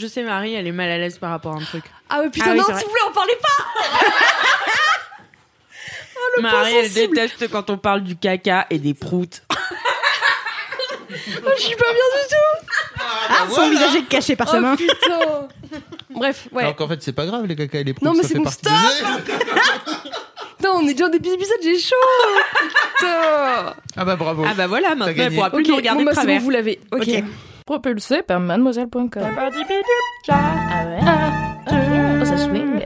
Je sais, Marie, elle est mal à l'aise par rapport à un truc. Ah ouais, putain, Ah oui, non, c'est s'il vous plaît, on parlait pas Marie, elle sensible. déteste quand on parle du caca et des proutes. Oh, Je suis pas bien du tout Ah, son visage est caché par sa Oh main. putain Bref, ouais. Alors qu'en fait, c'est pas grave, les caca et les proutes, Non, mais ça c'est fait bon, partie stop des. Putain, on est déjà en début d'épisode, j'ai chaud Putain Ah bah bravo. Ah bah voilà, maintenant elle pourra plus Ok, nous regarder bon, de bah, c'est travers. bon, vous l'avez. Ok. Ok. Propulsé par mademoiselle.com. Ah ouais? Oh, ça swing.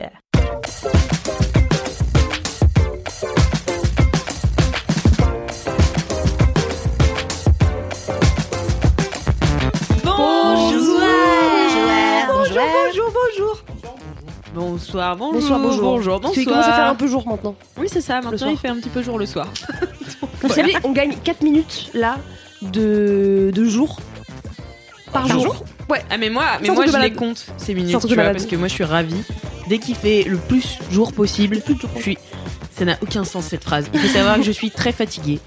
Bonjour Bonjour, bonjour, bonjour Bonsoir, bonjour, Bonsoir, bonjour. bonjour, Parce qu'il commence à faire un bonsoir. peu jour maintenant. Oui, c'est ça, maintenant soir. il fait un petit peu jour le soir. Vous savez, on gagne 4 minutes là de, de jour par, Par jour. Ouais. Ah mais moi, mais moi je les compte ces minutes, tu vois, parce que moi je suis ravie. Dès qu'il fait le plus jour possible, je suis. Ça n'a aucun sens cette phrase. Il faut savoir que je suis très fatiguée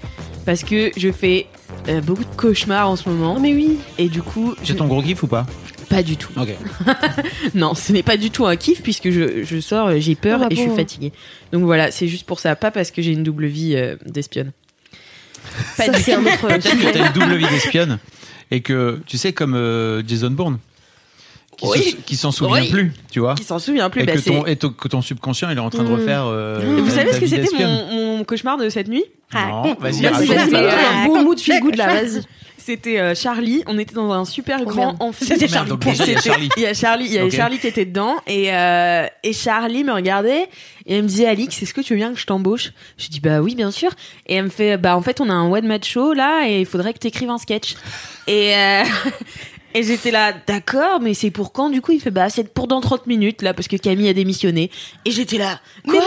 parce que je fais euh, beaucoup de cauchemars en ce moment. Non mais oui. Et du coup, je... C'est ton gros kiff ou pas? Pas du tout. Ok. Non, ce n'est pas du tout un kiff puisque je, je sors, euh, j'ai peur Ah bah et je suis fatiguée. Donc voilà, c'est juste pour ça, pas parce que j'ai une double vie euh, d'espionne. Pas Ça, du c'est un autre Peut-être que t'as une double vie d'espionne et que, tu sais, comme euh, Jason Bourne, qui Oui. se- qui s'en souvient Oui. plus, tu vois Qui s'en souvient plus et bah, que, c'est- ton, et que ton subconscient il est en train de Mm. refaire. euh, Et Vous savez ce que c'était mon, mon cauchemar de cette nuit Non, vas-y, Bah, Vas-y, vas-y, c'est- un bon mood feel good là, vas-y. C'était euh, Charlie. On était dans un super Oh, grand amphi. C'était Charlie. Il y a C'était- Charlie. Il y a Charlie. Il y avait Ok. Charlie qui était dedans et euh, et Charlie me regardait et elle me disait Alix, est-ce que tu veux bien que je t'embauche? Je dis bah oui bien sûr. Et elle me fait bah en fait on a un one match show là et il faudrait que t'écrives un sketch. Et euh, Et j'étais là, d'accord, mais c'est pour quand du coup Il fait, bah c'est pour dans 30 minutes là, parce que Camille a démissionné. Et j'étais là, quoi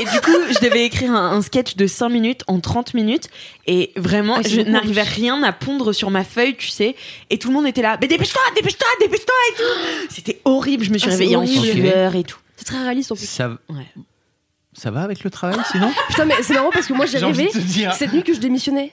Et du coup, je devais écrire un, un sketch de 5 minutes en 30 minutes. Et vraiment, Ah, je n'arrivais rien à pondre sur ma feuille, tu sais. Et tout le monde était là, mais dépêche-toi, dépêche-toi, dépêche-toi et tout. C'était horrible, je me suis Ah, réveillée en sueur et tout. C'est très réaliste en plus. Ça, Ouais. ça va avec le travail sinon? Putain, mais c'est marrant parce que moi j'ai rêvé cette nuit que je démissionnais.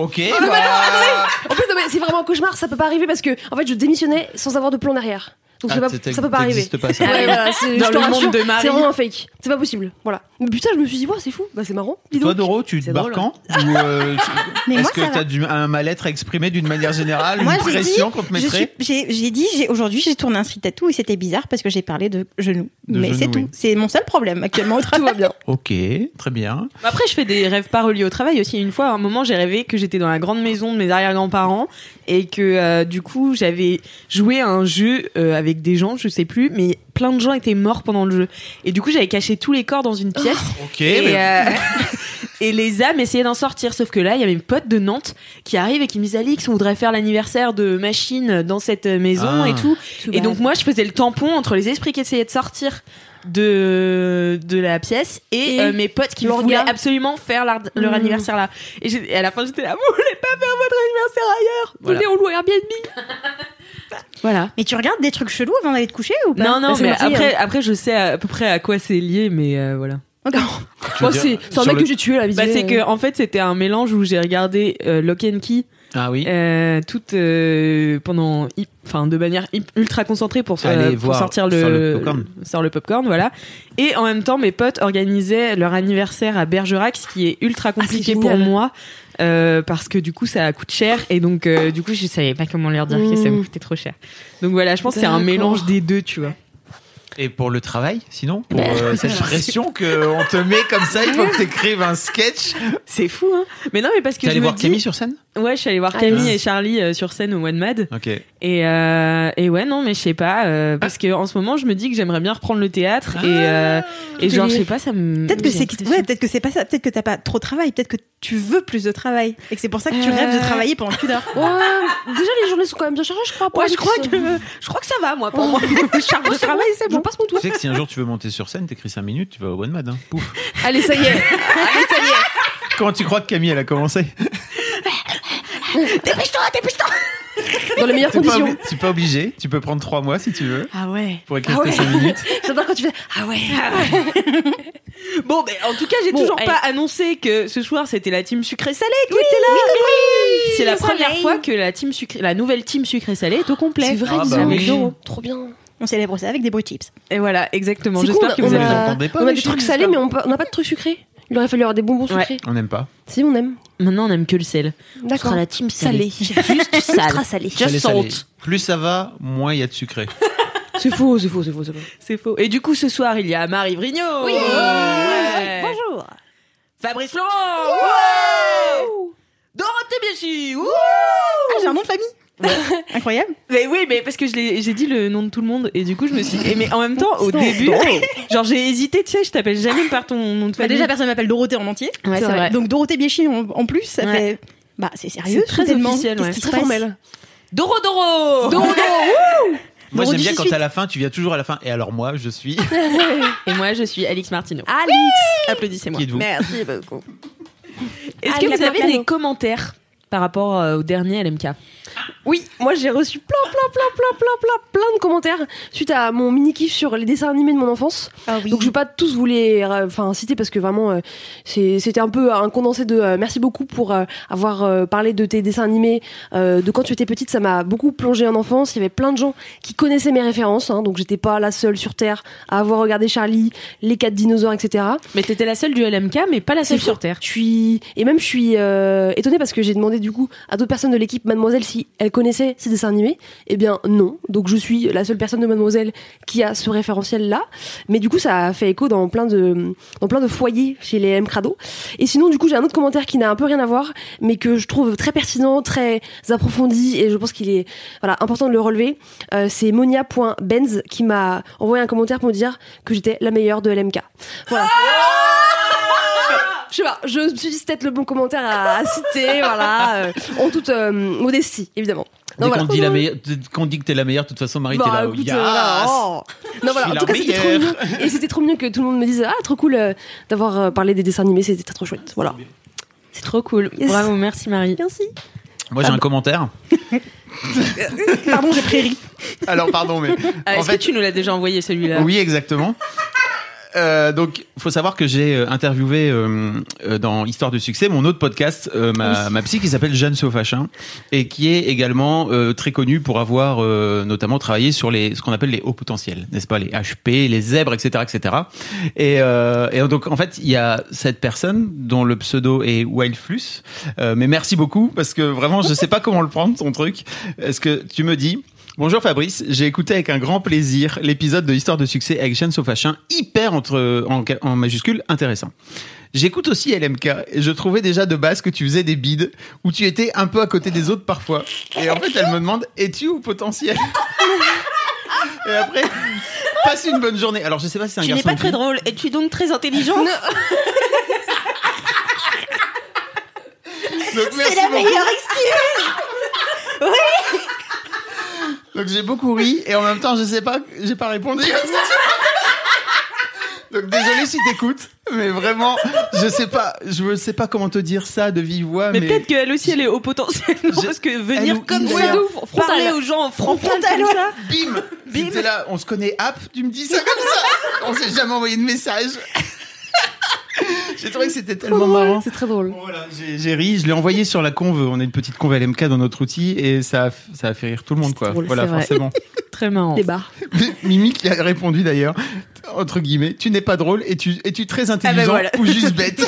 Ok. Non, mais attends, attendez En plus, non, mais c'est vraiment un cauchemar, ça peut pas arriver parce que en fait je démissionnais sans avoir de plan derrière. Donc Ah, pas- ça peut pas arriver. pas, ça. Ouais, voilà, c'est- Dans je te le monde de Marie. C'est vraiment un fake. C'est pas possible. Voilà. Mais putain, je me suis dit, ouais, c'est fou. Bah, c'est marrant. Dis Toi. Doro, tu te barres quand euh, Est-ce que ça tu as va. du, un mal-être à exprimer d'une manière générale Moi, Une pression dit, qu'on te mettrait J'ai dit, j'ai- aujourd'hui, j'ai tourné un street tattoo et c'était bizarre parce que j'ai parlé de genoux. De Mais genoux, c'est tout. C'est mon seul problème actuellement au Tout travail. va bien. Ok, très bien. Après, je fais des rêves pas reliés au travail aussi. Une fois, à un moment, j'ai rêvé que j'étais dans la grande maison de mes arrière-grands-parents et que euh, du coup, j'avais joué à un jeu euh, avec des gens, je sais plus, mais plein de gens étaient morts pendant le jeu. Et du coup, j'avais caché tous les corps dans une pièce. Ok, Et, mais- euh, et les âmes essayaient d'en sortir. Sauf que là, il y a mes potes de Nantes qui arrivent et qui me disent Alix, on voudrait faire l'anniversaire de machine dans cette maison Ah. et tout. Et donc, moi, je faisais le tampon entre les esprits qui essayaient de sortir de de la pièce et, Et euh, mes potes qui voulaient absolument faire leur, leur Mm. anniversaire là. Et, à la fin, j'étais là, vous voulez pas faire votre anniversaire ailleurs? Venez, on loue Airbnb. Voilà. Mais tu regardes des trucs chelous avant d'aller te coucher ou pas? Non, non, Bah, mais après, hein. après, je sais à peu près à quoi c'est lié, mais euh, voilà. dire, c'est un mec le- que j'ai tué là, Bah, c'est que en fait c'était un mélange où j'ai regardé euh, Lock and Key Ah oui. euh, toute euh, pendant enfin de manière ultra concentrée pour, Allez euh, pour voir sortir le, le popcorn. sur le popcorn voilà. Et en même temps mes potes organisaient leur anniversaire à Bergerac ce qui est ultra compliqué pour moi euh, parce que du coup ça coûte cher. Et donc euh, du coup je savais pas comment leur dire que ça me Mm. coûtait trop cher. Donc voilà je pense que c'est un mélange des deux tu vois. Et pour le travail, sinon? Pour euh, cette pression qu'on te met comme ça, il faut que tu écrives un sketch? c'est fou hein. Mais non mais parce que T'es allé voir dis- Camille sur scène? Ouais, je suis allée voir Ah, Camille et Charlie euh, sur scène au One Mad. Ok. Et, euh, et ouais, non, mais je sais pas. euh, parce que en ce moment, je me dis que j'aimerais bien reprendre le théâtre. et, euh, et genre, je sais pas, ça me. Peut-être que c'est ouais, peut-être que c'est pas ça. Peut-être que t'as pas trop de travail. Peut-être que tu veux plus de travail et que c'est pour ça que tu Euh. rêves de travailler pendant tu dors. Ouais, déjà les journées sont quand même bien chargées, je crois. Ouais, je crois que je crois que ça va moi pour moi. Le charge de travail, c'est Je bon. passe mon tour. Tu sais que si un jour tu veux monter sur scène, t'écris 5 minutes, tu vas au One Mad. Hein. Pouf. Allez, ça y est. Allez, ça y est. Comment tu crois que Camille elle a commencé? Dans les meilleures T'es pas, conditions. obli- t'es pas obligé, tu peux prendre 3 mois si tu veux Ah ouais. pour écrire Ah ouais. 5 minutes. J'adore quand tu fais. Ah ouais. Bon, ben en tout cas, j'ai Bon, toujours allez. pas annoncé que ce soir c'était la team sucré salé qui était là. c'est la première fois que la team sucré, la nouvelle team sucré salé est au complet. C'est vrai, Ah bah oui. Trop bien. On célèbre ça avec des bruits chips. Et voilà, exactement. C'est J'espère cool, que vous a- entendez pas, On a des trucs salés, là mais on n'a pas de trucs sucrés. Il aurait fallu avoir des bonbons Ouais. sucrés. On n'aime pas. Si, on aime. Maintenant, on aime que le sel. D'accord. la team salée. Salé. Juste sale. salé. Just Salé, salé. salt. Plus ça va, moins il y a de sucré. C'est faux, c'est faux, c'est faux, c'est faux. C'est faux. Et du coup, ce soir, il y a Marie Vrigno. Oui. Bonjour. Fabrice Florent. Ouais. Dorothée Bianchi. Ah, j'ai un nom de famille. Incroyable. Mais oui, mais parce que je l'ai- j'ai dit le nom de tout le monde et du coup je me suis. Et mais en même temps, au début, genre j'ai hésité. Tu sais, je t'appelle jamais par ton nom de Bah, famille. déjà, personne m'appelle Dorothée en entier. ouais, c'est vrai. Donc Dorothée Biéchi en, en plus, ça Ouais. fait. Bah, c'est sérieux. C'est très soudainement. officiel, ouais. C'est très formel. Doro Doro. Doro, Doro. Moi j'aime bien quand à la fin, tu viens toujours à la fin. Et alors moi, je suis. Et moi, je suis Alix Martineau. Alix. Applaudissez-moi. Merci beaucoup. Est-ce que vous avez des commentaires par rapport euh, au dernier LMK Oui, moi j'ai reçu plein, plein, plein, plein, plein, plein, plein de commentaires suite à mon mini kiff sur les dessins animés de mon enfance. Ah oui. Donc je vais pas tous vous les enfin citer parce que vraiment euh, c'était un peu un condensé de euh, merci beaucoup pour euh, avoir parlé de tes dessins animés de quand tu étais petite ça m'a beaucoup plongé en enfance il y avait plein de gens qui connaissaient mes références hein, donc j'étais pas la seule sur terre à avoir regardé Charlie les quatre dinosaures etc Mais t'étais la seule du LMK, mais pas la seule sur. Terre. je suis et même je suis étonnée parce que j'ai demandé du coup à d'autres personnes de l'équipe Mademoiselle si elles connaissaient ces dessins animés. Eh bien non, donc je suis la seule personne de Mademoiselle qui a ce référentiel là. Mais du coup ça a fait écho dans plein de plein de foyers chez les M Crado. Et sinon du coup j'ai un autre commentaire qui n'a un peu rien à voir, mais que je trouve très pertinent, très approfondi et je pense qu'il est voilà important de le relever. Euh, c'est monia.benz qui m'a envoyé un commentaire pour me dire que j'étais la meilleure de LMK. Voilà. Je sais pas, je me suis dit c'est peut-être le bon commentaire à, à citer, voilà, euh, en toute euh, modestie, évidemment. Dès qu'on voilà. dit, la meilleure, qu'on dit que t'es la meilleure, de toute façon, Marie, Bah, t'es là. écoute, Yes euh, voilà, oh. Non, voilà, en tout cas, c'était trop mignon. Et c'était trop mignon que tout le monde me dise Ah, trop cool euh, d'avoir euh, parlé des dessins animés, c'était trop chouette. Voilà. C'est trop cool. Yes. Bravo, merci Marie. Merci. Moi j'ai un commentaire. Pardon, j'ai prairie. Alors pardon, mais. Ah, en fait, que tu nous l'as déjà envoyé celui-là? Oui, exactement. Euh, donc, faut savoir que j'ai euh, interviewé euh, euh, dans Histoire de succès mon autre podcast, euh, ma, ma psy qui s'appelle Jeanne Sofachin et qui est également euh, très connue pour avoir euh, notamment travaillé sur les ce qu'on appelle les hauts potentiels, n'est-ce pas, les HP, les zèbres, etc., etc. Et, euh, et donc en fait, il y a cette personne dont le pseudo est Wildflus. Euh, mais merci beaucoup parce que vraiment, je sais pas comment le prendre ton truc. Est-ce que tu me dis Bonjour Fabrice, j'ai écouté avec un grand plaisir l'épisode de Histoire de succès avec Jeanne Sofachin, hyper entre, en, en majuscule intéressant. J'écoute aussi LMK et je trouvais déjà de base que tu faisais des bides où tu étais un peu à côté des autres parfois. Et en fait, elle me demande es-tu au potentiel? Et après, passe une bonne journée. Alors, je sais pas si c'est un Tu n'es garçon. pas très drôle. Es-tu donc très intelligent Donc, merci beaucoup. Donc j'ai beaucoup ri et en même temps je sais pas, j'ai pas répondu. Donc désolé si t'écoutes, mais vraiment je sais pas, je sais pas comment te dire ça de vive voix, mais, Mais, peut-être qu'elle aussi elle est au potentiel. Je- Parce que Elle venir ou comme ça, parler aux gens en frontal comme ça. bim, bim. là, on se connaît, app, tu me dis ça comme ça. On s'est jamais envoyé de message. j'ai trouvé que c'était tellement marrant. C'est très drôle. Voilà, j'ai ri, je l'ai envoyé sur la conve. On a une petite conve LMK dans notre outil et ça a, ça a fait rire tout le monde, quoi. drôle, voilà, forcément. Très marrant. Barres. Mimi qui a répondu d'ailleurs, entre guillemets, tu n'es pas drôle et tu es-tu très intelligent voilà. ou juste bête?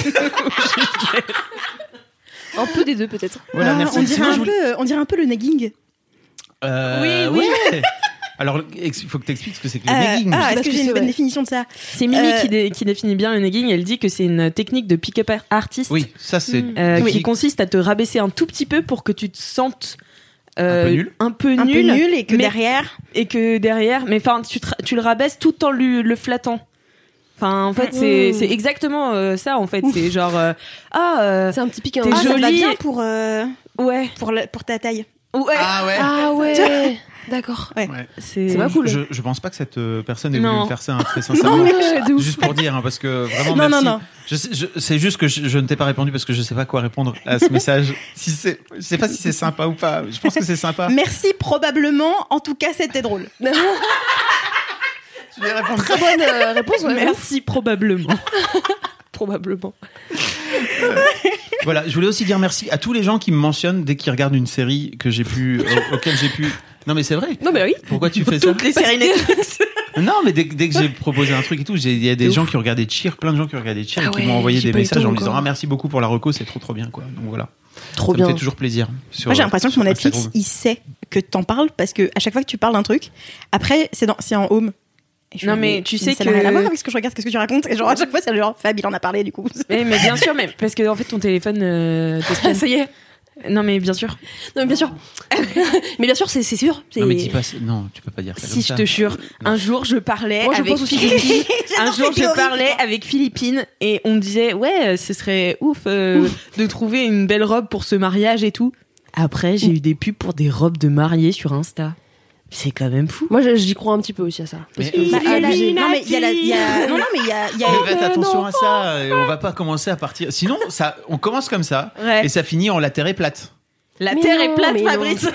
Un peu des deux, peut-être. Voilà, Ah, merci. On dirait, un peu, on dirait un peu le nagging. Euh, Oui, oui. ouais. Alors, il faut que tu expliques ce que c'est que le Euh, negging. ah, est-ce que j'ai une bonne définition de ça C'est Mimi Euh, qui, dé- qui définit bien le negging. Elle dit que c'est une technique de pick-up artist Oui, ça c'est. euh, Oui. qui consiste à te rabaisser un tout petit peu pour que tu te sentes euh, Un peu nul. un peu Un peu nul, et que mais- derrière. et que derrière, mais enfin, tu, le rabaisses tout en lui, le flattant. Enfin, en fait, c'est Mmh. c'est exactement euh, ça. En fait, c'est genre euh, ah euh, C'est un petit pic. T'es Ah, ça te va jolie. bien pour, euh, ouais pour, la- pour ta taille. ouais. Ah ouais. Ah ouais. D'accord. Ouais. c'est C'est pas cool. Je, je pense pas que cette euh, personne ait Non. voulu me faire ça, hein, très sincèrement. De ouf. Juste pour dire, hein, parce que vraiment, Non, merci. non, non. C'est juste que je, je ne t'ai pas répondu parce que je sais pas quoi répondre à ce message. si c'est, je sais pas si c'est sympa ou pas. Je pense que c'est sympa. Merci, probablement. En tout cas, c'était drôle. Je vais répondre. Très bonne euh, réponse. ouais. Merci probablement. Probablement. Voilà, je voulais aussi dire merci à tous les gens qui me mentionnent dès qu'ils regardent une série que j'ai pu, auquel j'ai pu. Non mais c'est vrai. Non mais oui. Pourquoi tu fais ça Toutes les séries Netflix. Non, mais dès, dès que j'ai proposé un truc et tout, il y a des gens qui regardé Cheer, plein de gens qui regardé Cheer Ah et qui ouais, m'ont envoyé des messages en me disant ah merci beaucoup pour la reco, c'est trop trop bien quoi. Donc voilà. Trop ça bien. me fait toujours plaisir. sur- Moi, j'ai l'impression que sur mon Netflix, il sait que t'en parles parce que à chaque fois que tu parles d'un truc, après, c'est dans, c'est en home. Non, mais tu sais ça n'a rien que- à voir avec ce que je regarde, qu'est-ce que tu racontes? Et genre, à chaque fois, c'est genre, Fab, il en a parlé, du coup. mais, mais bien sûr, mais parce que en fait ton téléphone euh. Ça y est. Non mais bien sûr. Non mais bien sûr. mais bien sûr, c'est sûr. c'est- Non mais dis pas, non, tu peux pas dire ça. Si comme je ça. te jure, un jour je parlais Moi, je avec. Philippine. un jour je parlais avec Philippine et on me disait ouais ce serait ouf euh, de trouver une belle robe pour ce mariage et tout. Après j'ai eu des pubs pour des robes de mariée sur Insta. C'est quand même fou. Moi je- j'y crois un petit peu aussi à ça. Parce Mais- que Bah, c'est il y a la- abusé. Non, mais il y a la. il y a- Non, non, mais il y a. il y a- Mais faites attention à ça, et on va pas commencer à partir. Sinon, ça, on commence comme ça, Ouais. et ça finit en la terre est plate. La Mais terre non, est plate, mais non. Fabrice. Non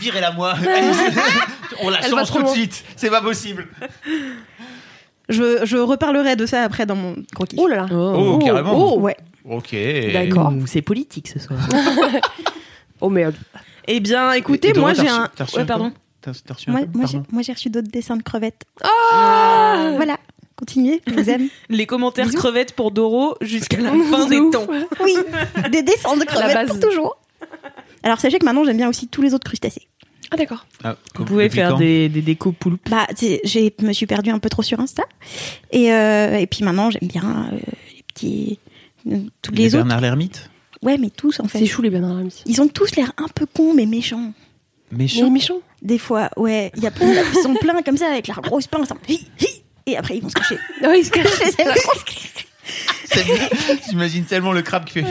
Virez-la moi On la Elle change tout de suite, c'est pas possible. Je, je reparlerai de ça après dans mon croquis. Oh là là. Oh, carrément. Oh, Ouais. Ok. D'accord. C'est politique ce soir. oh merde. Eh bien, écoutez, moi j'ai un. t'as reçu Ouais, un pardon. T'as t'as reçu un Moi, j'ai, reçu d'autres dessins de crevettes. Ah Voilà. Continuez, je vous aime. Les commentaires Bisous. crevettes pour Doro jusqu'à la fin des temps. Oui, des dessins de crevettes base. pour toujours. Alors, sachez que maintenant, j'aime bien aussi tous les autres crustacés. Ah d'accord. Ah, Vous pouvez faire des, des décos poulpes. Bah, j'ai me suis perdue un peu trop sur Insta. Et, euh, et puis maintenant, j'aime bien euh, les petits. euh, tous les, Les autres. Bernard l'ermite Ouais, mais tous, en fait. C'est chou les Bernard Lamity. Ils ont tous l'air un peu cons, mais méchants. Mais Méchant. méchant. Des fois, ouais. Il y a plein, ils sont pleins comme ça, avec leurs grosses pinces. en hi, hi, Et après, ils vont se cacher. Ah oui, c'est C'est vraiment- C'est- J'imagine tellement le crabe qui fait.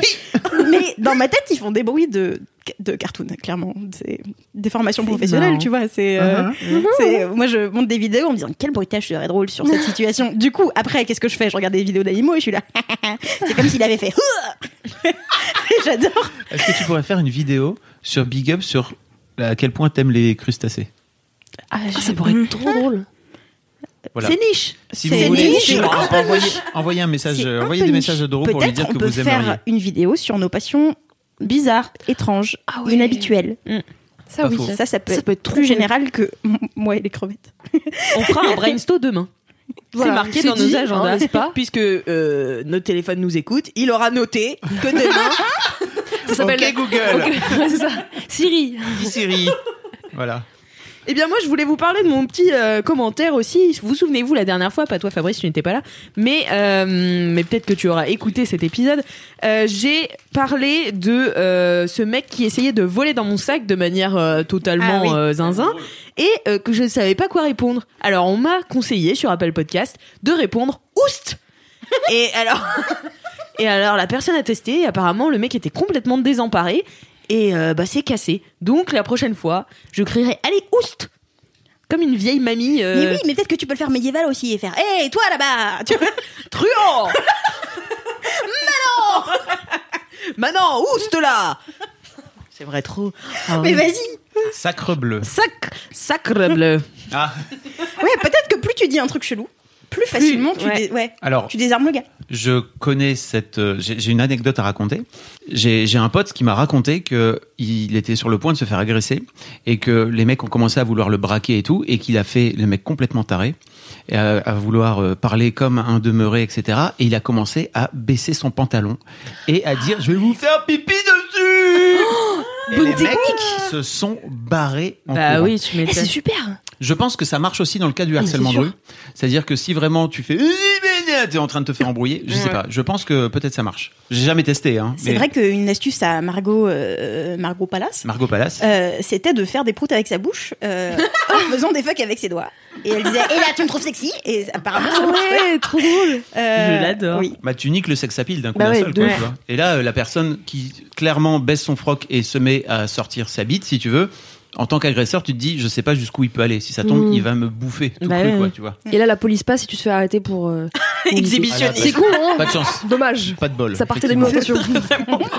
mais dans ma tête, ils font des bruits de, de cartoon, clairement. C'est des formations professionnelles, tu vois. C'est, euh, Uh-huh. c'est- moi, je monte des vidéos en me disant quel bruitage serait drôle sur cette situation. Du coup, après, qu'est-ce que je fais? Je regarde des vidéos d'animaux et je suis là. c'est comme s'il avait fait. J'adore. Est-ce que tu pourrais faire une vidéo sur Big Up sur à quel point t'aimes les crustacés? Ah, ça pourrait être trop drôle. Voilà. C'est niche. Si c'est vous voulez, niche, peu envoyez, niche. envoyez un message, un envoyez des niche. messages à Doro pour lui dire que on peut vous aimeriez. faire une vidéo sur nos passions bizarres, étranges, Ah ouais. inhabituelles. Ça Pas oui. faux. Ça, ça peut, Ça être, peut plus cool. général que moi et les crevettes. On fera un brainstorm demain. Voilà, c'est marqué dans nos agendas, hein, n'est-ce pas puisque euh, notre téléphone nous écoute. Il aura noté que demain, Ça s'appelle. Ok Google, Ok, ouais, c'est ça. Siri. dis Siri. Voilà. Eh bien, moi, je voulais vous parler de mon petit euh, commentaire aussi. Vous souvenez-vous la dernière fois, pas toi, Fabrice, tu n'étais pas là, mais euh, mais peut-être que tu auras écouté cet épisode. Euh, J'ai parlé de ce mec qui essayait de voler dans mon sac de manière totalement Ah oui. zinzin et que je ne savais pas quoi répondre. Alors, on m'a conseillé sur Apple Podcast de répondre oust. et alors, et alors, la personne a testé. Et apparemment, le mec était complètement désemparé. Et euh, bah c'est cassé. Donc la prochaine fois, je crierai allez oust comme une vieille mamie. euh, Mais oui, mais peut-être que tu peux le faire médiéval aussi et faire Hé, toi là-bas Tu vois? Truand. Manon. Manon, oust là. C'est vrai trop. Ah Mais ouais. vas-y Sacre bleu. Sac, sacre bleu. Ah. Ouais, peut-être que plus tu dis un truc chelou, plus facilement tu, ouais. dé- ouais, Alors, tu désarmes le gars. je connais cette. euh, J'ai une anecdote à raconter. J'ai un pote qui m'a raconté que il était sur le point de se faire agresser et que les mecs ont commencé à vouloir le braquer et tout et qu'il a fait le mec complètement taré et à, à vouloir euh, parler comme un demeuré etc. Et il a commencé à baisser son pantalon et à dire je vais vous faire pipi dessus. et les mecs se sont barrés en Bah courant. oui, tu Eh, c'est super. Je pense que ça marche aussi dans le cas du harcèlement de rue. C'est-à-dire que si vraiment tu fais t'es en train de te faire embrouiller, je sais pas. Je pense que peut-être ça marche. J'ai jamais testé hein. C'est mais vrai qu'une astuce à Margot, euh, Margot Palace, Margot Palace. euh, c'était de faire des proutes avec sa bouche euh, en faisant des fucks avec ses doigts. Et elle disait, et là, tu me trouves sexy Et apparemment, ça Ah ouais, trop drôle. Euh, Je l'adore. Oui. Bah, tu niques le sex appeal d'un coup Bah d'un ouais, seul, de quoi, ouf. tu vois. Et là, euh, la personne qui clairement baisse son froc et se met à sortir sa bite, si tu veux, en tant qu'agresseur, tu te dis, je sais pas jusqu'où il peut aller. Si ça tombe, Mm. il va me bouffer tout Bah cru, ouais. quoi, tu vois. Et là, la police passe si tu te fais arrêter pour. euh, Exhibitionniste. C'est con, hein Pas de chance. Dommage. Pas de bol. Ça partait des effectivement. attention.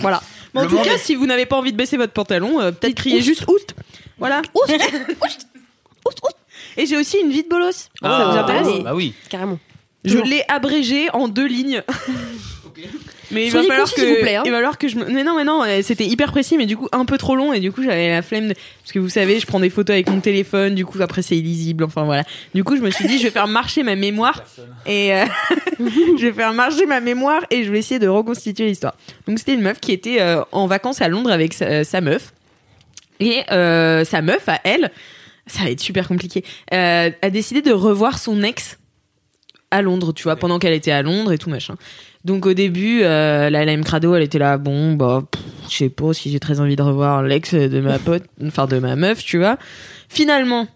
voilà. Mais en tout cas, est- si vous n'avez pas envie de baisser votre pantalon, euh, peut-être crier Oust. juste oust. Voilà. Et j'ai aussi une vie de bolos. Ah, ça vous intéresse Bah oui. Carrément. Je l'ai abrégé en deux lignes. Mais il va falloir que, vous plaît, hein. il va falloir que je me... Mais non, mais non, euh, c'était hyper précis, mais du coup un peu trop long, et du coup j'avais la flemme de... Parce que vous savez, je prends des photos avec mon téléphone, du coup après c'est illisible, enfin voilà. Du coup je me suis dit, je vais faire marcher ma mémoire, et euh, je vais faire marcher ma mémoire, et je vais essayer de reconstituer l'histoire. Donc c'était une meuf qui était euh, en vacances à Londres avec sa, sa meuf, et euh, sa meuf, à elle, ça va être super compliqué, a décidé de revoir son ex à Londres, tu vois, pendant qu'elle était à Londres et tout machin. Donc au début, euh, la LM Crado, elle était là, bon, bah, je sais pas si j'ai très envie de revoir l'ex de ma pote, enfin de ma meuf, tu vois. Finalement,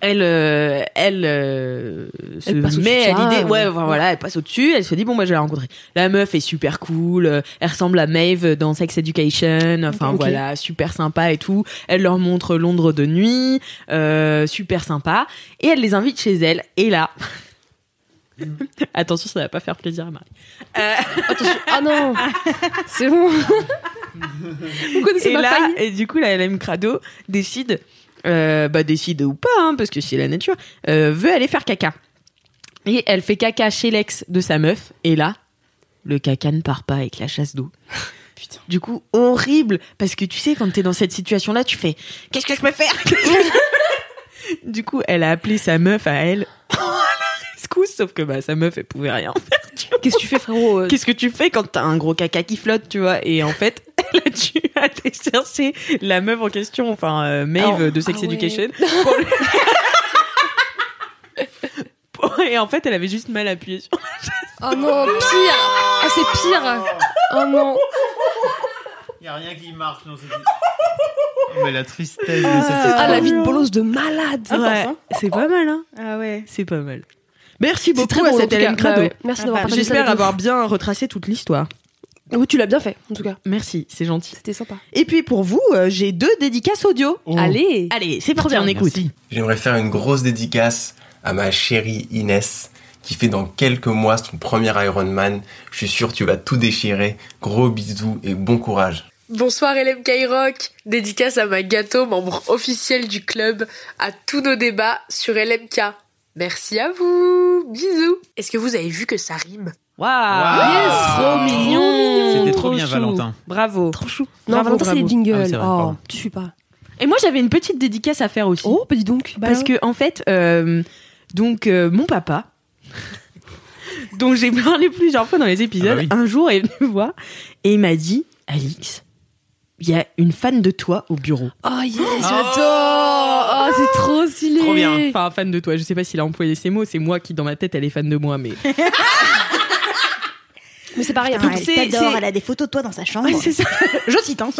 elle, euh, elle, euh, se Elle passe au-dessus met à l'idée, euh, ouais, voilà, elle passe au-dessus, elle se dit, bon, bah, je vais la rencontrer. La meuf est super cool, euh, elle ressemble à Maeve dans Sex Education, enfin, voilà, super sympa et tout. Elle leur montre Londres de nuit, euh, super sympa, et elle les invite chez elle, et là, attention, ça va pas faire plaisir à Marie. Attention. Ah non. C'est bon. Vous connaissez et ma là, et du coup, la LM Crado décide, euh, bah décide ou pas, hein, parce que c'est la nature, euh, veut aller faire caca. Et elle fait caca chez l'ex de sa meuf, et là, le caca ne part pas avec la chasse d'eau. Putain. Du coup, horrible, parce que tu sais, quand t'es dans cette situation-là, tu fais, qu'est-ce que je peux faire? Du coup, elle a appelé sa meuf à elle. Sauf que bah, sa meuf, elle pouvait rien faire. Qu'est-ce que tu fais, frérot euh, Qu'est-ce que tu fais quand t'as un gros caca qui flotte, tu vois? Et en fait, elle a dû aller chercher la meuf en question, enfin euh, Maeve de Sex ah ouais. Education. pour Et en fait, elle avait juste mal appuyé sur. Oh non, pire. Ah, c'est pire. Oh non. Y a rien qui marche dans cette Mais la tristesse de cette Ah, la vie de bolos de malade. Ouais, c'est pas mal, hein Ah ouais. C'est pas mal. Merci beaucoup très à en cette. Hélène Bah Crado. ouais. Merci d'avoir Ah, partagé ça J'espère avoir bien retracé toute l'histoire. Oui, tu l'as bien fait, en tout cas. Merci, c'est gentil. C'était sympa. Et puis pour vous, euh, j'ai deux dédicaces audio. Allez. Allez, c'est parti, on écoute. J'aimerais faire une grosse dédicace à ma chérie Inès qui fait dans quelques mois son premier Ironman. Je suis sûr que tu vas tout déchirer. Gros bisous et bon courage. Bonsoir LM Rock, dédicace à ma gâteau, membre officiel du club, à tous nos débats sur LMK. Merci à vous, bisous. Est-ce que vous avez vu que ça rime? Waouh. Yes, trop mignon C'était trop bien, chou. Valentin. Bravo. Trop chou. Non, Bravo, Valentin, c'est les jingles. Ah oui, c'est vrai, oh, tu suis pas. Et moi, j'avais une petite dédicace à faire aussi. Oh, bah dis donc. parce que, en fait, euh, donc, euh, mon papa, dont j'ai parlé plusieurs fois dans les épisodes, Ah bah oui. un jour est venu me voir et il m'a dit Alix, il y a une fan de toi au bureau. Oh yes, j'adore. Oh, c'est trop stylé. Trop bien. Enfin, fan de toi. Je sais pas s'il a employé ces mots. C'est moi qui, dans ma tête, elle est fan de moi. Mais Mais c'est pareil. Elle t'adore, elle a des photos de toi dans sa chambre. Ouais, c'est ça. Je cite. Hein.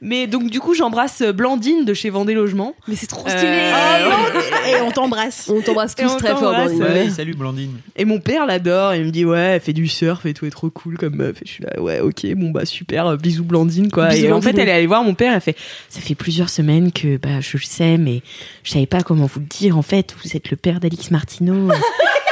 Mais donc, du coup, j'embrasse Blandine de chez Vendée Logement. Mais c'est trop Euh, stylé. Oh non, et on t'embrasse. On t'embrasse tous on très fort. Blandine. ouais. Salut Blandine. Et mon père l'adore, il me dit ouais, elle fait du surf et tout, elle est trop cool comme meuf. Et je suis là, ouais, ok, bon bah super, euh, bisous Blandine quoi. Bisous, et en fait, elle est allée voir mon père, elle fait, ça fait plusieurs semaines que bah je le sais, mais je savais pas comment vous le dire. En fait, vous êtes le père d'Alix Martineau.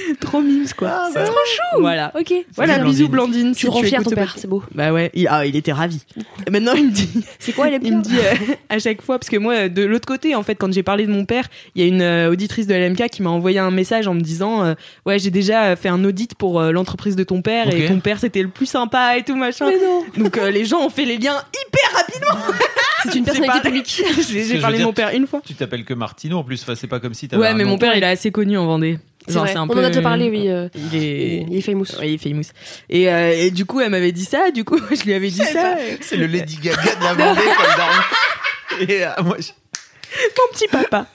trop mimes quoi. c'est trop chou. Voilà. Ok. Voilà, Blandine. bisous Blandine. Tu rends fier ton père, c'est beau. Bah ouais, il, ah, il était ravi. Et maintenant il me dit, C'est quoi, elle il me dit euh, à chaque fois, parce que moi, de l'autre côté, en fait, quand j'ai parlé de mon père, il y a une euh, auditrice de LMK qui m'a envoyé un message en me disant euh, Ouais, j'ai déjà fait un audit pour euh, l'entreprise de ton père et ton père c'était le plus sympa et tout machin. Mais non. Donc euh, les gens ont fait les liens hyper rapidement. C'est une personnalité pas- publique. J'ai parlé de mon père une fois. Tu t'appelles que Martino en plus, enfin, c'est pas comme si t'avais Ouais, mais mon père il est assez connu en Vendée. C'est Genre, vrai. c'est un On peu. en a déjà parlé, oui. euh, Il est. Il est famous. Ouais, il est famous. Et, euh, et du coup, elle m'avait dit ça. Du coup, je lui avais dit ça. C'est le Lady Gaga de la Vendée comme dans Et euh, moi, je- Mon petit papa.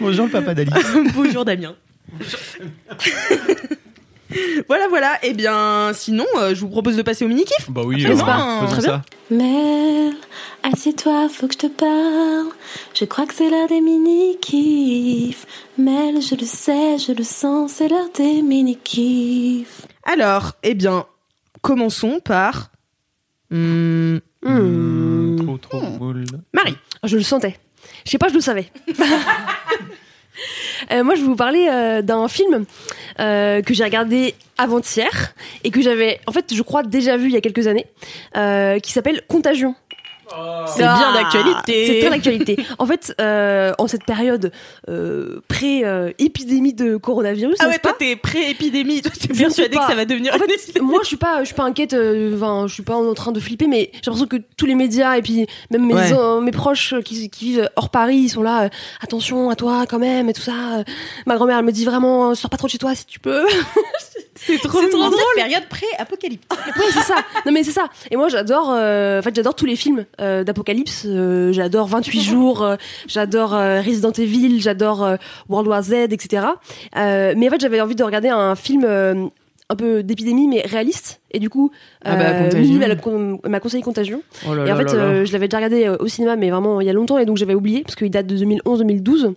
bonjour le papa d'Alice. Bonjour Damien. voilà, voilà. Eh bien, sinon, euh, je vous propose de passer au mini-kiff. Bah oui, N'est-ce euh, pas faisons ça. Mel, assieds-toi, faut que je te parle. Je crois que c'est l'heure des mini-kifs. Mel, je le sais, je le sens, c'est l'heure des mini-kifs. Alors, eh bien, commençons par... Hmm, Mmh, trop trop cool. Marie. Je le sentais. Je sais pas, je le savais. Euh, moi, je vais vous parler euh, d'un film euh, que j'ai regardé avant-hier et que j'avais, en fait, je crois déjà vu il y a quelques années, qui s'appelle Contagion. C'est bien d'actualité. C'est très d'actualité. En fait, euh, en cette période euh, pré-épidémie de coronavirus, Ah ouais, toi pas t'es pré-épidémie, toi t'es Je ne persuadé sais que ça va devenir En fait, moi, je suis pas, je suis pas inquiète. euh, Enfin, je suis pas en train de flipper, mais j'ai l'impression que tous les médias et puis même mes, Ouais. euh, mes proches qui, qui vivent hors Paris, ils sont là. euh, attention à toi quand même et tout ça. Ma grand-mère, elle me dit vraiment, euh, sors pas trop de chez toi si tu peux. C'est trop trop drôle. cette période pré-apocalyptique. ouais, c'est ça. Non, mais c'est ça. Et moi, j'adore. euh, en fait, j'adore tous les films euh, d'apocalypse. Euh, j'adore 28 jours. euh, j'adore Resident Evil. J'adore World War Z, etc. Mais en fait, j'avais envie de regarder un film. Un peu d'épidémie mais réaliste et du coup Ah bah, euh, m'a con- m'a conseillé Contagion Oh là et en là fait, là euh, je l'avais déjà regardé euh, au cinéma, mais vraiment il y a longtemps, et donc j'avais oublié parce qu'il date de 2011-2012. Donc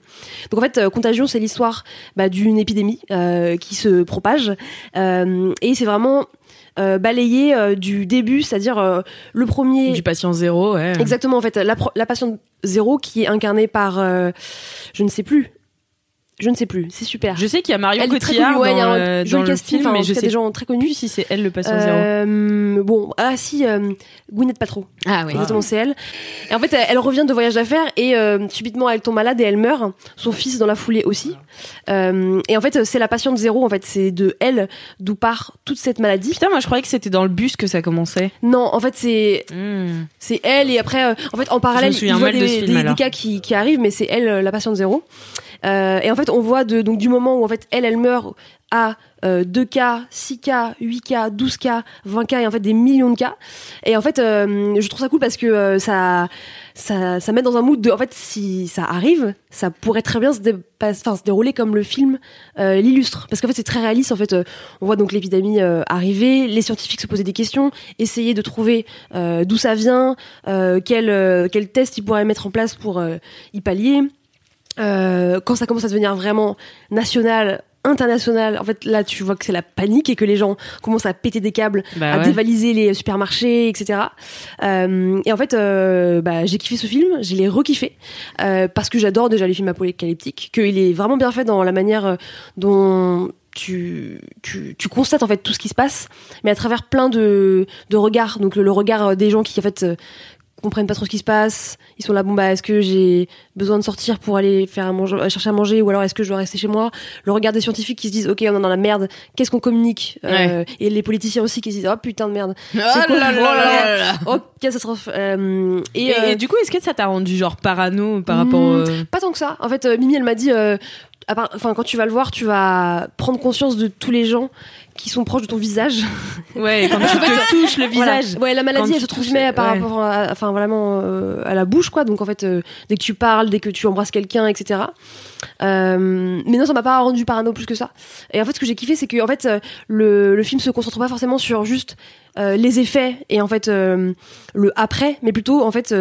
en fait, Contagion, c'est l'histoire bah, d'une épidémie euh, qui se propage, euh, et c'est vraiment euh, balayé euh, du début, c'est-à-dire euh, le premier. Du patient zéro, ouais. Exactement, en fait, la, la patiente zéro qui est incarnée par, euh, je ne sais plus, je ne sais plus, c'est super. Je sais qu'il y a Marion Elle Cotillard connue, ouais, il y a dans, un euh, dans le casting, film, mais je sais des gens très connus. plus si c'est elle le patient zéro. Euh, bon, ah si, euh, Gwyneth Paltrow. Ah oui. Exactement, c'est elle. Et en fait, elle, elle revient de voyage d'affaires et euh, subitement elle tombe malade et elle meurt. Son fils dans la foulée aussi. Euh, et en fait, c'est la patiente zéro. En fait, c'est de elle d'où part toute cette maladie. Putain, moi je croyais que c'était dans le bus que ça commençait. Non, en fait, c'est Hmm. c'est elle et après, euh, en fait, en parallèle, il mal de des, film, des- cas qui, qui arrivent, mais c'est elle la patiente zéro. Euh, et en fait, on voit de, donc du moment où en fait elle, elle meurt à euh, 2K, 6K, 8K, 12K, 20K et en fait des millions de cas. Et en fait, euh, je trouve ça cool parce que euh, ça, ça, ça met dans un mood de, en fait, si ça arrive, ça pourrait très bien se, enfin, se dérouler comme le film euh, l'illustre. Parce qu'en fait, c'est très réaliste. En fait, euh, on voit donc l'épidémie euh, arriver, les scientifiques se poser des questions, essayer de trouver d'où ça vient, quel, quel test ils pourraient mettre en place pour y pallier. Euh, quand ça commence à devenir vraiment national, international, en fait là tu vois que c'est la panique et que les gens commencent à péter des câbles, Bah à ouais. dévaliser les supermarchés, etc. Euh, et en fait, euh, bah, j'ai kiffé ce film, je l'ai rekiffé euh, parce que j'adore déjà les films apocalyptiques, qu'il est vraiment bien fait dans la manière dont tu, tu, tu constates en fait tout ce qui se passe, mais à travers plein de, de regards. Donc le, le regard des gens qui en fait comprennent pas trop ce qui se passe. Ils sont là, bon bah est-ce que j'ai besoin de sortir pour aller faire à manger, euh, chercher à manger, ou alors est-ce que je dois rester chez moi? Le regard des scientifiques qui se disent, ok on est dans la merde, qu'est-ce qu'on communique? Euh, Et les politiciens aussi qui se disent, oh putain de merde, Oh là là là oh catastrophe. Euh, et, Et, euh, et du coup, est-ce que ça t'a rendu genre parano par rapport Hmm. Pas tant que ça. En fait, euh, Mimi, elle m'a dit, euh, enfin, quand tu vas le voir, tu vas prendre conscience de tous les gens qui sont proches de ton visage. Ouais, quand tu te touches le Voilà. visage. Ouais, la maladie, Quand elle se touches- par ouais. rapport à, enfin, vraiment, euh, à la bouche, quoi. Donc, en fait, euh, dès que tu parles, dès que tu embrasses quelqu'un, etc. Euh, mais non, ça m'a pas rendu parano plus que ça. Et en fait, ce que j'ai kiffé, c'est que, en fait, le, le film se concentre pas forcément sur juste les effets et en fait le après, mais plutôt en fait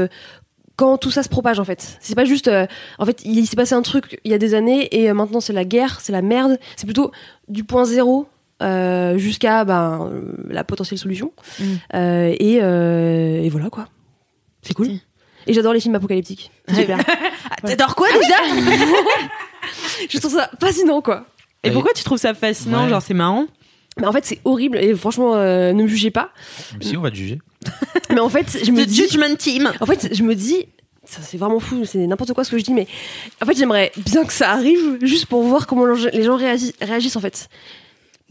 quand tout ça se propage en fait. C'est pas juste euh, en fait il s'est passé un truc il y a des années et euh, maintenant c'est la guerre, c'est la merde. C'est plutôt du point zéro euh, jusqu'à ben euh, la potentielle solution. Mm. Euh, et, euh, et voilà quoi. C'est cool. Et j'adore les films apocalyptiques. C'est Super. T'adores quoi déjà Je trouve ça fascinant quoi. Et pourquoi tu trouves ça fascinant Ouais. Genre c'est marrant Mais en fait c'est horrible et franchement euh, ne me jugez pas. Si, on va te juger. Mais en fait je me The dis Judgment Team En fait, je me dis, ça c'est vraiment fou, c'est n'importe quoi ce que je dis, mais en fait, j'aimerais bien que ça arrive juste pour voir comment les gens réagissent, réagissent en fait.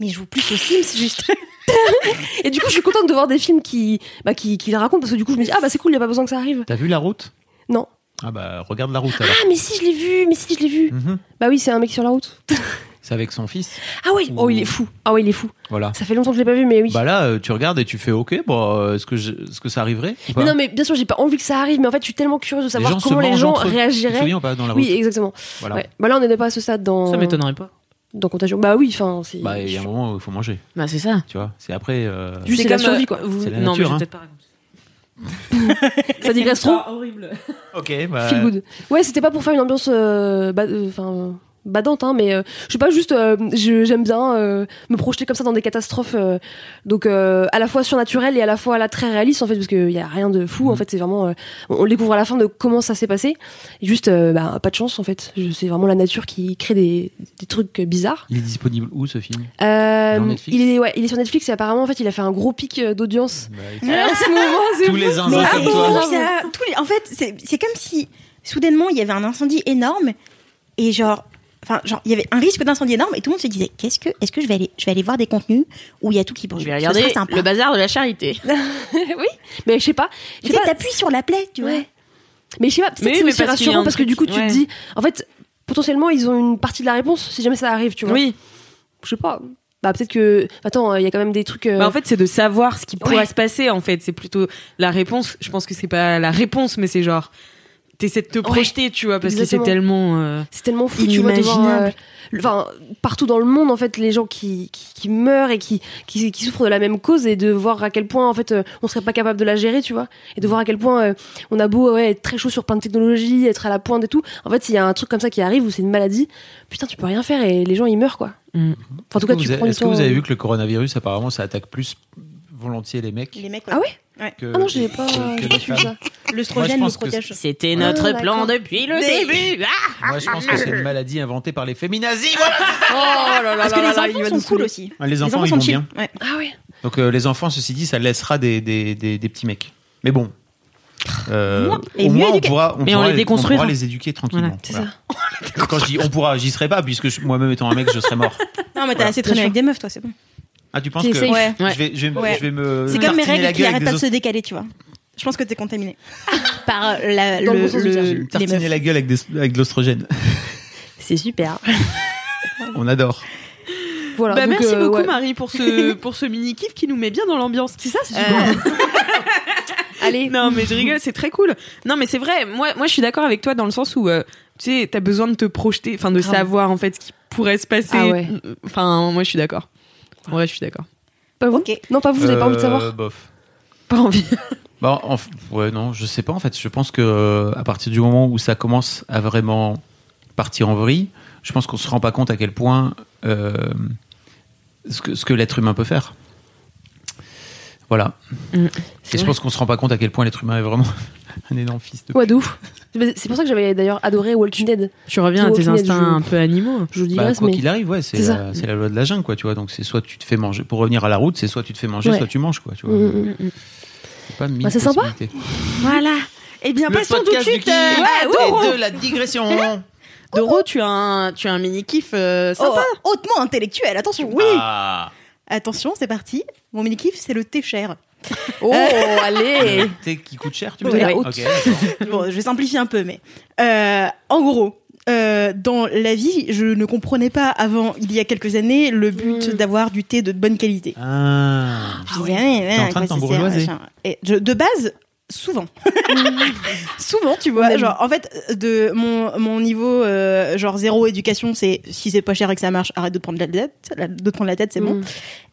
Mais je joue plus aux Sims, juste. Et du coup, je suis contente de voir des films qui, bah, qui, qui les racontent parce que du coup, je me dis, ah bah c'est cool, il y a pas besoin que ça arrive. T'as vu la route? Non. Ah bah regarde la route alors. Ah, mais si, je l'ai vu, mais si, je l'ai vu. Mhm. Bah oui, c'est un mec sur la route. C'est avec son fils. Ah oui, oh, il est fou. Ah oui, il est fou. Voilà. Ça fait longtemps que je l'ai pas vu, mais oui. Bah là, euh, tu regardes et tu fais OK, bon, euh, est-ce que, je- est-ce que ça arriverait mais non, mais bien sûr, j'ai pas envie que ça arrive, mais en fait, je suis tellement curieuse de Les savoir comment les gens entre eux. Tu te réagiraient. souviens ou pas dans la route? Oui, exactement. Voilà. Ouais. Bah là, on n'est pas à ce stade dans. Ça m'étonnerait pas. Dans Contagion. Bah oui, enfin, c'est. Bah, il y a un moment où il faut manger, Bah, c'est ça. tu vois. C'est après. euh, Juste, c'est la survie, quoi. vous- C'est la non, nature, mais je hein. vais peut-être pas raconter. Ça digresse trop. horrible. Ok, bah. Feel good. Ouais, c'était pas pour faire une ambiance, euh, ba- euh, enfin, badante, hein, mais euh, je sais pas, juste, euh, je- j'aime bien euh, me projeter comme ça dans des catastrophes, euh, donc euh, à la fois surnaturelles et à la fois là très réalistes en fait, parce qu'il y a rien de fou. En fait, c'est vraiment, euh, on, découvre à la fin de comment ça s'est passé. Et juste, euh, bah, pas de chance en fait. C'est vraiment la nature qui crée des, des trucs bizarres. Il est disponible où ce film? Euh, il est, ouais, il est sur Netflix et apparemment en fait, il a fait un gros pic d'audience. Bah, ce moment, Tous les comme toi. ça. Tous les- En fait, c'est c'est comme si soudainement il y avait un incendie énorme et genre. Enfin, genre, il y avait un risque d'incendie énorme et tout le monde se disait qu'est-ce que, est-ce que je vais aller, je vais aller voir des contenus où il y a tout qui brûle? Je vais regarder le bazar de la charité. oui, mais je sais pas. Tu sais t'appuies sur la plaie, tu vois. Mais je sais pas, oui, c'est parce a rassurant parce que du coup tu ouais. te dis, en fait, potentiellement ils ont une partie de la réponse si jamais ça arrive, tu vois. Oui. Je sais pas. Bah peut-être que, attends, il y a quand même des trucs. euh, Bah, en fait, c'est de savoir ce qui pourrait se passer. En fait, c'est plutôt la réponse. Je pense que c'est pas la réponse, mais c'est genre t'essaies de te projeter, tu vois, parce exactement. que c'est tellement. euh, c'est tellement fou, tu vois, inimaginable. euh, Enfin, partout dans le monde, en fait, les gens qui, qui, qui meurent et qui, qui, qui souffrent de la même cause et de voir à quel point, en fait, euh, on serait pas capable de la gérer, tu vois. Et de voir à quel point euh, on a beau ouais, être très chaud sur plein de technologies, être à la pointe et tout. En fait, s'il y a un truc comme ça qui arrive ou c'est une maladie, putain, tu peux rien faire et les gens ils meurent, quoi. Mm. Enfin, en tout cas, Est-ce que tu prends Est-ce que vous avez vu que le coronavirus, apparemment, ça attaque plus volontiers les mecs Les mecs, Ah ouais que, Ah non, j'ai pas, que- pas ça. L'œstrogène nous protège. C'était Ah, notre plan depuis le début. Ah Moi, je pense que c'est une maladie inventée par les féminazis. oh là là Parce que là les enfants va sont nous cool aussi. Ah, Les enfants, enfants ils sont vont chill. bien. Ouais. Ah ouais. Donc euh, les enfants, ceci dit, ça laissera des, des, des, des petits mecs. Mais bon. Euh, au moins, on pourra, on Mais on pourra les déconstruira. on pourra les éduquer tranquillement. Voilà. ça. Quand je dis on pourra, j'y serai pas, puisque moi-même étant un mec, je serais mort. Non, mais t'as Voilà. assez traîné Bien avec des meufs, toi, c'est bon. Ah, tu penses que. Ouais. je, vais, je, vais, Ouais. je vais me. C'est comme mes règles qui arrêtent pas de se décaler, tu vois. Je pense que t'es contaminé par la, Dans le le, le- tartiner la gueule avec, des- avec de l'ostrogène. C'est super. On adore. Voilà. Bah, donc, merci euh, beaucoup ouais. Marie pour ce pour ce mini kiff qui nous met bien dans l'ambiance. C'est ça, c'est super. Allez. Non mais je rigole, c'est très cool. Non mais c'est vrai. Moi moi je suis d'accord avec toi dans le sens où euh, tu sais t'as besoin de te projeter, enfin de Grave. savoir en fait ce qui pourrait se passer. Ah ouais. Enfin moi je suis d'accord. Vrai je suis d'accord. Pas vous Ok. Non, pas vous, vous avez pas envie de Euh, savoir Bof. Pas envie. Bah, en f- ouais, non, je sais pas en fait. Je pense que euh, à partir du moment où ça commence à vraiment partir en vrille, je pense qu'on se rend pas compte à quel point euh, ce que, ce que l'être humain peut faire. Voilà. Mm. Et je pense qu'on se rend pas compte à quel point l'être humain est vraiment un énorme fils de. Ouais, de ouf. Mais C'est pour ça que j'avais d'ailleurs adoré Walking Dead. Tu reviens à tes instincts je- un peu animaux. Je vous Bah, digresse, quoi mais. qu'il arrive, ouais, c'est la, c'est la loi de la jungle, quoi, tu vois. Donc c'est soit tu te fais manger, pour revenir à la route, c'est soit tu te fais manger, Ouais. soit tu manges, quoi, tu vois. Mm, mm, mm. C'est pas mille Bah, c'est sympa. Voilà. Eh bien Le passons tout de suite euh, de la digression. Doro, tu as un tu as un mini kiff euh, Oh, sympa. hautement intellectuel, attention. Oui. Ah. Attention, c'est parti. Mon mini kiff, c'est le thé cher. Oh, allez Le thé qui coûte cher, tu veux De la dire haute. Ok, d'accord. Bon, je vais simplifier un peu, mais euh, en gros, euh, dans la vie, je ne comprenais pas avant, il y a quelques années, le but Mm. d'avoir du thé de bonne qualité. Ah. Je disais, ouais, ouais, en train de base, souvent. souvent, tu vois. Genre, en fait, de mon, mon niveau, euh, genre zéro éducation, c'est si c'est pas cher et que ça marche, arrête de te prendre la tête. la- De te prendre la tête, c'est bon. Mm.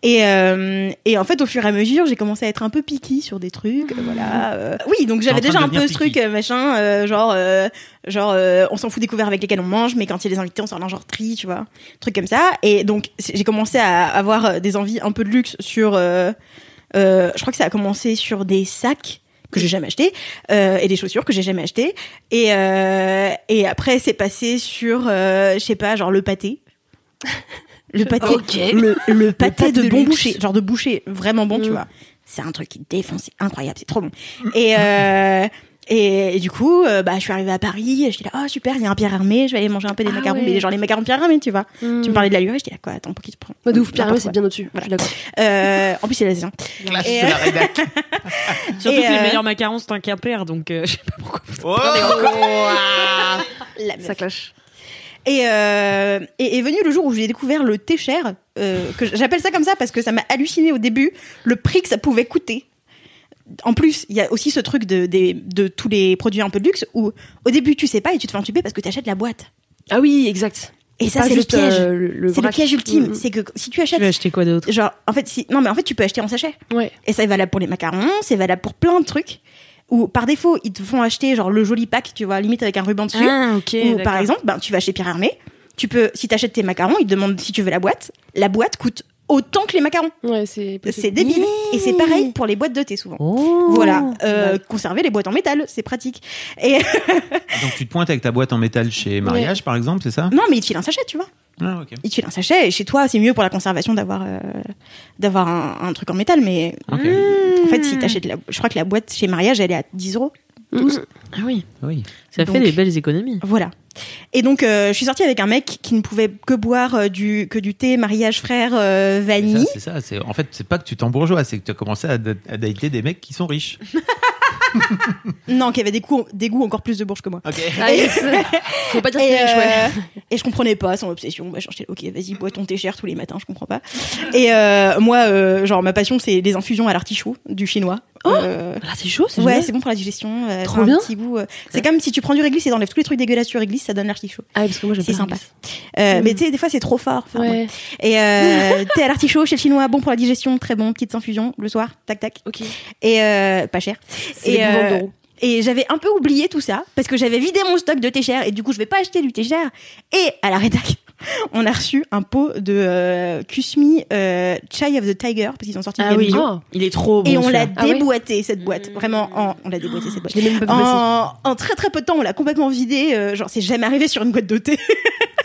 Et, euh, et en fait, au fur et à mesure, j'ai commencé à être un peu piquée sur des trucs. Voilà. euh. Oui, donc j'avais déjà un peu ce truc, picky. euh, machin, euh, genre, euh, genre, euh, on s'en fout des couverts avec lesquels on mange, mais quand il y a des invités, on sort d'un genre tri, tu vois, truc comme ça. Et donc, j'ai commencé à avoir euh, des envies un peu de luxe sur. euh, euh, je crois que ça a commencé sur des sacs que j'ai jamais achetés euh, et des chaussures que j'ai jamais achetées. Et euh, et après c'est passé sur euh, je sais pas genre le pâté. Le pâté. Le, le pâté de, de bon luxe. boucher. Genre de boucher vraiment bon tu Mm. vois. C'est un truc qui défonce c'est incroyable c'est trop bon. Et euh, et, et du coup, euh, bah, je suis arrivée à Paris, j'étais là, oh super, il y a un Pierre Hermé, je vais aller manger un peu des Ah macarons, ouais. mais genre les macarons Pierre Hermé, tu vois. Mm. Tu me parlais de la lurée, j'étais là, quoi, attends, pour qui tu prends Bah, de ouf, Pierre Hermé, c'est bien au-dessus. D'accord. Euh, en plus, c'est l'Asien. Clash Et, de la rédac. Surtout Et, que les euh, meilleurs macarons c'est un Quimper donc euh, je sais pas pourquoi. Oh La meuf. Ça clash. Et, euh, et est venu le jour où j'ai découvert le thé cher, euh, que j'appelle ça comme ça parce que ça m'a halluciné au début, le prix que ça pouvait coûter. En plus, il y a aussi ce truc de, tous les produits un peu de luxe où au début tu sais pas et tu te fais entuber parce que tu achètes la boîte. Ah oui, exact. Et ça c'est le piège. euh, le- c'est le piège ultime. Mm. C'est que si tu Tu achètes veux acheter quoi d'autre? genre en fait si non mais en fait tu peux acheter en sachet. Ouais. Et ça est valable pour les macarons, c'est valable pour plein de trucs. Ou par défaut, ils te font acheter genre le joli pack, tu vois, limite avec un ruban dessus. Ah, ok. Ou par exemple, ben, tu vas chez Pierre Hermé, tu peux, si t'achètes tes macarons, ils te demandent si tu veux la boîte. La boîte coûte autant que les macarons. Ouais, c'est débile. Et c'est pareil pour les boîtes de thé souvent. Oh. Voilà, euh, conserver les boîtes en métal, c'est pratique. Et Donc tu te pointes avec ta boîte en métal chez Mariage, par exemple, c'est ça? Non, mais ils te filent un sachet, tu vois. Ah. Ils te filent un sachet. Et chez toi, c'est mieux pour la conservation d'avoir euh, d'avoir un, un truc en métal. Mais en fait, si t'achètes la, je crois que la boîte chez Mariage, elle est à 10 euros. Ah oui. Oui. Ça Donc- fait des belles économies. Voilà. Et donc, euh, je suis sortie avec un mec qui ne pouvait que boire euh, du que du thé mariage frère euh, vanille. C'est ça. C'est en fait, c'est pas que tu t'embourgeois, c'est que tu as commencé à, à dater des mecs qui sont riches. Non, qui avait des goûts, des goûts encore plus de bourge que moi. Ok. Ah, yes. Faut pas dire que Et, t'es riche, ouais. euh, et je comprenais pas son obsession. Bah, j'étais ok, vas-y, bois ton thé cher tous les matins, je comprends pas. Et euh, moi, euh, genre, ma passion, c'est les infusions à l'artichaut du chinois. Euh, Là, c'est chaud, c'est ouais, c'est bon pour la digestion. euh, Trop un bien. petit goût. euh, c'est comme si tu prends du réglisse et t'enlèves tous les trucs dégueulasses sur réglisse, ça donne l'artichaut. Ah, parce que moi, C'est sympa. Euh, Mm. Mais tu sais, des fois, c'est trop fort. Enfin. Ouais. Et thé à l'artichaut chez le chinois, bon pour la digestion, très bon, petites infusions le soir, tac tac. Ok. Et pas cher. C'est Et. Et j'avais un peu oublié tout ça parce que j'avais vidé mon stock de thé cher et du coup je vais pas acheter du thé cher. Et à la rédac, on a reçu un pot de euh, Kusmi euh, Chai of the Tiger parce qu'ils ont sorti Ah une oui. Oh. Il est trop bon. Et on l'a. Ah déboîté cette boîte, vraiment en, on l'a déboîté cette boîte. Je même pas. En, en très très peu de temps, on l'a complètement vidé. euh, genre, c'est jamais arrivé sur une boîte de thé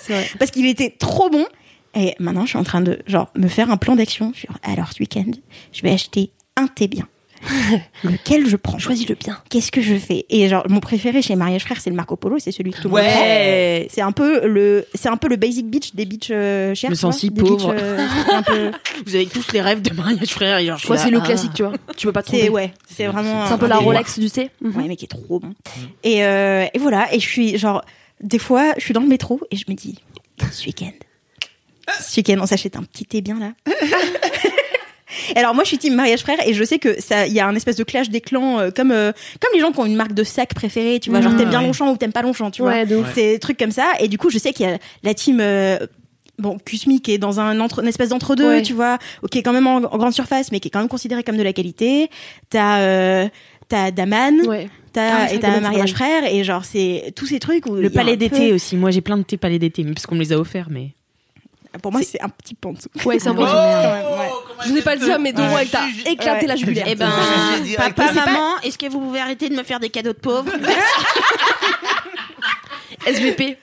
vrai. parce qu'il était trop bon. Et maintenant, je suis en train de genre me faire un plan d'action. sur Alors, ce week-end, je vais acheter un thé bien. Lequel je prends? Choisis le bien. Qu'est-ce que je fais? Et genre, mon préféré chez Mariage Frère, c'est le Marco Polo. C'est celui que tout le monde prend. Ouais. C'est un peu le, c'est un peu le basic beach des beach euh, chers. Je me sens si pauvre. beach, euh, un peu. Vous avez tous les rêves de mariage frère. et genre, je c'est le ah. classique, tu vois. Tu peux pas te tromper. ouais, c'est vraiment. C'est un peu la Rolex du thé. Ouais, mais qui est trop bon. Et, euh, et voilà, et je suis genre, des fois, je suis dans le métro et je me dis, ce week-end, ce week-end, on s'achète un petit thé bien là. Alors moi je suis team mariage frère et je sais que ça il y a un espèce de clash des clans euh, comme euh, comme les gens qui ont une marque de sac préférée tu vois genre t'aimes bien ouais. Longchamp ou t'aimes pas Longchamp tu vois Ouais, ouf. c'est des trucs comme ça et du coup je sais qu'il y a la team euh, bon Kusmi qui est dans un entre, une espèce d'entre deux Ouais. tu vois qui est quand même en, en grande surface mais qui est quand même considéré comme de la qualité t'as euh, t'as Daman Ouais. T'as, Ah, et t'as mariage frère et genre c'est tous ces trucs où Le palais peu- d'été aussi. Moi, j'ai plein de thés palais d'été, mais parce qu'on me les a offerts, mais. Pour moi c'est un petit peu en dessous Ouais, c'est un peu. Ouais, ouais. Je n'ai pas le dire, mais Doro, elle t'a éclaté la jugulaire. Eh ben, papa, maman, est-ce que vous pouvez arrêter de me faire des cadeaux de pauvres SVP.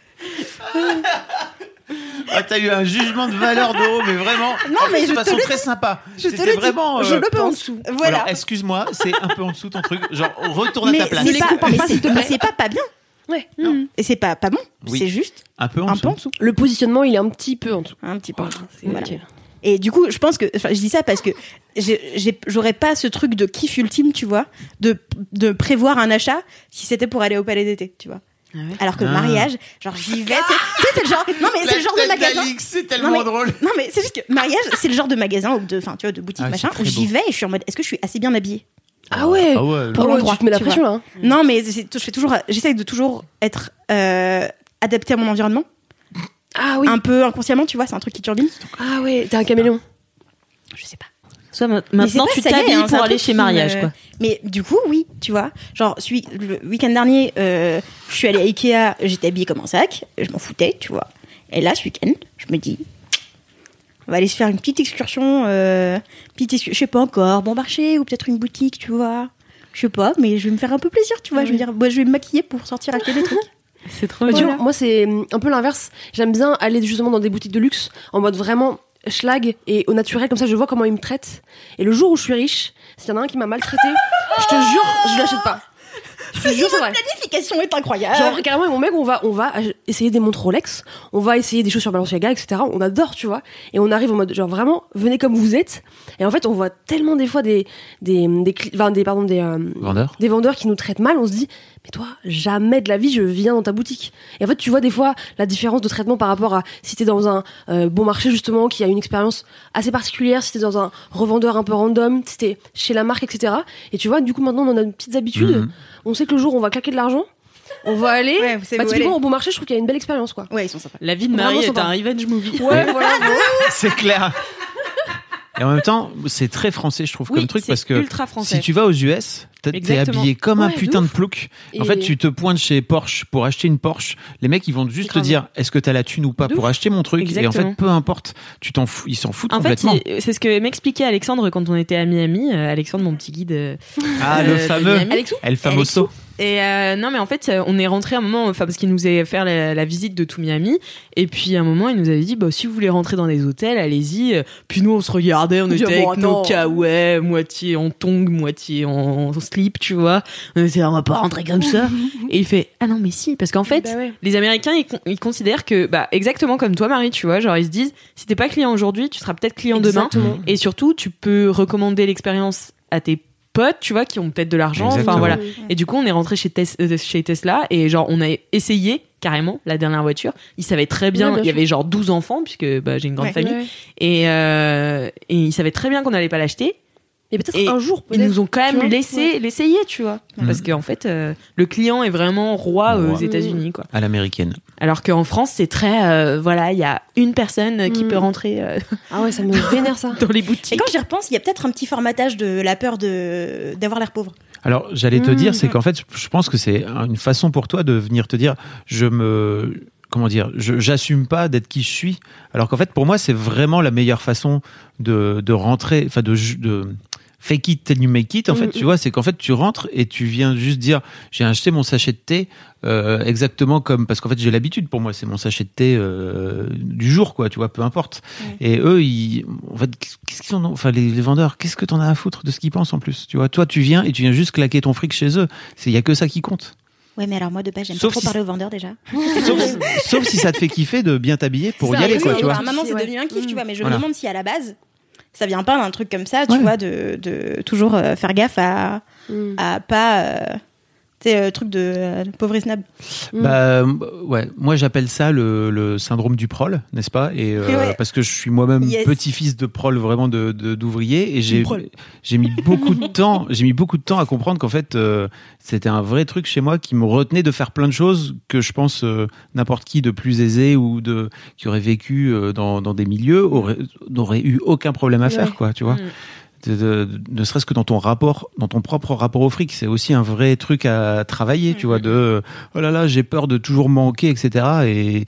Ah, t'as eu un jugement de valeur d'euro, mais vraiment. Non, en mais de te façon très dis. sympa. je te C'était le dis vraiment. je euh, le pense voilà Alors, excuse-moi, c'est un peu en dessous ton truc. Genre, retourne mais à ta place. mais c'est pas pas bien Ouais. et c'est pas pas bon Oui. c'est juste Un peu en un dessous. peu en dessous Le positionnement, il est un petit peu en dessous. un petit peu en dessous. C'est Voilà. Et du coup, je pense que, enfin, je dis ça parce que j'aurais pas ce truc de kiff ultime, tu vois, de, de prévoir un achat si c'était pour aller au palais d'été, tu vois. Alors que le Ah. mariage, genre j'y vais, tu sais- tu sais, c'est le genre, non mais c'est le genre de magasin. c'est Non, tellement mais- drôle. Non mais c'est juste que mariage, c'est le genre de magasin ou de, enfin, tu vois, de boutique Ah, machin où j'y vais et je suis en mode, est-ce que je suis assez bien habillée? Ah ouais. Ah ouais. Pour l'endroit, tu te mets la tu pression là. hein. Non mais je fais toujours, j'essaye de toujours être euh, adapté à mon environnement, Ah oui. un peu inconsciemment, tu vois, c'est un truc qui turbine. Ah ouais, t'es un caméléon. Je sais pas. Soit maintenant, tu t'habilles hein, pour aller chez mariage, me- quoi. Mais du coup, oui, tu vois. Genre, celui, le week-end dernier, euh, je suis allée à Ikea, j'étais habillée comme un sac, je m'en foutais, tu vois. Et là, ce week-end, je me dis, on va aller se faire une petite excursion, euh, petite excursion, je sais pas encore, bon marché ou peut-être une boutique, tu vois. Je sais pas, mais je vais me faire un peu plaisir, tu vois. Je vais dire, bah, je vais me maquiller pour sortir acheter des trucs. C'est trop vois, moi, c'est hum, un peu l'inverse. J'aime bien aller justement dans des boutiques de luxe en mode vraiment schlag et au naturel, comme ça je vois comment ils me traitent. Et le jour où je suis riche, s'il y en a un qui m'a maltraité, je te jure, je l'achète pas. Je jure, vrai. planification est incroyable. Genre carrément avec mon mec on va on va essayer des montres Rolex, on va essayer des chaussures Balenciaga etc. On adore tu vois et on arrive en mode genre vraiment venez comme vous êtes et en fait on voit tellement des fois des des des, enfin, des pardon des euh, des vendeurs qui nous traitent mal on se dit mais toi jamais de la vie je viens dans ta boutique et en fait tu vois des fois la différence de traitement par rapport à si t'es dans un euh, bon marché justement qui a une expérience assez particulière si t'es dans un revendeur un peu random si t'es chez la marque etc. et tu vois du coup maintenant on a une petites habitudes Mhm. on sait que le jour où on va claquer de l'argent on va aller Ouais, vous savez bah, typiquement au bon marché, je trouve qu'il y a une belle expérience, quoi. Ouais, ils sont sympas. La vie de Marie est sympa. un revenge movie. Ouais, voilà. C'est clair. Et en même temps, c'est très français, je trouve, Oui, comme truc, parce que si tu vas aux US, t'es- habillé comme un Ouais, putain de plouc. En Et- fait, tu te pointes chez Porsche pour acheter une Porsche. Les mecs, ils vont juste te dire, est-ce que t'as la thune ou pas De pour ouf. acheter mon truc? Et en fait, peu importe, tu t'en fous, ils s'en foutent En complètement. c'est ce que m'expliquait Alexandre quand on était à Miami. Euh, Alexandre, mon petit guide. euh, ah, euh, le fameux. Alexou El Famoso. Et euh, non, mais en fait, euh, on est rentré un moment, enfin parce qu'il nous a fait la, la visite de tout Miami, et puis à un moment, il nous avait dit, bah si vous voulez rentrer dans des hôtels, allez-y. Puis nous, on se regardait, on était bon, avec nos kawaii, moitié en tongs, moitié en, en slip, tu vois. On était, on va pas rentrer comme ça. et il fait, ah non, mais si, parce qu'en fait, Bah ouais. les Américains, ils, ils considèrent que, bah exactement comme toi, Marie, tu vois, genre ils se disent, si t'es pas client aujourd'hui, tu seras peut-être client demain. Exactement. Et surtout, tu peux recommander l'expérience à tes potes, tu vois, qui ont peut-être de l'argent. Enfin voilà. Et du coup, on est rentré chez, Tes- euh, chez Tesla et genre on a essayé carrément la dernière voiture. Ils savaient très bien, Ouais, bien il y avait genre 12 enfants puisque bah, j'ai une grande Ouais. famille Ouais. et euh, et ils savaient très bien qu'on n'allait pas l'acheter. Et peut-être un jour, Ils peut-être. nous ont quand même vois, laissé l'essayer, tu vois, parce qu'en fait euh, le client est vraiment roi aux. États-Unis quoi. À l'américaine. Alors qu'en France, c'est très euh, voilà, il y a une personne qui Mm. peut rentrer euh, Ah ouais, ça me vénère ça. dans les Et boutiques. quand j'y repense, il y a peut-être un petit formatage de la peur de d'avoir l'air pauvre. Alors, j'allais te Mmh. dire, c'est qu'en fait, je pense que c'est une façon pour toi de venir te dire, je me, comment dire, je j'assume pas d'être qui je suis. Alors qu'en fait, pour moi, c'est vraiment la meilleure façon de, de rentrer, enfin de fake it till you make it. En fait, Mhm. tu vois, c'est qu'en fait, tu rentres et tu viens juste dire, j'ai acheté mon sachet de thé euh, exactement comme parce qu'en fait, j'ai l'habitude. Pour moi, c'est mon sachet de thé euh, du jour, quoi. Tu vois, peu importe. Et eux, ils, en fait, qu'est-ce qu'ils en ont Enfin, les, les vendeurs, qu'est-ce que t'en as à foutre de ce qu'ils pensent en plus Tu vois, toi, tu viens et tu viens juste claquer ton fric chez eux. C'est, il y a que ça qui compte. Ouais, mais alors moi de base, j'aime trop si parler aux vendeurs déjà. sauf, sauf si ça te fait kiffer de bien t'habiller pour y aller, quoi, oui, tu vois. maintenant c'est devenu un kiff, tu vois, mais je Voilà. me demande si à la base ça vient pas d'un truc comme ça, tu Ouais. vois, de, de toujours euh, faire gaffe à, Mm. à pas. Tu sais, euh, truc de euh, pauvre. Mm. Bah euh, ouais, moi j'appelle ça le, le syndrome du prol, n'est-ce pas? Et euh, Ouais. parce que je suis moi-même Yes. petit-fils de prol, vraiment de d'ouvrier, et j'ai mis beaucoup de temps, j'ai mis beaucoup de temps à comprendre qu'en fait euh, c'était un vrai truc chez moi qui me retenait de faire plein de choses que je pense n'importe qui de plus aisé ou de qui aurait vécu dans dans des milieux aurait n'aurait eu aucun problème à faire, quoi, tu vois. Mm. De, de- ne serait-ce que dans ton rapport, dans ton propre rapport au fric, c'est aussi un vrai truc à travailler, tu vois, de oh là là, j'ai peur de toujours manquer, etc. Et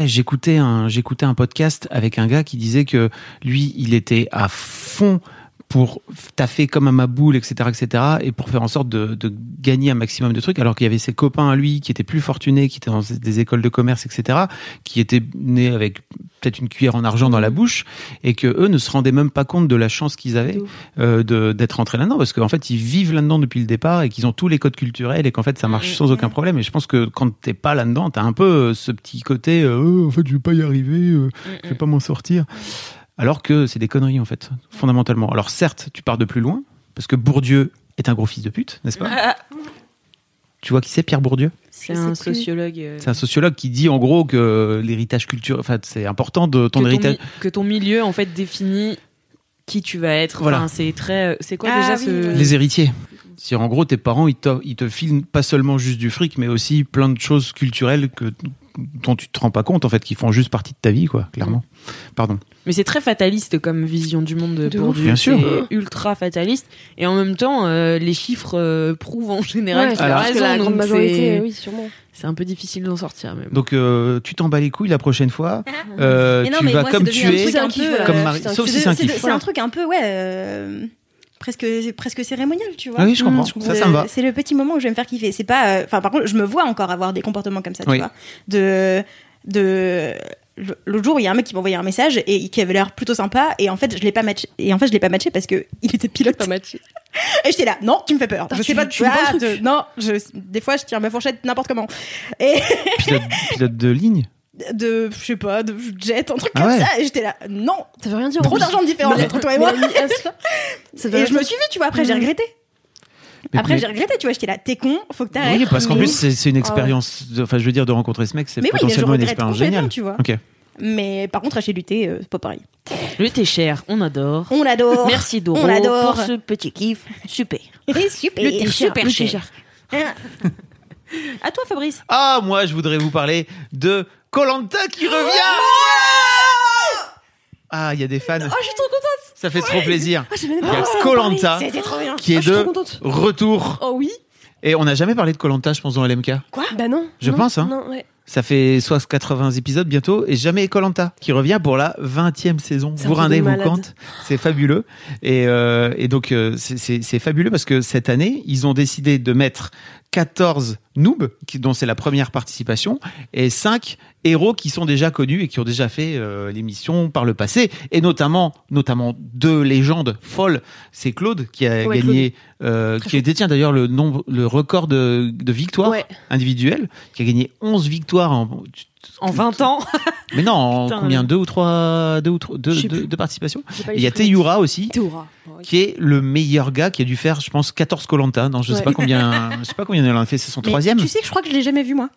j'écoutais un, j'écoutais un podcast avec un gars qui disait que lui, il était à fond pour taffer comme un maboule, etc., etc., et pour faire en sorte de, de gagner un maximum de trucs, alors qu'il y avait ses copains à lui qui étaient plus fortunés, qui étaient dans des écoles de commerce, etc., qui étaient nés avec peut-être une cuillère en argent dans la bouche, et que eux ne se rendaient même pas compte de la chance qu'ils avaient euh, d'être rentrés là-dedans, parce qu'en fait, ils vivent là-dedans depuis le départ et qu'ils ont tous les codes culturels et qu'en fait, ça marche sans aucun problème. Et je pense que quand t'es pas là-dedans, t'as un peu euh, ce petit côté, euh, Oh, en fait, je vais pas y arriver, euh, je vais pas m'en sortir. Alors que c'est des conneries, en fait, fondamentalement. Alors certes, tu pars de plus loin, parce que Bourdieu est un gros fils de pute, n'est-ce pas Ah, Tu vois qui c'est, Pierre Bourdieu C'est un sociologue. euh, C'est un sociologue qui dit en gros que l'héritage culturel, enfin, c'est important de ton que, héritage. que ton milieu en fait définit qui tu vas être. Voilà. Enfin, c'est très. C'est quoi Ah déjà oui, ce. Les héritiers. Si en gros tes parents ils te, ils te filent pas seulement juste du fric, mais aussi plein de choses culturelles que dont tu te rends pas compte en fait, qui font juste partie de ta vie quoi, clairement. Pardon. Mais c'est très fataliste comme vision du monde de ouf. Bien sûr. Ultra fataliste. Et en même temps, euh, les chiffres euh, prouvent en général Ouais, qu'il a raison. la grande donc majorité, c'est- oui, sûrement. C'est un peu difficile d'en sortir même. Donc euh, tu t'en bats les couilles la prochaine fois. Euh, Mais non, tu mais vas moi, comme c'est tu es. un peu. Comme Marie- c'est un sauf si c'est un c'est kiff. c'est un truc un peu ouais euh, presque presque cérémonial tu vois Ah oui, je comprends. Ça, ça me va. c'est le petit moment où je vais me faire kiffer c'est pas euh, enfin par contre je me vois encore avoir des comportements comme ça Oui. tu vois de de le- l'autre jour, il y a un mec qui m'a envoyé un message et qui avait l'air plutôt sympa. Et en fait, je l'ai pas matché. Et en fait, je l'ai pas matché parce que il était pilote. Pas matché. Et j'étais là, non, tu me fais peur. Je tu- sais pas, tu ah, de- non, je, des fois, je tire ma fourchette n'importe comment. Et Pilote, pilote de ligne. De, je sais pas, de jet, un truc Ah comme ouais. ça. Et j'étais là, non, Ça veut rien dire. trop d'argent de différence entre toi et moi. Ça Et je me suis vue, tu vois. Après, j'ai regretté. Mais- Après, mais- j'ai regretté, tu vois. J'étais là, t'es con, faut que t'arrêtes. Oui, parce qu'en plus, c'est une expérience. de- Enfin, je veux dire, de rencontrer ce mec, c'est Mais oui, potentiellement une expérience géniale. tu vois. Ok. Mais par contre, HLUT, euh, c'est pas pareil. Le thé cher, on adore. On adore. Merci Doro On adore. pour ce petit kiff. Super. Super. Le thé cher, le super thé cher. À toi Fabrice. Ah, moi, je voudrais vous parler de Colanta qui revient. Ah, il y a des fans. Oh, je suis trop contente. Ça fait trop plaisir. Ah, j'ai même Il y pas. a Colanta C'était trop bien. qui Ah, est je suis de trop contente. retour. Oh oui. Et on n'a jamais parlé de Colanta, je pense, dans LMK. Bah non. Je non, pense, hein. Non, ouais. Ça fait soit 80 épisodes bientôt et jamais Colanta qui revient pour la 20e saison. C'est un vous truc de rendez-vous malade. compte? C'est fabuleux. Et, euh, et donc, euh, c'est- c'est c'est fabuleux parce que cette année, ils ont décidé de mettre 14 noobs, qui, dont c'est la première participation, et 5 héros qui sont déjà connus et qui ont déjà fait euh, l'émission par le passé. Et notamment, notamment deux légendes folles. C'est Claude qui a Ouais, gagné, euh, qui détient d'ailleurs le nombre, le record de, de victoires Ouais. individuelles, qui a gagné 11 victoires en, En 20 ans. mais non, en Putain, combien. Deux ou trois, deux ou trois, deux, sais participations. Il y a. Teyura aussi, qui est le meilleur gars qui a dû faire, je pense, 14 Colanta. Non, je sais Ouais. pas combien, je sais pas combien il en a fait. C'est son Mais troisième. Tu sais que je crois que je l'ai jamais vu, moi.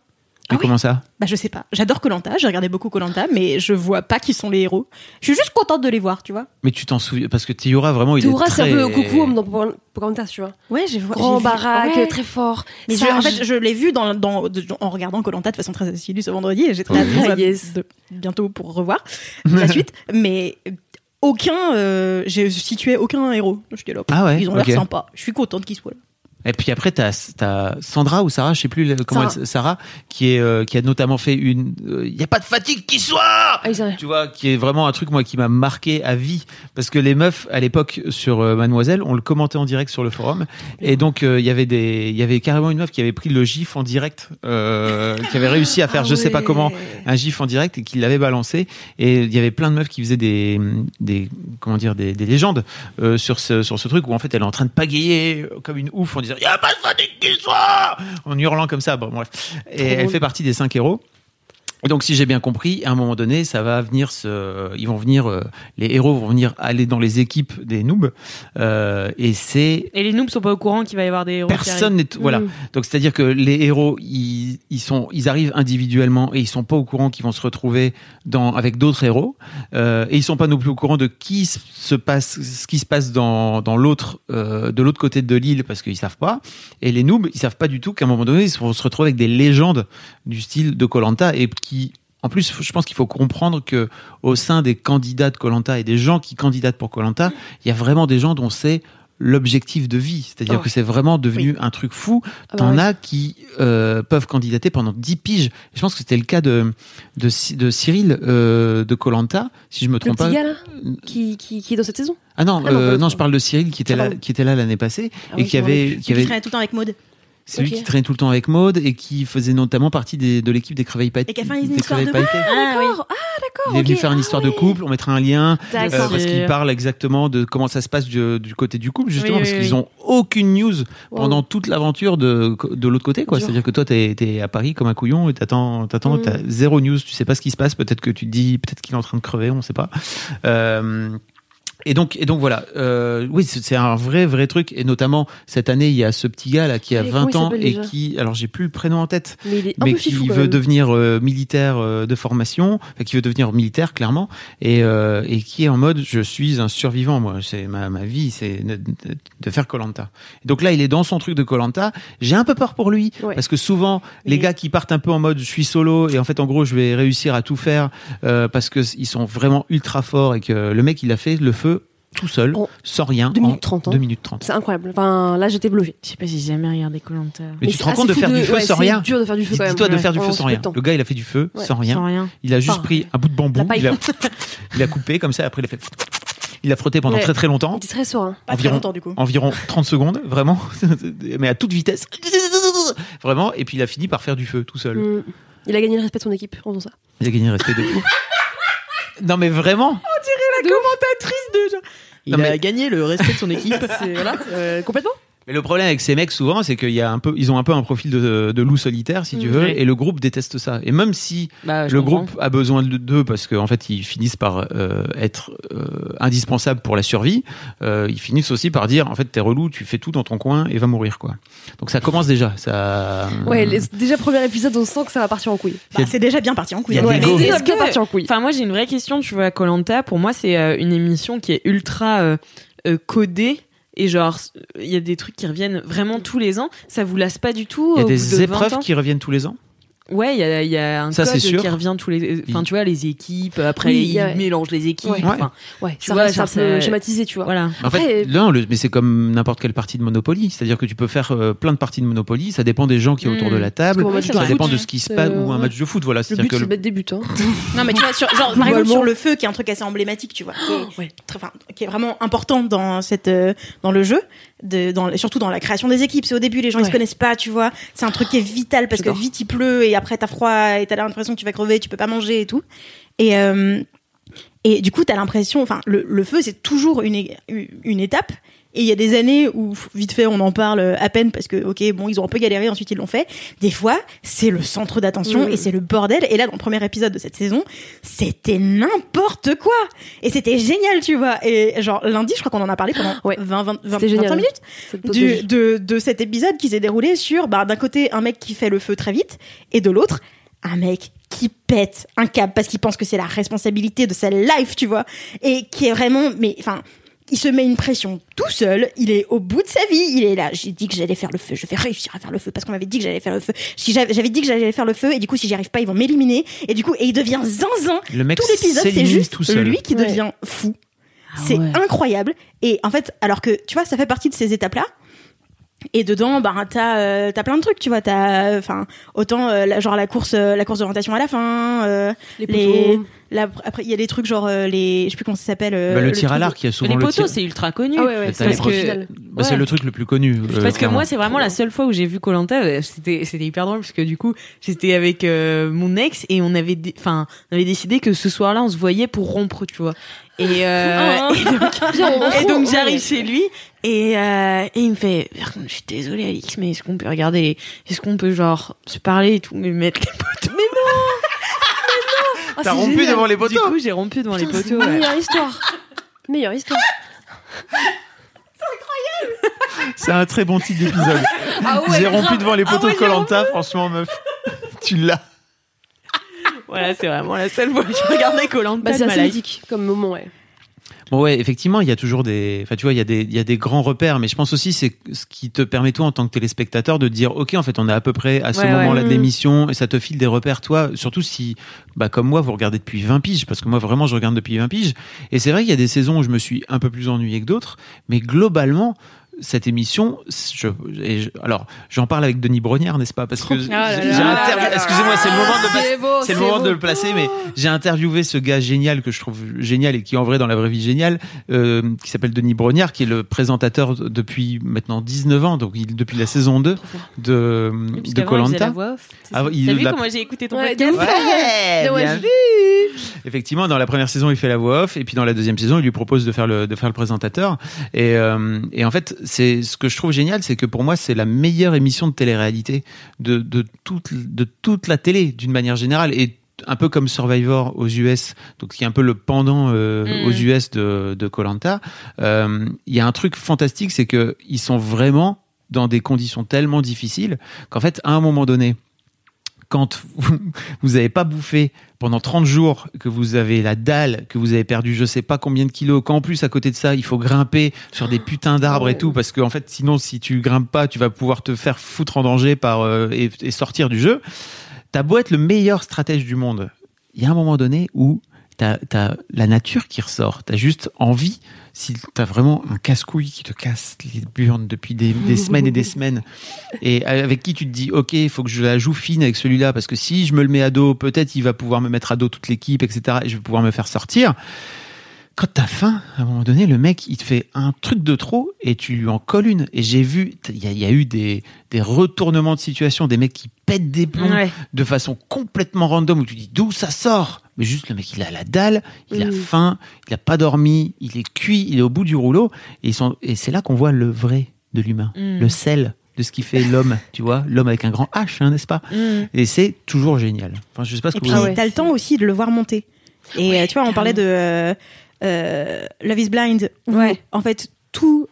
Ah oui comment ça Bah, je sais pas. J'adore Colanta. J'ai regardé beaucoup Colanta, mais je vois pas qui sont les héros. Je suis juste contente de les voir, tu vois. Mais tu t'en souviens parce que Teyura vraiment, il Théora, est c'est très. un peu coucou dans Pocahontas, tu vois. Ouais, j'ai vu. Grand baraque, ouais. très fort. Mais je- en fait, je l'ai vu dans, dans, de- en regardant Colanta de façon très assidue ce vendredi et j'ai très hâte yes. de- bientôt pour revoir la suite. Mais aucun, euh, j'ai situé aucun héros. J'étais là. Ah ouais, Ils ont l'air sympas. Je suis contente qu'ils soient là. Et puis après, t'as as Sandra ou Sarah, je sais plus comment Sarah. elle, Sarah, qui est euh, qui a notamment fait une. Il y a pas de fatigue qui soit. Ah, tu vois, qui est vraiment un truc moi qui m'a marqué à vie parce que les meufs à l'époque sur euh, Mademoiselle, on le commentait en direct sur le forum et donc euh, il y avait des, il y avait carrément une meuf qui avait pris le gif en direct, euh, qui avait réussi à faire Ah je sais pas ouais. comment un gif en direct et qui l'avait balancé et il y avait plein de meufs qui faisaient des, des comment dire des, des légendes euh, sur ce sur ce truc où en fait elle est en train de pagayer comme une ouf en disant il y a pas de fatigue qui soit! en hurlant comme ça. Bon bref. Et elle drôle. fait partie des cinq héros donc, si j'ai bien compris, à un moment donné, ça va venir se, ils vont venir, euh, les héros vont venir aller dans les équipes des noobs, euh, et c'est Et les noobs sont pas au courant qu'il va y avoir des héros. personne n'est, voilà. Mm. Donc, c'est-à-dire que les héros, ils, ils sont, ils arrivent individuellement et ils sont pas au courant qu'ils vont se retrouver dans avec d'autres héros, euh, et ils sont pas non plus au courant de qui se passe, ce qui se passe dans dans l'autre, euh, de l'autre côté de l'île parce qu'ils savent pas. Et les noobs, ils savent pas du tout qu'à un moment donné, ils vont se retrouver avec des légendes du style de Colanta et qui en plus, je pense qu'il faut comprendre que au sein des candidats de Colanta et des gens qui candidatent pour Colanta, il y a vraiment des gens dont c'est l'objectif de vie. C'est-à-dire Oh. que c'est vraiment devenu un truc fou. Ah bah T'en as qui euh, peuvent candidater pendant 10 piges. Je pense que c'était le cas de, de, Cy- de Cyril euh, de Colanta, si je me Le trompe petit pas. gars, là, qui, qui, qui est dans cette saison? Ah non, Ah non, euh, je parle de Cyril qui était Ah, là, qui était là l'année passée Ah et oui, qui avait, qui avait, traînait tout le temps avec Maud. C'est lui Ok. qui traînait tout le temps avec Maude et qui faisait notamment partie des, de l'équipe des creveilles pailletés. Et qui a fait une des histoire de. Ah, oui. D'accord. Ah, Il est venu faire une Ah, histoire de ouais. couple, on mettra un lien euh, D'accord. parce qu'il parle exactement de comment ça se passe du, du côté du couple justement Oui, parce oui, qu'ils oui. ont aucune news Wow. pendant toute l'aventure de, de l'autre côté quoi. C'est-à-dire que toi t'es es à Paris comme un couillon et t'attends t'attends Mm. t'as zéro news, tu sais pas ce qui se passe, peut-être que tu te dis peut-être qu'il est en train de crever, on sait pas. Euh, et donc, et donc voilà, euh, oui, c'est un vrai, vrai truc. Et notamment, cette année, il y a ce petit gars là qui a Et comment 20 il ans et qui, alors j'ai plus le prénom en tête, Mais il est un mais peu qui veut devenir euh, militaire euh, de formation, enfin, qui veut devenir militaire clairement, et, euh, et qui est en mode je suis un survivant moi, c'est ma, ma vie, c'est de, de- faire Colanta. Donc là il est dans son truc de Colanta. J'ai un peu peur pour lui Ouais. parce que souvent les gars qui partent un peu en mode je suis solo et en fait en gros je vais réussir à tout faire euh, parce que ils sont vraiment ultra forts et que le mec il a fait le feu tout seul, En sans rien, deux en minutes trente, hein. 2 minutes 30. C'est incroyable. Enfin, là, j'étais bluffée. Je sais pas si j'ai jamais regardé Colanta. Mais, tu c'est te rends compte de faire du feu ouais, sans c'est rien dur de faire du feu quand même. Dis-toi de faire du feu sans rien. Le gars il a fait du feu Ouais. sans rien. Sans rien. Il a juste Enfin, pris un bout de bambou, il a, il a coupé comme ça, après il a fait. Il a frotté pendant Ouais. très très longtemps, Il était très serein. Pas très Environ. longtemps, du coup. environ 30 secondes, vraiment, mais à toute vitesse. Vraiment, et puis il a fini par faire du feu tout seul. Mm. Il a gagné le respect de son équipe en faisant ça. Il a gagné le respect de. Non mais vraiment. La commentatrice de genre. Il Non, a mais- gagné le respect de son équipe. Voilà, euh, complètement. Mais le problème avec ces mecs souvent, c'est qu'il y a un peu, ils ont un peu un profil de, de loup solitaire, si tu veux, Ouais. et le groupe déteste ça. Et même si Bah, le comprends. groupe a besoin de- d'eux parce qu'en fait ils finissent par euh, être euh, indispensables pour la survie, euh, ils finissent aussi par dire en fait t'es relou, tu fais tout dans ton coin et va mourir quoi. Donc ça commence déjà. Ça. Ouais, les- déjà premier épisode, on sent que ça va partir en couille. Bah, c'est déjà bien parti en couille. Il y a Ouais, bien que- partir en couille. Enfin, moi, j'ai une vraie question. Tu vois, Colanta, pour moi, c'est euh, une émission qui est ultra euh, euh, codée. Et genre, il y a des trucs qui reviennent vraiment tous les ans. Ça vous lasse pas du tout Il y a des 20 épreuves qui reviennent tous les ans? Ouais, il y a, il y a un Ça, code qui revient tous les. Enfin, tu vois, les équipes. Après, Oui, ils il mélangent les équipes. Ouais. Enfin, Ouais, Tu ça vois, reste un genre, peu c'est- schématisé, tu vois. voilà. En fait, non, le- mais c'est comme n'importe quelle partie de Monopoly. C'est-à-dire que tu peux faire euh, plein de parties de Monopoly. Ça dépend des gens qui sont autour de la table. un Ça dépend de ce qui se Euh, passe ou un match de foot. Voilà. C'est-à-dire but, que c'est le- mettre des buts. Hein. Non, mais tu vois, sur, genre, par exemple, sur le feu, qui est un truc assez emblématique, tu vois, qui est, Ouais. très- enfin, qui est vraiment important dans cette, euh, dans le jeu, de, dans, surtout dans la création des équipes. C'est au début, les gens ils se Ouais. connaissent pas, tu vois. C'est un truc qui est vital parce que vite il pleut et après t'as froid et t'as l'impression que tu vas crever, tu peux pas manger et tout. Et, euh, et du coup, t'as l'impression, enfin, le, le feu, c'est toujours une, une étape. Et il y a des années où, vite fait, on en parle à peine parce que, ok, bon, ils ont un peu galéré, ensuite ils l'ont fait. Des fois, c'est le centre d'attention Mm. et c'est le bordel. Et là, dans le premier épisode de cette saison, c'était n'importe quoi. Et c'était génial, tu vois. Et genre, lundi, je crois qu'on en a parlé pendant Ouais. 20, 20, 20 C'était génial. 25 minutes du, de, de cet épisode qui s'est déroulé sur, bah, d'un côté, un mec qui fait le feu très vite, et de l'autre, un mec qui pète un câble parce qu'il pense que c'est la responsabilité de sa life, tu vois, et qui est vraiment, mais enfin, il se met une pression tout seul, il est au bout de sa vie, il est là, j'ai dit que j'allais faire le feu, je vais réussir à faire le feu parce qu'on m'avait dit que j'allais faire le feu. Si j'avais dit que j'allais faire le feu et du coup si j'y arrive pas, ils vont m'éliminer et du coup et il devient zinzin. le mec Tout l'épisode c'est juste tout seul. lui qui Ouais. devient fou. Ah c'est ouais. incroyable et en fait alors que tu vois ça fait partie de ces étapes là et dedans bah t'as euh, t'as plein de trucs tu vois t'as enfin autant euh, la- genre la course euh, la course d'orientation à la fin euh, Les les la- après il y a des trucs genre euh, les je sais plus comment ça s'appelle euh, Bah, le tir à l'arc, il y a souvent les le poteaux, tir. c'est ultra connu. Ah ouais, ouais, c'est finale. Bah, Ouais. le truc le plus connu. euh, Parce que clairement. moi, c'est vraiment la seule fois où j'ai vu Colanta. C'était c'était hyper drôle parce que du coup, j'étais avec euh, mon ex et on avait, dé- enfin, on avait décidé que ce soir-là, on se voyait pour rompre, tu vois. Et, euh, Oh. et donc, j'arrive chez lui et, euh, et il me fait, je suis désolée Alix, mais est-ce qu'on peut regarder, est-ce qu'on peut genre se parler et tout, mais mettre les poteaux. Mais Ah, T'as c'est rompu génial. devant les du poteaux. coup, j'ai rompu devant les Putain, c'est poteaux. ouais. Meilleure histoire. Meilleure histoire. C'est un très bon titre d'épisode. Ah ouais, J'ai rompu grave. devant les Ah poteaux ouais, de j'ai Colanta, franchement, meuf. tu l'as. Voilà, c'est vraiment la seule fois que je regardais Colanta Bah, c'est comme moment, ouais. Bon ouais, effectivement, il y a toujours des, enfin tu vois, il y a des, il y a des grands repères, mais je pense aussi c'est ce qui te permet toi en tant que téléspectateur de dire, ok, en fait, on est à peu près à ce Ouais, ouais. moment-là de l'émission et ça te file des repères toi, surtout si, bah comme moi, vous regardez depuis 20 piges, parce que moi vraiment je regarde depuis 20 piges, et c'est vrai qu'il y a des saisons où je me suis un peu plus ennuyé que d'autres, mais globalement. Cette émission, je, et je- alors j'en parle avec Denis Brognard, n'est-ce pas? Parce que j'ai là interviewé- là. excusez-moi, c'est le moment de C'est beau, c'est le c'est moment beau. de le placer, mais j'ai interviewé ce gars génial que je trouve génial et qui en vrai dans la vraie vie génial, euh, qui s'appelle Denis Brognard, qui est le présentateur de- depuis maintenant 19 ans, donc il, depuis la saison 2 de, de Colanta. voix off. c'est Ah, T'as vu la- comment j'ai écouté ton Ouais, podcast? de ouf. Ouais, Ouais, bien je- vu. Effectivement, dans la première saison, il fait la voix off, et puis dans la deuxième saison, il lui propose de faire le de faire le présentateur. Et, euh, et en fait, c'est ce que je trouve génial, c'est que pour moi, c'est la meilleure émission de télé-réalité de de toute de toute la télé d'une manière générale et un peu comme Survivor aux US, donc qui est un peu le pendant euh, Mm. aux US de de Colanta. Euh, Il y a un truc fantastique, c'est que ils sont vraiment dans des conditions tellement difficiles qu'en fait, à un moment donné, quand vous, vous avez pas bouffé pendant 30 jours, que vous avez la dalle, que vous avez perdu je sais pas combien de kilos, qu'en plus à côté de ça, il faut grimper sur des putains d'arbres et tout, parce qu'en fait, sinon, si tu grimpes pas, tu vas pouvoir te faire foutre en danger par, euh, et, et sortir du jeu. T'as beau être le meilleur stratège du monde, il y a un moment donné où t'as as la nature qui ressort. T'as juste envie, si t'as vraiment un casse-couille qui te casse les burnes depuis des, des semaines et des semaines, et avec qui tu te dis, ok, il faut que je la joue fine avec celui-là, parce que si je me le mets à dos, peut-être il va pouvoir me mettre à dos toute l'équipe, etc., et je vais pouvoir me faire sortir. Quand t'as faim, à un moment donné, le mec, il te fait un truc de trop et tu lui en colles une. Et j'ai vu, il y, a- il y a eu des, des retournements de situation, des mecs qui pètent des plombs Ouais. de façon complètement random où tu dis d'où ça sort? Mais juste le mec, il a la dalle, il a faim, il a pas dormi, il est cuit, il est au bout du rouleau. Et, ils sont, et c'est là qu'on voit le vrai de l'humain, Mm. le sel de ce qui fait l'homme, tu vois, l'homme avec un grand H, hein, n'est-ce pas Mm. Et c'est toujours génial. Enfin, je sais pas ce Et que puis, vous t'as le temps aussi de le voir monter. Et euh, tu vois, on parlait de euh, euh, Love is Blind, où en fait, tout,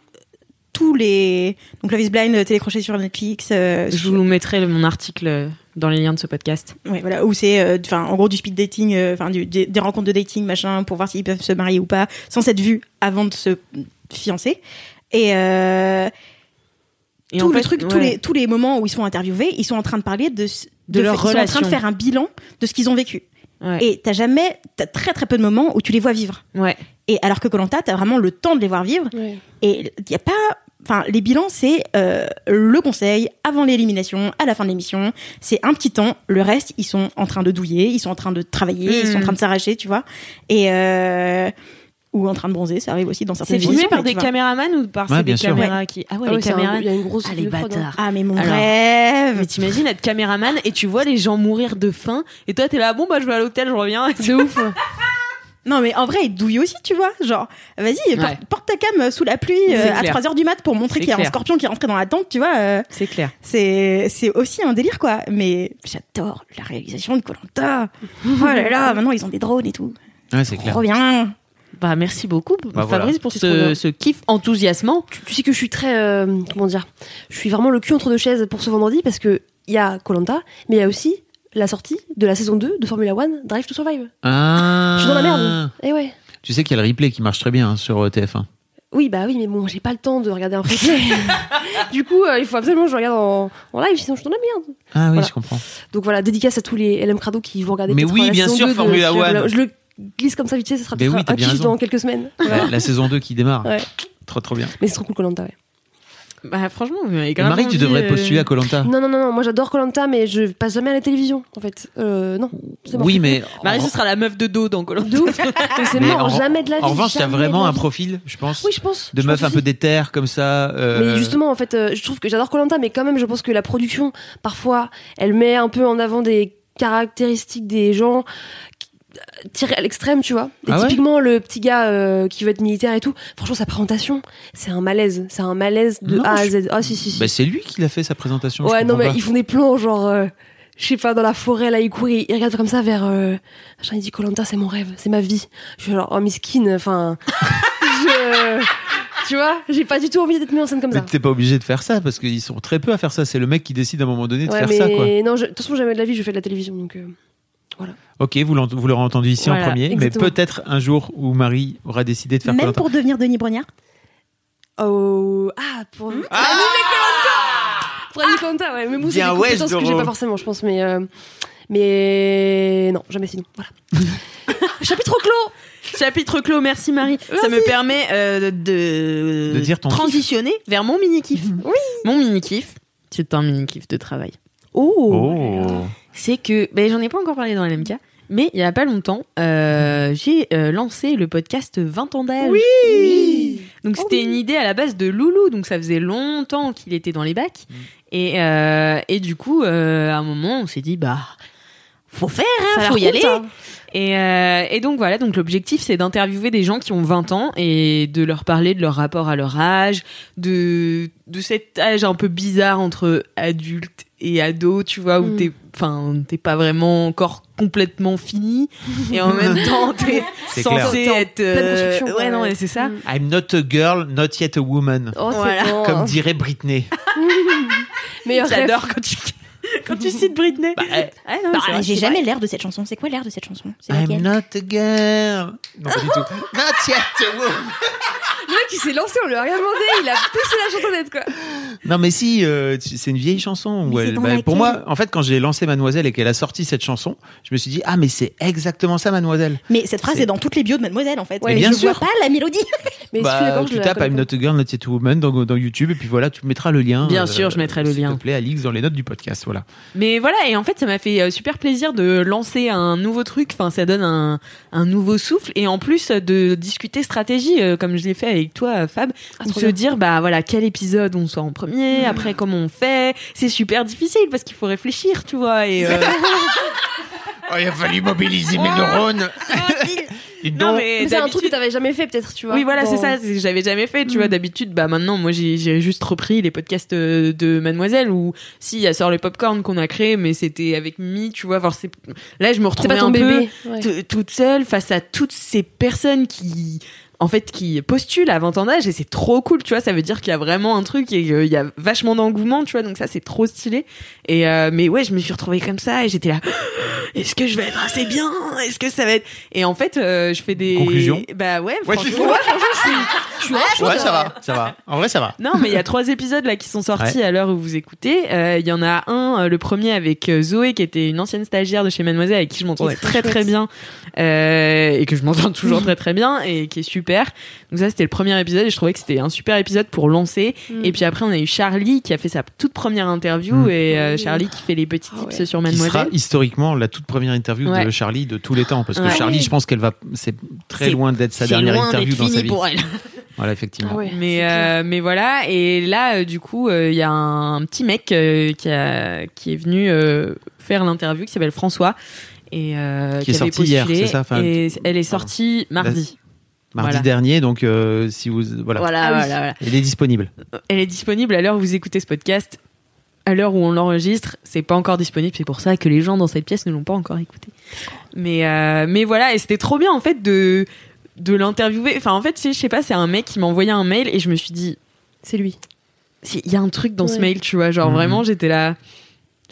tous les. Donc, Love is Blind, euh, télécrochet sur Netflix. euh, Je sur- vous mettrai mon article dans les liens de ce podcast. Ouais, voilà, où c'est, euh, enfin, en gros, du speed dating, euh, enfin, des, des rencontres de dating, machin, pour voir s'ils peuvent se marier ou pas, sans s'être vus avant de se fiancer. Et, euh, Et tout en le fait, truc, tous les tous les moments où ils sont interviewés, ils sont en train de parler de De leur ils sont en train relation. de faire un bilan de ce qu'ils ont vécu. Ouais. Et t'as jamais, t'as très très peu de moments où tu les vois vivre. Ouais. Et alors que Colanta, t'as vraiment le temps de les voir vivre. Ouais. Et il y a pas, enfin, les bilans, c'est euh, le conseil avant l'élimination, à la fin de l'émission. C'est un petit temps. Le reste, ils sont en train de douiller, ils sont en train de travailler, ils sont en train de s'arracher, tu vois. Et euh, ou en train de bronzer, ça arrive aussi dans certaines C'est filmé par des caméramans ou par Ouais, des sûr. caméras qui Ah ouais, Ah les ouais, c'est un- caméras. il y a une grosse Ah les bâtards. Ah mais mon Alors, rêve. Mais t'imagines être caméraman et tu vois les gens mourir de faim et toi t'es là bon bah je vais à l'hôtel je reviens c'est ouf Non, mais en vrai, il douille aussi, tu vois. Genre, vas-y, porte, Ouais. porte ta cam euh, sous la pluie euh, à clair. 3 heures du mat pour montrer qu'il y a un scorpion qui est rentré dans la tente, tu vois. euh, c'est clair c'est, c'est aussi un délire, quoi. Mais j'adore la réalisation de Colanta. oh là là, maintenant ils ont des drones et tout. Ouais, c'est clair. Trop bien. bah merci beaucoup Bah, Fabrice voilà. pour ce, ce kiff enthousiasmant Tu, tu sais que je suis très euh, comment dire Je suis vraiment le cul entre deux chaises pour ce vendredi parce que il y a Colanta, mais il y a aussi la sortie de la saison 2 de Formula One Drive to Survive. Ah. Je suis dans la merde. Et ouais. Tu sais qu'il y a le replay qui marche très bien hein, sur euh, TF1. Oui, bah oui, mais bon, j'ai pas le temps de regarder un replay. du coup, euh, il faut absolument que je regarde en, en live, sinon je suis dans la merde. Ah oui, Voilà. je comprends. Donc voilà, dédicace à tous les LM Crado qui vont regarder. Mais oui, la bien saison sûr, 2 de Formula One. Je le glisse comme ça vite fait, ça sera peut-être oui, un kiff dans quelques semaines. La saison 2 qui démarre. Ouais. Trop trop bien. Mais c'est trop cool Colanta, ouais. Bah franchement Et Marie, tu devrais postuler à Colanta. Non, non, non, non, moi j'adore Colanta, mais je passe jamais à la télévision, en fait. Euh, non, c'est mort. Oui, mais Marie ce sera la meuf de dos dans Colanta c'est mort, en- jamais de la vie. en revanche, il y a vraiment un profil, je pense, Oui, je pense. de je meuf pense un peu déterre comme ça. euh, Mais justement, en fait, euh, je trouve que j'adore Colanta, mais quand même, je pense que la production, parfois, elle met un peu en avant des caractéristiques des gens tirés à l'extrême, tu vois. Et Ah ouais typiquement, le petit gars euh, qui veut être militaire et tout, franchement, sa présentation, c'est un malaise. C'est un malaise de Non, A à je- Z. Ah, si, si, si. bah, c'est lui qui l'a fait sa présentation. je ouais, non, mais pas. ils font des plans, genre, euh, je sais pas, dans la forêt, là, ils courent, ils, ils regardent comme ça vers. Euh, il dit Colanta, c'est mon rêve, c'est ma vie. Je suis genre, oh, miskin, enfin. je. Tu vois, j'ai pas du tout envie d'être mis en scène comme Mais ça. t'es pas obligé de faire ça parce qu'ils sont très peu à faire ça. C'est le mec qui décide à un moment donné de Ouais, faire mais ça, quoi. non, je- de toute façon, jamais de la vie, je fais de la télévision, donc. euh, Ok, vous vous l'aurez entendu ici Voilà, en premier, exactement. mais peut-être un jour où Marie aura décidé de faire Même pour devenir Denis Brognard? Oh, ah, pour animer Koh-Lanta Pour animer Koh-Lanta, ouais. Mais moi, c'est des compétences que j'ai pas forcément, je pense, mais... euh, mais non, jamais sinon, voilà. Chapitre clos. Chapitre clos merci Marie. Ça me permet euh, de, De dire ton transitionner vers mon mini kiff oui. Mon mini kiff c'est un mini kiff de travail. Oh, Oh. C'est que ben j'en ai pas encore parlé dans LMK mais il y a pas longtemps euh, j'ai euh, lancé le podcast 20 ans d'âge. Oui, donc c'était une idée à la base de Loulou donc ça faisait longtemps qu'il était dans les bacs. Et euh, et du coup euh, à un moment on s'est dit bah faut faire hein, faut y aller. et, euh, et donc voilà, donc l'objectif c'est d'interviewer des gens qui ont 20 ans et de leur parler de leur rapport à leur âge, de, de cet âge un peu bizarre entre adulte et ado, tu vois, où Mm. t'es, enfin, t'es pas vraiment encore complètement fini et en même temps t'es censé clair. être, construction, ouais, non, ouais. mais c'est ça. Mm. I'm not a girl, not yet a woman. Oh, c'est Voilà. bon. Comme dirait Britney. Rêve. J'adore quand tu, quand tu cites Britney. Bah, Ah non, Bah, j'ai jamais l'air de cette chanson. C'est quoi l'air de cette chanson? C'est I'm not a girl. Non, pas du tout. Not yet a woman. Le mec, il s'est lancé, on lui a rien demandé, il a poussé la chansonnette, quoi. Non, mais si, euh, c'est une vieille chanson. où elle- bah, pour moi, en fait, quand j'ai lancé Mademoiselle et qu'elle a sorti cette chanson, je me suis dit, ah, mais c'est exactement ça, Mademoiselle. Mais cette phrase est dans toutes les bios de Mademoiselle en fait. Ouais, mais bien je sûr. vois pas la mélodie. Mais Bah, tu tapes I'm not a girl, not yet a woman dans, dans YouTube, et puis voilà, tu mettras le lien. Bien sûr, je mettrai le S'il lien. te plaît, Alix, dans les notes du podcast, voilà. Mais voilà, et en fait, ça m'a fait euh, super plaisir de lancer un nouveau truc. Enfin, ça donne un, un nouveau souffle. Et en plus, euh, de discuter stratégie, euh, comme je l'ai fait avec toi, Fab. Ah, ou se bien. dire, bah voilà, quel épisode on sort en premier, après comment on fait. C'est super difficile parce qu'il faut réfléchir, tu vois. Et, euh, Oh, il a fallu mobiliser mes neurones. Non, mais c'est un truc que t'avais jamais fait, peut-être, tu vois. Oui, voilà, c'est ça. c'est- J'avais jamais fait, tu vois. D'habitude, bah maintenant, moi, j'ai juste repris les podcasts euh, de Mademoiselle ou si il y a sort le popcorn qu'on a créé, mais c'était avec Mimi, tu vois. Enfin, c'est- là, je me retrouvais un peu bébé. ouais. toute seule face à toutes ces personnes qui en fait qui postulent à 20 ans d'âge et c'est trop cool tu vois ça veut dire qu'il y a vraiment un truc et qu'il y a vachement d'engouement tu vois donc ça c'est trop stylé et euh, mais ouais je me suis retrouvée comme ça et j'étais là est-ce que je vais être assez bien? Est-ce que ça va être? Et en fait euh, je fais des Conclusion? Bah ouais, Ouais, tu- franchement, Ouais, ça va, ça va. En vrai, ça va. non, mais il y a trois épisodes là qui sont sortis à l'heure où vous écoutez. Euh, Il y en a un, le premier avec Zoé, qui était une ancienne stagiaire de chez Mademoiselle, avec qui je m'entendais très très très bien euh, et que je m'entends toujours très très bien et qui est super. Donc ça, c'était le premier épisode et je trouvais que c'était un super épisode pour lancer. Mm. Et puis après, on a eu Charlie qui a fait sa toute première interview Mm. et euh. Charlie qui fait les petits Ah tips ouais. sur Qui Mademoiselle. sera historiquement la toute première interview de. Charlie de tous les temps. Parce que Ouais. Charlie, je pense qu'elle va, c'est très loin d'être sa dernière loin interview dans sa vie. pour elle. Voilà, effectivement. Ah ouais, mais euh, mais voilà et là euh, du coup euh, il y a un, petit mec euh, qui a qui est venu euh, faire l'interview qui s'appelle François et euh, Qui est sorti hier, postulé, c'est ça Enfin, et elle est sortie mardi Mardi Voilà. dernier, donc euh, si vous voilà, voilà Ah oui. voilà, voilà. elle est disponible. elle est disponible à l'heure où vous écoutez ce podcast à l'heure où on l'enregistre c'est pas encore disponible c'est pour ça que les gens dans cette pièce ne l'ont pas encore écouté mais euh, mais voilà et c'était trop bien en fait de de l'interviewer enfin en fait c'est- je sais pas c'est un mec qui m'a envoyé un mail et je me suis dit C'est lui. Si, il y a un truc dans ce mail, tu vois, genre Mhm. vraiment j'étais là,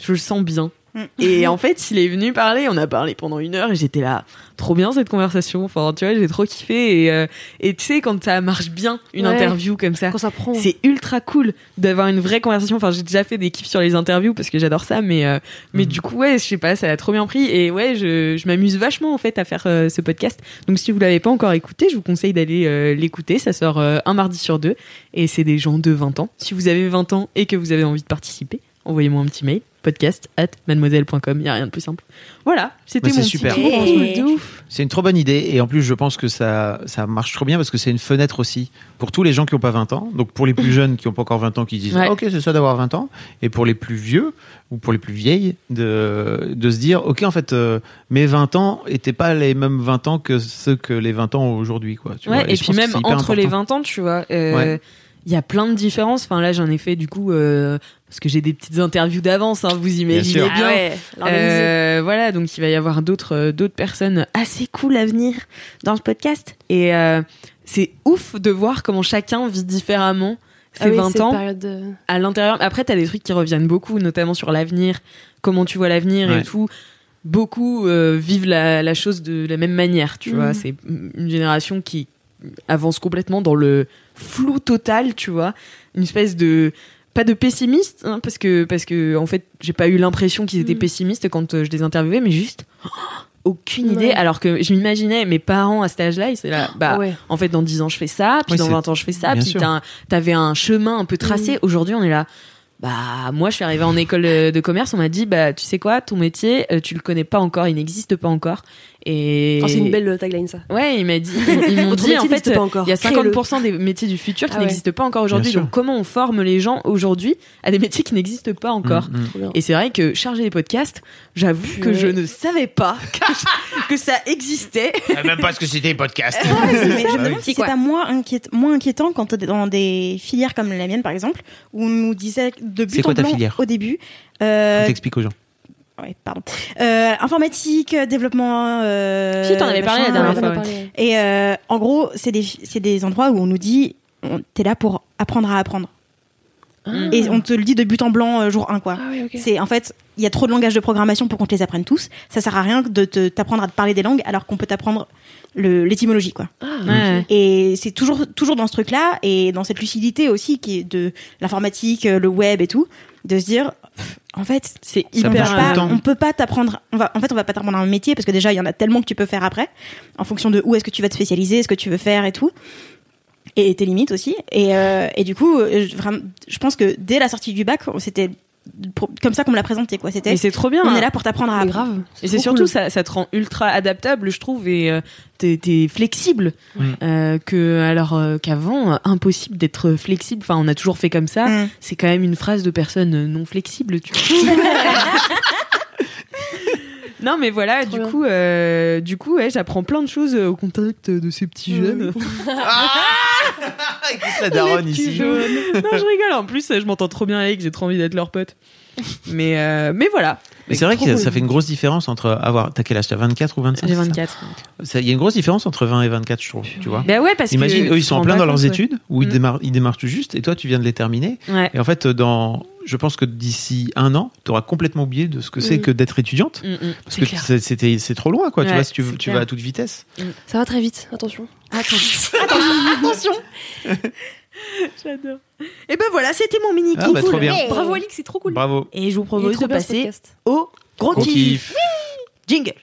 je le sens bien. Mm. Et en fait, il est venu parler, on a parlé pendant une heure et j'étais là, trop bien cette conversation. Enfin, tu vois, j'ai trop kiffé. Et, euh, et tu sais, quand ça marche bien, une Ouais. interview comme ça, c'est ultra cool d'avoir une vraie conversation. Enfin, j'ai déjà fait des kiffs sur les interviews parce que j'adore ça, mais euh, mais Mhm. du coup, ouais, je sais pas, ça a trop bien pris. Et ouais, je, je m'amuse vachement en fait à faire euh, ce podcast. Donc, si vous l'avez pas encore écouté, je vous conseille d'aller l'écouter. Ça sort un mardi sur deux et c'est des gens de 20 ans. Si vous avez 20 ans et que vous avez envie de participer, envoyez-moi un petit mail podcast at mademoiselle.com. Il y a rien de plus simple. Voilà, c'était mon super. tour. Hey. de ouf. C'est une trop bonne idée et en plus je pense que ça, ça marche trop bien parce que c'est une fenêtre aussi pour tous les gens qui n'ont pas 20 ans. Donc pour les plus jeunes qui n'ont pas encore 20 ans qui disent Ouais. Ah, ok c'est ça d'avoir 20 ans et pour les plus vieux ou pour les plus vieilles de, de se dire ok en fait euh, mes 20 ans étaient pas les mêmes 20 ans que ceux que les 20 ans aujourd'hui quoi. Tu Ouais, vois. et, puis même entre les important. 20 ans, tu vois, euh, Ouais. Il y a plein de différences. Enfin, là, j'en ai fait du coup, euh, parce que j'ai des petites interviews d'avance, hein, vous imaginez bien. Ah ouais. Euh, voilà, donc il va y avoir d'autres euh, d'autres personnes assez cool à venir dans ce podcast. Et euh, c'est ouf de voir comment chacun vit différemment Ah oui, 20 cette ans période de- à l'intérieur. Après, t'as des trucs qui reviennent beaucoup, notamment sur l'avenir, comment tu vois l'avenir Ouais. et tout. Beaucoup euh, vivent la, la chose de la même manière, tu Mhm. vois. C'est une génération qui avance complètement dans le flou total, tu vois. Une espèce de pas de pessimiste, hein, parce que parce que en fait, j'ai pas eu l'impression qu'ils étaient Mhm. pessimistes quand euh, je les interviewais, mais juste aucune idée. Ouais. Alors que je m'imaginais mes parents à cet âge-là, ils étaient là, bah Ah ouais. en fait, dans 10 ans, je fais ça, puis Oui, dans c'est- 20 ans, je fais ça, bien puis t'as un- t'avais un chemin un peu tracé. Mm. Aujourd'hui, on est là. Bah, moi, je suis arrivée en école de de commerce, on m'a dit, bah, tu sais quoi, ton métier, euh, tu le connais pas encore, il n'existe pas encore. Et. Oh, c'est une belle tagline, ça. Ouais, il m'a dit, ils m'ont dit, en fait, n'existe pas encore. il y a Créez-le. 50% des métiers du futur qui Ah ouais. n'existent pas encore aujourd'hui. Donc, comment on forme les gens aujourd'hui à des métiers qui n'existent pas encore? Mm, mm. Et c'est vrai que charger des podcasts, j'avoue que je ne savais pas que, que ça existait. Même pas ce que c'était podcast. Mais je me demande oui. si c'est pas moins, inquiét- moins inquiétant quand t'es dans des filières comme la mienne, par exemple, où on nous disait de C'est but quoi en ta blanc filière au début. Euh, T'expliques aux gens. Ouais, pardon. Euh, informatique, développement. Euh, Si, t'en avais parlé la dernière en fois, ouais. Et euh, en gros, c'est des, c'est des endroits où on nous dit on- t'es là pour apprendre à apprendre. Mm. Et on te le dit de but en blanc euh, jour 1, quoi. Ah oui. C'est en fait, il y a trop de langages de programmation pour qu'on te les apprenne tous. Ça sert à rien de te- t'apprendre à te parler des langues alors qu'on peut t'apprendre le- l'étymologie, quoi. Ouais. Et c'est toujours toujours dans ce truc-là et dans cette lucidité aussi qui est de l'informatique, euh, le web et tout, de se dire en fait C'est hyper pas, on peut pas t'apprendre on va en fait on va pas t'apprendre un métier parce que déjà il y en a tellement que tu peux faire après en fonction de où est-ce que tu vas te spécialiser, ce que tu veux faire et tout. Et tes limites aussi. Et euh, et du coup euh, je, vraiment je pense que dès la sortie du bac c'était pour- comme ça qu'on me l'a présenté quoi c'était Et c'est trop bien. on hein. est là pour t'apprendre à grave. Et c'est surtout cool. ça, ça te rend ultra adaptable, je trouve, et euh, t'es t'es flexible. Euh, que alors euh, qu'avant, euh, impossible d'être flexible. Enfin, on a toujours fait comme ça. Mm. C'est quand même une phrase de personne non flexible, tu vois. non, mais voilà, Trop du bien. coup, euh, du coup, ouais, j'apprends plein de choses euh, au contact de ces petits jeunes. Écoute la daronne Les petits ici. jeunes. non, je rigole. En plus, je m'entends trop bien avec. J'ai trop envie d'être leur pote. Mais, euh, mais voilà. Mais c'est vrai que ça, cool. ça fait une grosse différence entre avoir. T'as quel âge T'as 24 ou 25 J'ai c'est ça 24. Ça- Il y a une grosse différence entre 20 et 24, je trouve. Tu vois Ben ouais, parce Imagine, que eux, ils sont en plein dans leurs ouais. études, où ils, Mm. démarrent, ils démarrent tout juste, et toi, tu viens de les terminer. Ouais. Et en fait, dans, je pense que d'ici un an, tu auras complètement oublié de ce que c'est Mm. que d'être étudiante. Mm. Parce que c'était, c'est trop loin, quoi. tu vois, si tu, vas à toute vitesse. Ça va très vite, attention. Attention. J'adore. Et ben voilà, c'était mon mini Ah, kiff. bah, trop bien. Bravo Alix, c'est trop cool. Bravo. Et je vous propose de passer au gros, Gros kiff. kiff. Jingle.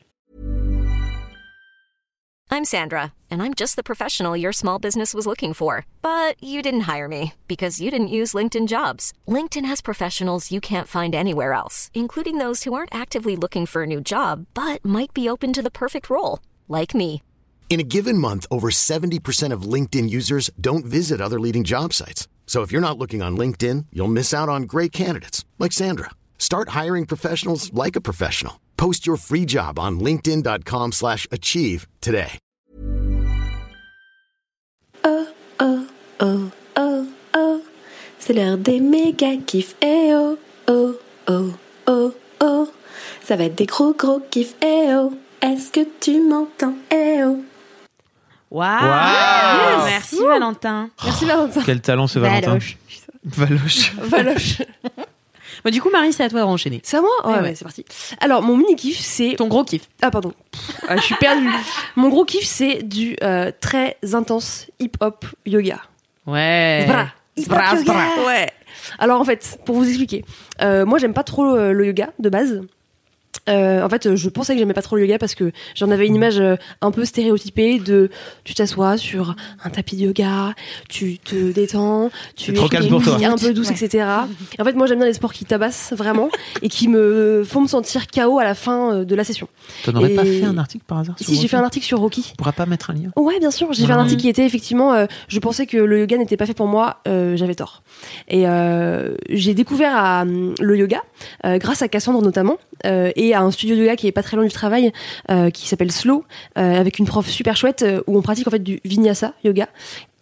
I'm Sandra, and I'm just the professional your small business was looking for. But you didn't hire me because you didn't use LinkedIn jobs. LinkedIn has professionals you can't find anywhere else, including those who aren't actively looking for a new job but might be open to the perfect role, like me. In a given month, over 70% of LinkedIn users don't visit other leading job sites. So if you're not looking on LinkedIn, you'll miss out on great candidates like Sandra. Start hiring professionals like a professional. Post your free job on linkedin.com/achieve slash achieve today. Oh oh oh oh oh, c'est l'heure des méga kiffs. Eh oh oh oh oh oh, ça va être des gros gros kiffs. Eh oh, est-ce que tu m'entends? Eh oh. Waouh Waouh Merci Valentin. Merci Valentin. Quel talent ce Valentin. Valoche. Valoche. Valoche. Bon, du coup, Marie, c'est à toi de renchaîner. C'est à moi? Ouais, Ouais, c'est parti. Alors, mon mini kiff, c'est. Ton gros kiff. Ah, pardon. Pff, ah, je suis perdue. mon gros kiff, c'est du euh, très intense hip-hop yoga. Ouais. Zbra. Zbra, zbra. Ouais. Alors en fait, pour vous expliquer, euh, moi j'aime pas trop euh, le yoga de base. Euh, en fait, euh, je pensais que j'aimais pas trop le yoga parce que j'en avais une image euh, un peu stéréotypée de tu t'assois sur un tapis de yoga, tu te détends, tu toi. un peu douce, etc. Et en fait, moi j'aime bien les sports qui tabassent vraiment et qui me font me sentir KO à la fin de la session. T'en aurais pas fait un article par hasard sur Si j'ai fait un article sur Rocky. On pourra pas mettre un lien Ouais, bien sûr. J'ai fait un Ouais. article qui était effectivement, euh, je pensais que le yoga n'était pas fait pour moi, euh, j'avais tort. Et euh, j'ai découvert à, le yoga euh, grâce à Cassandre notamment euh, et un studio yoga qui est pas très loin du travail euh, qui s'appelle Slow euh, avec une prof super chouette euh, où on pratique en fait du vinyasa yoga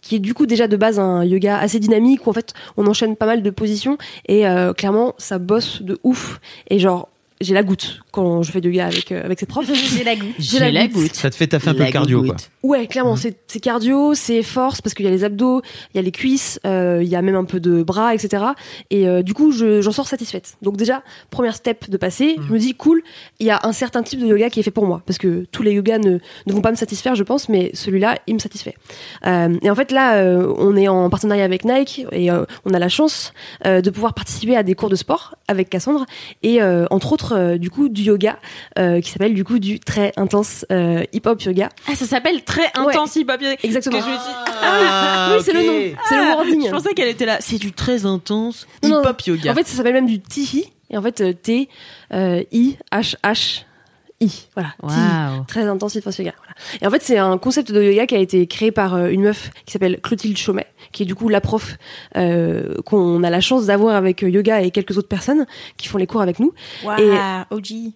qui est du coup déjà de base un yoga assez dynamique où en fait on enchaîne pas mal de positions et clairement ça bosse de ouf. Et genre j'ai la goutte quand je fais du yoga avec euh, avec cette prof J'ai la goutte. J'ai la goutte. Ça te fait taffer un peu La le cardio, quoi. Ouais, clairement, c'est c'est cardio, c'est force parce qu'il y a les abdos, il y a les cuisses, euh, il y a même un peu de bras, etc. Et euh, du coup, je- j'en sors satisfaite. Donc déjà, première step de passer, je me dis cool, il y a un certain type de yoga qui est fait pour moi parce que tous les yogas ne, ne vont pas me satisfaire, je pense, mais celui-là, il me satisfait. Euh, et en fait, là, euh, on est en partenariat avec Nike et euh, on a la chance euh, de pouvoir participer à des cours de sport avec Cassandre et euh, entre autres, euh, du coup, du yoga euh, qui s'appelle du coup du très intense euh, hip-hop yoga. Ah, ça s'appelle très intense hip-hop. Exactement. Que je me suis- Ah, oui, c'est le nom, c'est le Ah, wording. Je pensais qu'elle était là. C'est du très intense Non, non. hip-hop yoga. En fait, ça s'appelle même du Tihi. Et en fait, T, I, H, H, I. Voilà. Tihi. Waouh. Très intensif face yoga. Et en fait, c'est un concept de yoga qui a été créé par euh, une meuf qui s'appelle Clotilde Chaumet, qui est du coup la prof euh, qu'on a la chance d'avoir avec euh, yoga et quelques autres personnes qui font les cours avec nous. Waouh, Et- OG.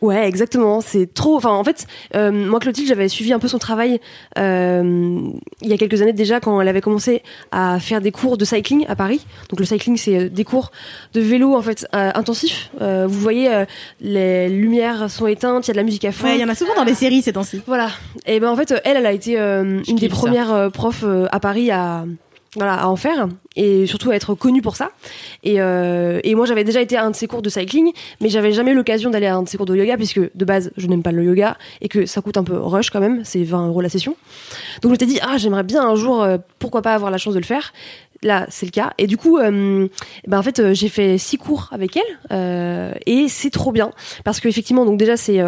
Ouais, exactement. C'est trop. Enfin, en fait, euh, moi, Clotilde, j'avais suivi un peu son travail euh, il y a quelques années déjà quand elle avait commencé à faire des cours de cycling à Paris. Donc, le cycling, c'est euh, des cours de vélo en fait euh, intensifs. Euh, vous voyez, euh, les lumières sont éteintes, il y a de la musique à fond. Ouais, il y en a souvent dans les séries ces temps-ci. Voilà. Et ben en fait, elle, elle a été euh, une des premières profs à Paris à voilà à en faire et surtout à être connue pour ça. Et, euh, et moi, j'avais déjà été à un de ses cours de cycling, mais j'avais jamais l'occasion d'aller à un de ses cours de yoga puisque de base, je n'aime pas le yoga et que ça coûte un peu rush quand même. C'est 20 euros la session. Donc je m'étais dit ah j'aimerais bien un jour, euh, pourquoi pas avoir la chance de le faire. Là, c'est le cas. Et du coup, ben en fait, euh, j'ai fait six cours avec elle euh, et c'est trop bien parce que effectivement, donc déjà c'est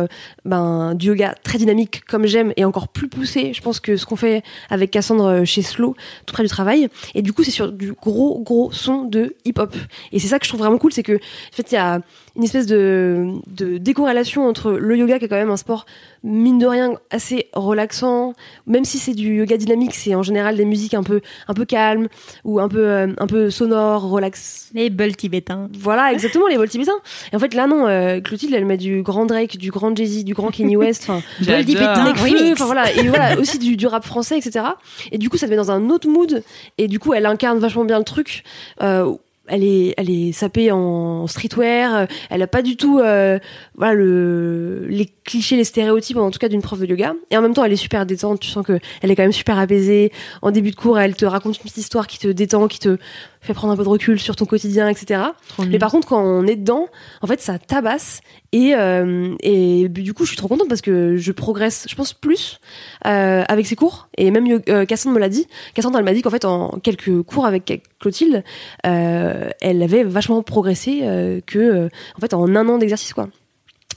ben du yoga très dynamique comme j'aime et encore plus poussé. Je pense que ce qu'on fait avec Cassandre chez Slow, tout près du travail. Et du coup, c'est sur du gros gros son de hip hop. Et c'est ça que je trouve vraiment cool, c'est que en fait, il y a une espèce de, de décorrélation entre le yoga qui est quand même un sport mine de rien assez relaxant, même si c'est du yoga dynamique, c'est en général des musiques un peu un peu calmes ou un peu, euh, un peu sonore, relax. Les bulles tibétains. Voilà, exactement, les vols tibétains. Et en fait, là, non, euh, Clotilde, elle met du grand Drake, du grand Jay-Z, du grand Kanye West, enfin, Remix. enfin voilà, et voilà, aussi du, du rap français, etc. Et du coup, ça te met dans un autre mood. Et du coup, elle incarne vachement bien le truc. Euh, elle est, elle est sapée en streetwear. euh, Elle a pas du tout, euh, voilà, le, les clichés, les stéréotypes, en tout cas d'une prof de yoga. Et en même temps, elle est super détente. Tu sens que elle est quand même super apaisée. En début de cours, elle te raconte une petite histoire qui te détend, qui te fait prendre un peu de recul sur ton quotidien, etc. Mais par contre, quand on est dedans, en fait, ça tabasse. Et, euh, et du coup, je suis trop contente parce que je progresse, je pense, plus euh, avec ces cours. Et même euh, Cassandre me l'a dit. Cassandre, elle m'a dit qu'en fait, en quelques cours avec Clotilde, elle avait vachement progressé que, en fait, en un an d'exercice, quoi.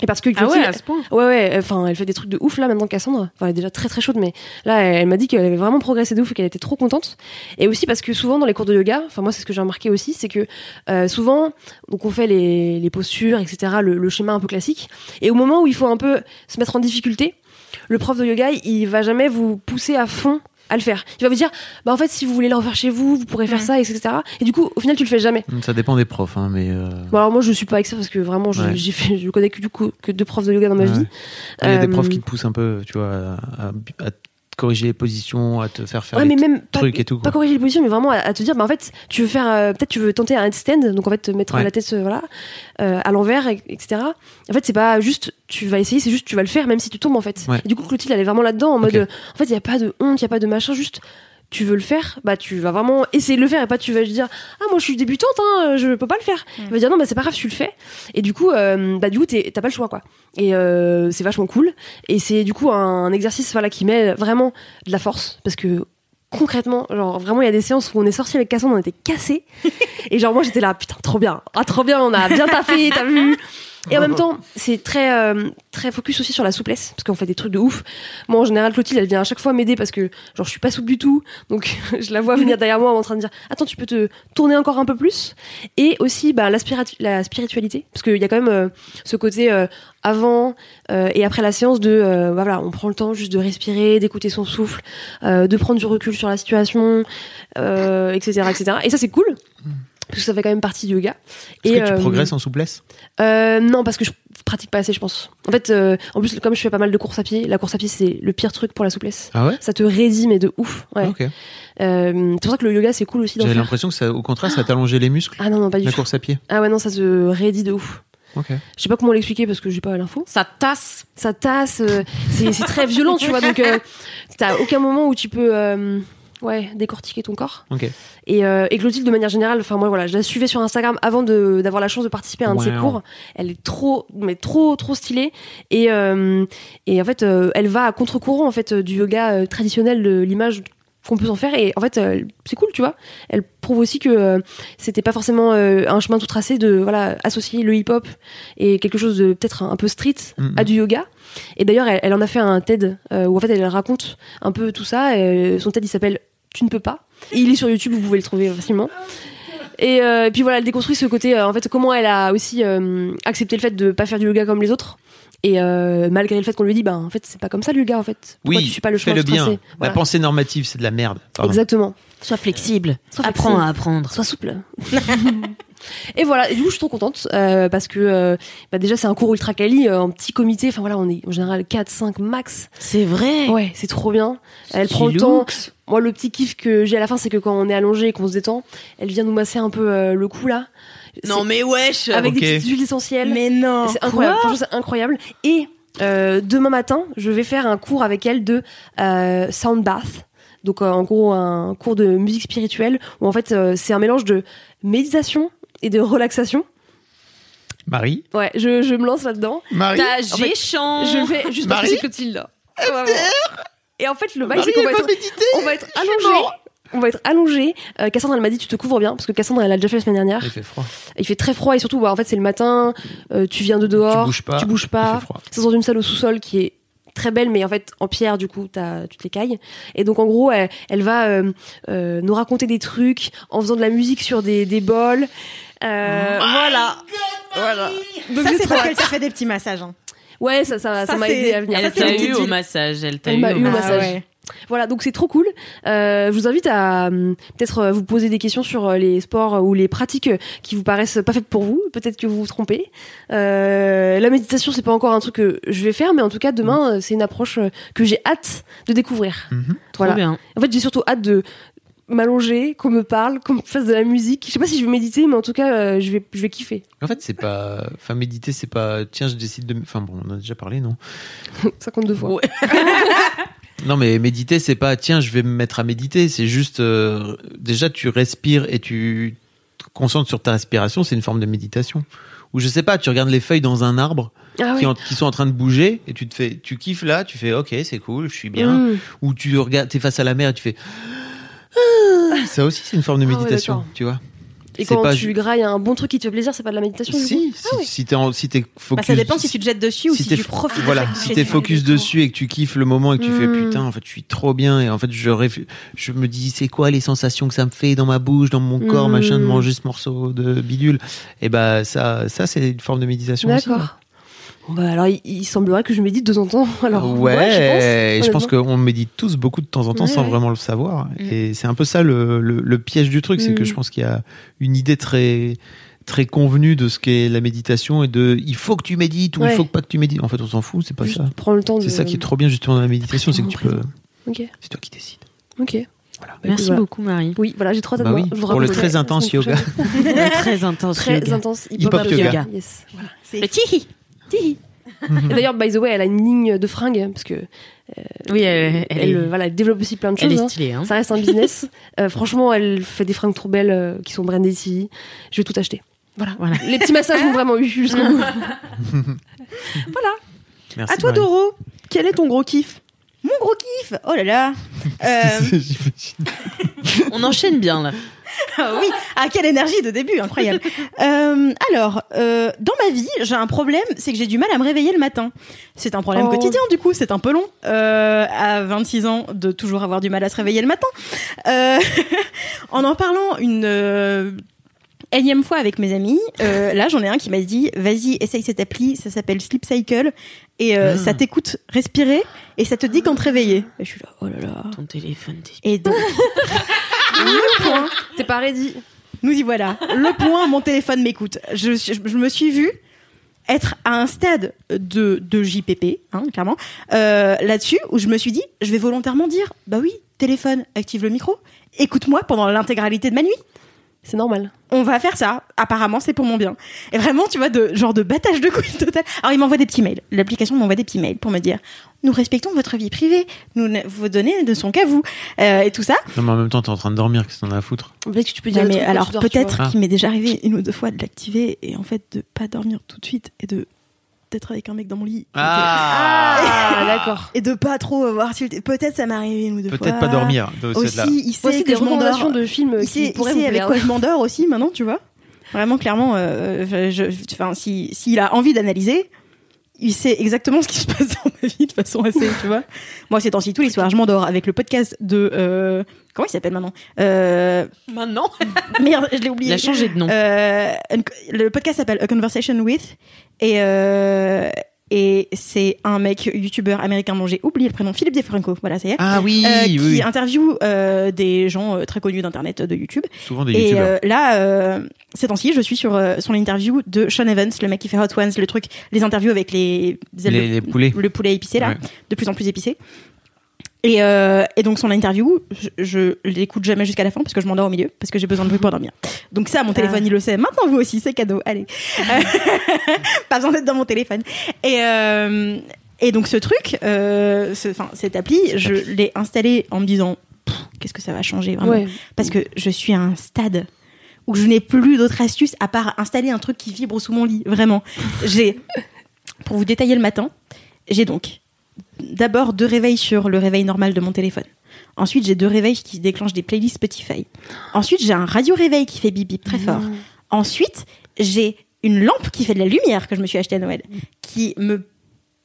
Et parce que Ah Clotilde, ouais, à ce point. Ouais, ouais, enfin, elle fait des trucs de ouf là maintenant, Cassandre. Enfin, elle est déjà très très chaude, mais là, elle, elle m'a dit qu'elle avait vraiment progressé de ouf et qu'elle était trop contente. Et aussi parce que souvent dans les cours de yoga, enfin, moi, c'est ce que j'ai remarqué aussi, c'est que euh, souvent, donc on fait les, les postures, etc., le, le schéma un peu classique. Et au moment où il faut un peu se mettre en difficulté, le prof de yoga, il va jamais vous pousser à fond à le faire. Il va vous dire, bah en fait, si vous voulez le refaire chez vous, vous pourrez faire Mm. ça, etc. Et du coup, au final, tu le fais jamais. Ça dépend des profs, hein, mais. euh, Bon, alors moi, je suis pas expert parce que vraiment, je- Ouais. j'ai fait, je connais que du coup que deux profs de yoga dans ma Ouais. vie. Il y a des Euh, profs qui te poussent un peu, tu vois, à, à- à te corriger les positions, à te faire faire Ouais, mais même pas, trucs et tout. pas corriger les positions, mais vraiment à, à te dire, bah en fait, tu veux faire, euh, peut-être tu veux tenter un headstand, donc en fait te mettre Ouais. la tête, euh, voilà, euh, à l'envers, et- etc. En fait, c'est pas juste, tu vas essayer, c'est juste tu vas le faire, même si tu tombes en fait. Ouais. Et du coup, Clotilde, elle est vraiment là-dedans, en mode, en fait, il y a pas de honte, il y a pas de machin, juste. Tu veux le faire, bah tu vas vraiment essayer de le faire et pas tu vas dire ah moi je suis débutante hein, je peux pas le faire. Il va dire non bah c'est pas grave tu le fais. Et du coup euh, bah du coup t'as pas le choix quoi. Et euh, c'est vachement cool. Et c'est du coup un exercice voilà qui met vraiment de la force parce que concrètement genre vraiment il y a des séances où on est sorti avec Cassandre on était cassés. Et genre moi j'étais là putain trop bien. Ah trop bien on a bien taffé t'as vu et en même temps c'est très euh, très focus aussi sur la souplesse parce qu'on fait des trucs de ouf. Moi en général Clotilde elle vient à chaque fois m'aider parce que genre je suis pas souple du tout. Donc je la vois venir derrière moi en train de dire attends tu peux te tourner encore un peu plus? Et aussi bah, la, spiritu- la spiritualité. Parce qu'il y a quand même euh, ce côté euh, avant et après la séance de bah, voilà on prend le temps juste de respirer d'écouter son souffle de prendre du recul sur la situation etc etc et ça c'est cool parce que ça fait quand même partie du yoga Est-ce et que tu euh, progresses en souplesse? Euh, non, parce que je pratique pas assez, je pense. En fait, euh, en plus, comme je fais pas mal de courses à pied, la course à pied, c'est le pire truc pour la souplesse. Ah ouais? Ça te raidit, mais de ouf. Ouais. Ok. Euh, c'est pour ça que le yoga, c'est cool aussi J'avais l'impression que ça, au contraire, ça t'allongeait les muscles, Ah non, non, pas du la tout. course à pied. Ah ouais, non, ça se raidit de ouf. Ok. Je sais pas comment l'expliquer parce que j'ai pas l'info. Ça tasse. Ça tasse, euh, c'est c'est très violent, tu vois. Donc, euh, t'as aucun moment où tu peux, euh, ouais, décortiquer ton corps. Et, euh, et Clotilde, de manière générale, enfin moi voilà, je la suivais sur Instagram avant d'avoir la chance de participer à un de ses cours. Elle est trop, mais trop, trop stylée. Et euh, et en fait, euh, elle va à contre-courant en fait euh, du yoga traditionnel de l'image qu'on peut en faire. Et en fait, c'est cool, tu vois. Elle prouve aussi que c'était pas forcément un chemin tout tracé de voilà associer le hip-hop et quelque chose de peut-être un, peu street Mhm. à du yoga. Et d'ailleurs, elle, elle en a fait un TED euh, où en fait elle raconte un peu tout ça. Et, son TED il s'appelle Tu ne peux pas. Et il est sur YouTube, vous pouvez le trouver facilement. Et, euh, et puis voilà, elle déconstruit ce côté, euh, en fait, comment elle a aussi euh, accepté le fait de pas faire du yoga comme les autres. Et euh, malgré le fait qu'on lui dit, bah en fait, c'est pas comme ça le yoga, en fait. Pourquoi Oui, tu suis pas le chemin fais-le tout bien. La pensée normative, c'est de la merde. Pardon. Exactement. Sois flexible. Sois Apprends flexible. à apprendre. Sois souple. et voilà, et du coup, je suis trop contente euh, parce que euh, bah, déjà, c'est un cours ultra quali euh, en petit comité. Enfin voilà, on est en général 4, 5 max. C'est vrai. Ouais, c'est trop bien. Elle prend le temps. Moi, le petit kiff que j'ai à la fin, c'est que quand on est allongé et qu'on se détend, elle vient nous masser un peu euh, le cou là. Non mais wesh. avec des petites huiles essentielles. Mais non. C'est incroyable. Franchement, c'est incroyable. Et euh, demain matin, je vais faire un cours avec elle de euh, sound bath. Donc euh, en gros un cours de musique spirituelle où en fait euh, c'est un mélange de méditation et de relaxation. Marie Ouais, je, je me lance là-dedans. Marie T'as En fait, géchant. Je vais juste parce que Marie c'est Clotilde là. Vraiment. Et en fait le bail c'est qu'on va être, on va être allongé. On va être allongé. Euh, Cassandre elle m'a dit tu te couvres bien parce que Cassandre elle l'a déjà fait la semaine dernière. Il fait froid. Il fait très froid et surtout, bah, en fait, c'est le matin, euh, tu viens de dehors, Tu bouges pas, tu bouges Il pas. fait froid. C'est dans une salle au sous-sol qui est très belle, mais en fait, en pierre, du coup, t'as, tu t'écailles. Et donc, en gros, elle, elle va euh, euh, nous raconter des trucs en faisant de la musique sur des, des bols. Euh, voilà. Voilà. Donc, Ça, c'est trop parce qu'elle t'a fait des petits massages. hein. Ouais, ça, ça, ça Ça, m'a aidé à venir. Elle t'a eu au massage. Elle t'a Elle eu m'a au eu au massage. Voilà, donc c'est trop cool. Euh, je vous invite à hum, peut-être euh, vous poser des questions sur euh, les sports ou les pratiques euh, qui vous paraissent pas faites pour vous. Peut-être que vous vous trompez. Euh, la méditation, c'est pas encore un truc que je vais faire, mais en tout cas demain, euh, c'est une approche euh, que j'ai hâte de découvrir. Trop Voilà. bien. En fait, j'ai surtout hâte de m'allonger, qu'on me parle, qu'on me fasse de la musique. Je sais pas si je vais méditer, mais en tout cas, euh, je vais, je vais kiffer. En fait, c'est pas. Enfin, méditer, c'est pas. Tiens, je décide de. Enfin, bon, on en a déjà parlé, non? 52 fois. Ouais. Non, mais méditer, c'est pas. Tiens, je vais me mettre à méditer. C'est juste. euh, déjà, tu respires et tu te concentres sur ta respiration. C'est une forme de méditation. Ou je sais pas, tu regardes les feuilles dans un arbre Ah qui, oui. en- qui sont en train de bouger et tu te fais. Tu kiffes là, tu fais OK, c'est cool, je suis bien. Mmh. Ou tu regardes, t'es face à la mer et tu fais. Ah Ça aussi, c'est une forme de Ah ouais, méditation, tu vois. Et quand pas tu grailles un bon truc qui te fait plaisir, c'est pas de la méditation du coup Si, si, si t'es en- si t'es Bah, focus. ça dépend si tu te jettes dessus ou si, t'es- tu profites. Voilà, de si t'es focus dessus et que tu kiffes le moment et que tu fais Mm. putain, en fait, je suis trop bien et en fait, je réf- je me dis c'est quoi les sensations que ça me fait dans ma bouche, dans mon corps, machin, de manger ce morceau de bidule? Et bah ça, ça c'est une forme de méditation. aussi, D'accord. Bah, alors, il, il semblerait que je médite de temps en temps. Alors, ouais, ouais, je pense, honnêtement. qu'on médite tous beaucoup de temps en temps Ouais, sans ouais. vraiment le savoir. Mm. Et c'est un peu ça le, le, le piège du truc, c'est que Mm. je pense qu'il y a une idée très très convenue de ce qu'est la méditation et de il faut que tu médites ou il faut pas que tu médites. En fait, on s'en fout, c'est pas Juste ça. prends le temps de. C'est ça qui est trop bien justement dans la méditation, c'est que tu peux. Ok, C'est toi qui décides. ok. Voilà. Bah, Merci voilà. beaucoup, Marie. Oui, voilà, j'ai trois Bah oui, pour le très intense yoga. Très intense. Très yoga. intense Hip-hop yoga. Yes. Voilà. C'est- Le tihi. D'ailleurs, by the way, elle a une ligne de fringues parce que Oui, elle, elle elle, est, euh, voilà, elle développe aussi plein de elle choses. est hein. stylée. Hein. Ça reste un business. Euh, franchement, elle fait des fringues trop belles euh, qui sont brandées ici. Je vais tout acheter. Voilà. Voilà. Les petits massages m'ont vraiment eu jusqu'au bout. Merci. À toi, Marie. Doro, quel est ton gros kiff? Mon gros kiff Oh là là Euh, J'imagine. On enchaîne bien là. Ah oui, ah quelle énergie de début, incroyable. Euh, alors, euh, dans ma vie, j'ai un problème, c'est que j'ai du mal à me réveiller le matin. C'est un problème Oh. quotidien, du coup, c'est un peu long. Euh, à 26 ans, de toujours avoir du mal à se réveiller le matin. Euh, en en parlant une énième fois avec mes amis, là, j'en ai un qui m'a dit, vas-y, essaye cette appli, ça s'appelle Sleep Cycle, et Ah. ça t'écoute respirer, et ça te dit quand te réveiller. Et je suis là, oh là là. Ton téléphone. Et donc, le point, T'es pas ready. nous y voilà. Le point, mon téléphone m'écoute. Je, je, je me suis vue être à un stade de, de JPP, hein, clairement, euh, là-dessus, où je me suis dit, je vais volontairement dire, bah oui, téléphone, active le micro, écoute-moi pendant l'intégralité de ma nuit. C'est normal. On va faire ça. Apparemment, c'est pour mon bien. Et vraiment, tu vois, de genre de battage de couilles total. Alors, il m'envoie des petits mails. L'application m'envoie des petits mails pour me dire, nous respectons votre vie privée. Nous ne vous donnez de son qu'à vous euh, et tout ça. Non, mais en même temps, t'es en train de dormir, qu'est-ce que t'en as à foutre? Peut-être que tu peux dire mais alors peut-être qu'il m'est déjà arrivé une ou deux fois de l'activer et en fait de pas dormir tout de suite et de d'être avec un mec dans mon lit Ah, d'accord. et de pas trop voir si peut-être ça m'est arrivé une ou deux fois Peut-être pas dormir. de- aussi il sait Voici que des je m'endors recommandations de films il qui sait, il pourraient sait avec quoi je m'endors aussi maintenant tu vois vraiment clairement euh, je, je- enfin si s'il a envie d'analyser il sait exactement ce qui se passe ma vie de façon assez, tu vois. Moi, ces temps-ci, tous les soirs, je m'endors avec le podcast de... euh, comment il s'appelle maintenant euh, Maintenant. Merde, je l'ai oublié. Il a changé de nom. Euh, le podcast s'appelle A Conversation With et euh, et c'est un mec youtubeur américain dont j'ai oublié le prénom Philippe DeFranco voilà ça y est Ah oui, Euh, qui oui. interviewe euh, des gens euh, très connus d'internet de YouTube souvent des et là ces temps-ci je suis sur son interview de Sean Evans le mec qui fait Hot Ones le truc les interviews avec les Les, le, les poulets. le poulet épicé là Ouais. de plus en plus épicé et, euh, et donc son interview, je, je l'écoute jamais jusqu'à la fin parce que je m'endors au milieu parce que j'ai besoin de bruit pour dormir. Donc ça, mon téléphone il le sait. Maintenant vous aussi, c'est cadeau. Allez, pas besoin d'être dans mon téléphone. Et euh, et donc ce truc, euh, ce- cette appli, je l'ai installée en me disant qu'est-ce que ça va changer vraiment Ouais. parce que je suis à un stade où je n'ai plus d'autre astuce à part installer un truc qui vibre sous mon lit. Vraiment, j'ai pour vous détailler le matin, j'ai donc d'abord deux réveils sur le réveil normal de mon téléphone. Ensuite, j'ai deux réveils qui déclenchent des playlists Spotify. Ensuite, j'ai un radio réveil qui fait bip bip très fort. Ensuite, j'ai une lampe qui fait de la lumière que je me suis achetée à Noël, qui me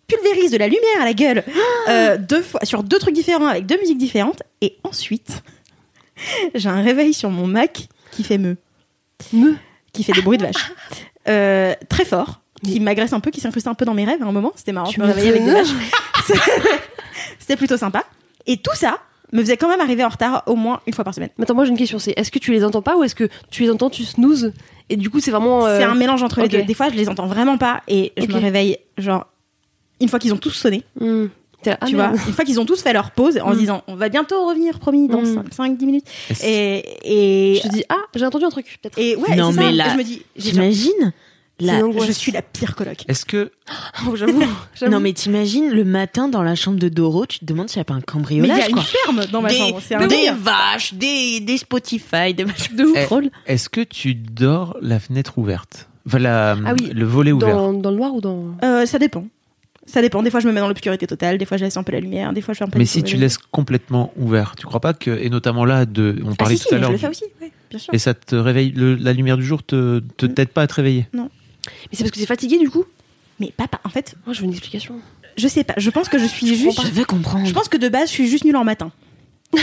pulvérise de la lumière à la gueule euh, deux fois sur deux trucs différents avec deux musiques différentes. Et ensuite, j'ai un réveil sur mon Mac qui fait me, Me. qui fait des bruits de vache, Euh, très fort, qui m'agresse un peu, qui s'incruste un peu dans mes rêves à un moment. C'était marrant, Tu je me réveillais avec des vaches. C'était plutôt sympa. Et tout ça me faisait quand même arriver en retard au moins une fois par semaine. Attends, moi j'ai une question, c'est est-ce que tu les entends pas ou est-ce que tu les entends, tu snoozes et du coup c'est vraiment. euh, C'est un mélange entre les deux. Des fois, je les entends vraiment pas et je me réveille genre une fois qu'ils ont tous sonné, hmm. Ah, tu merde. vois, une fois qu'ils ont tous fait leur pause en se Mm. disant on va bientôt revenir, promis, dans Mm. 5-10 minutes. Est-ce- Et, et, Je te dis, ah, j'ai entendu un truc, peut-être. et ouais, Non, c'est ça. mais Et là, je me dis, C'est la- une je suis la pire coloc. Est-ce que Oh, j'avoue. Non, mais t'imagines le matin dans la chambre de Doro, tu te demandes s'il n'y a pas un Mais il y cambriolage, a une quoi. ferme dans ma des, chambre. C'est un des vaches, des, des Spotify, des machins de ouf. Eh, drôle. est-ce que tu dors la fenêtre ouverte? Enfin, la- Ah oui, le volet ouvert. Dans, dans le noir ou dans. Euh, ça dépend. Ça dépend. Des fois, je me mets dans l'obscurité totale. Des fois, je laisse un peu la lumière. Des fois, je fais un peu. Mais si tu laisses complètement ouvert, tu crois pas que et notamment là de on Ah, parlait si, tout à mais je l'heure le fais aussi. ouais, bien sûr. et ça te réveille le- la lumière du jour te te t'aide pas à te réveiller? Mais c'est parce que c'est fatigué du coup Mais papa, en fait, Moi je veux une explication. je sais pas. Je pense que je suis juste. Je veux comprendre. Je pense que de base, je suis juste nulle en matin.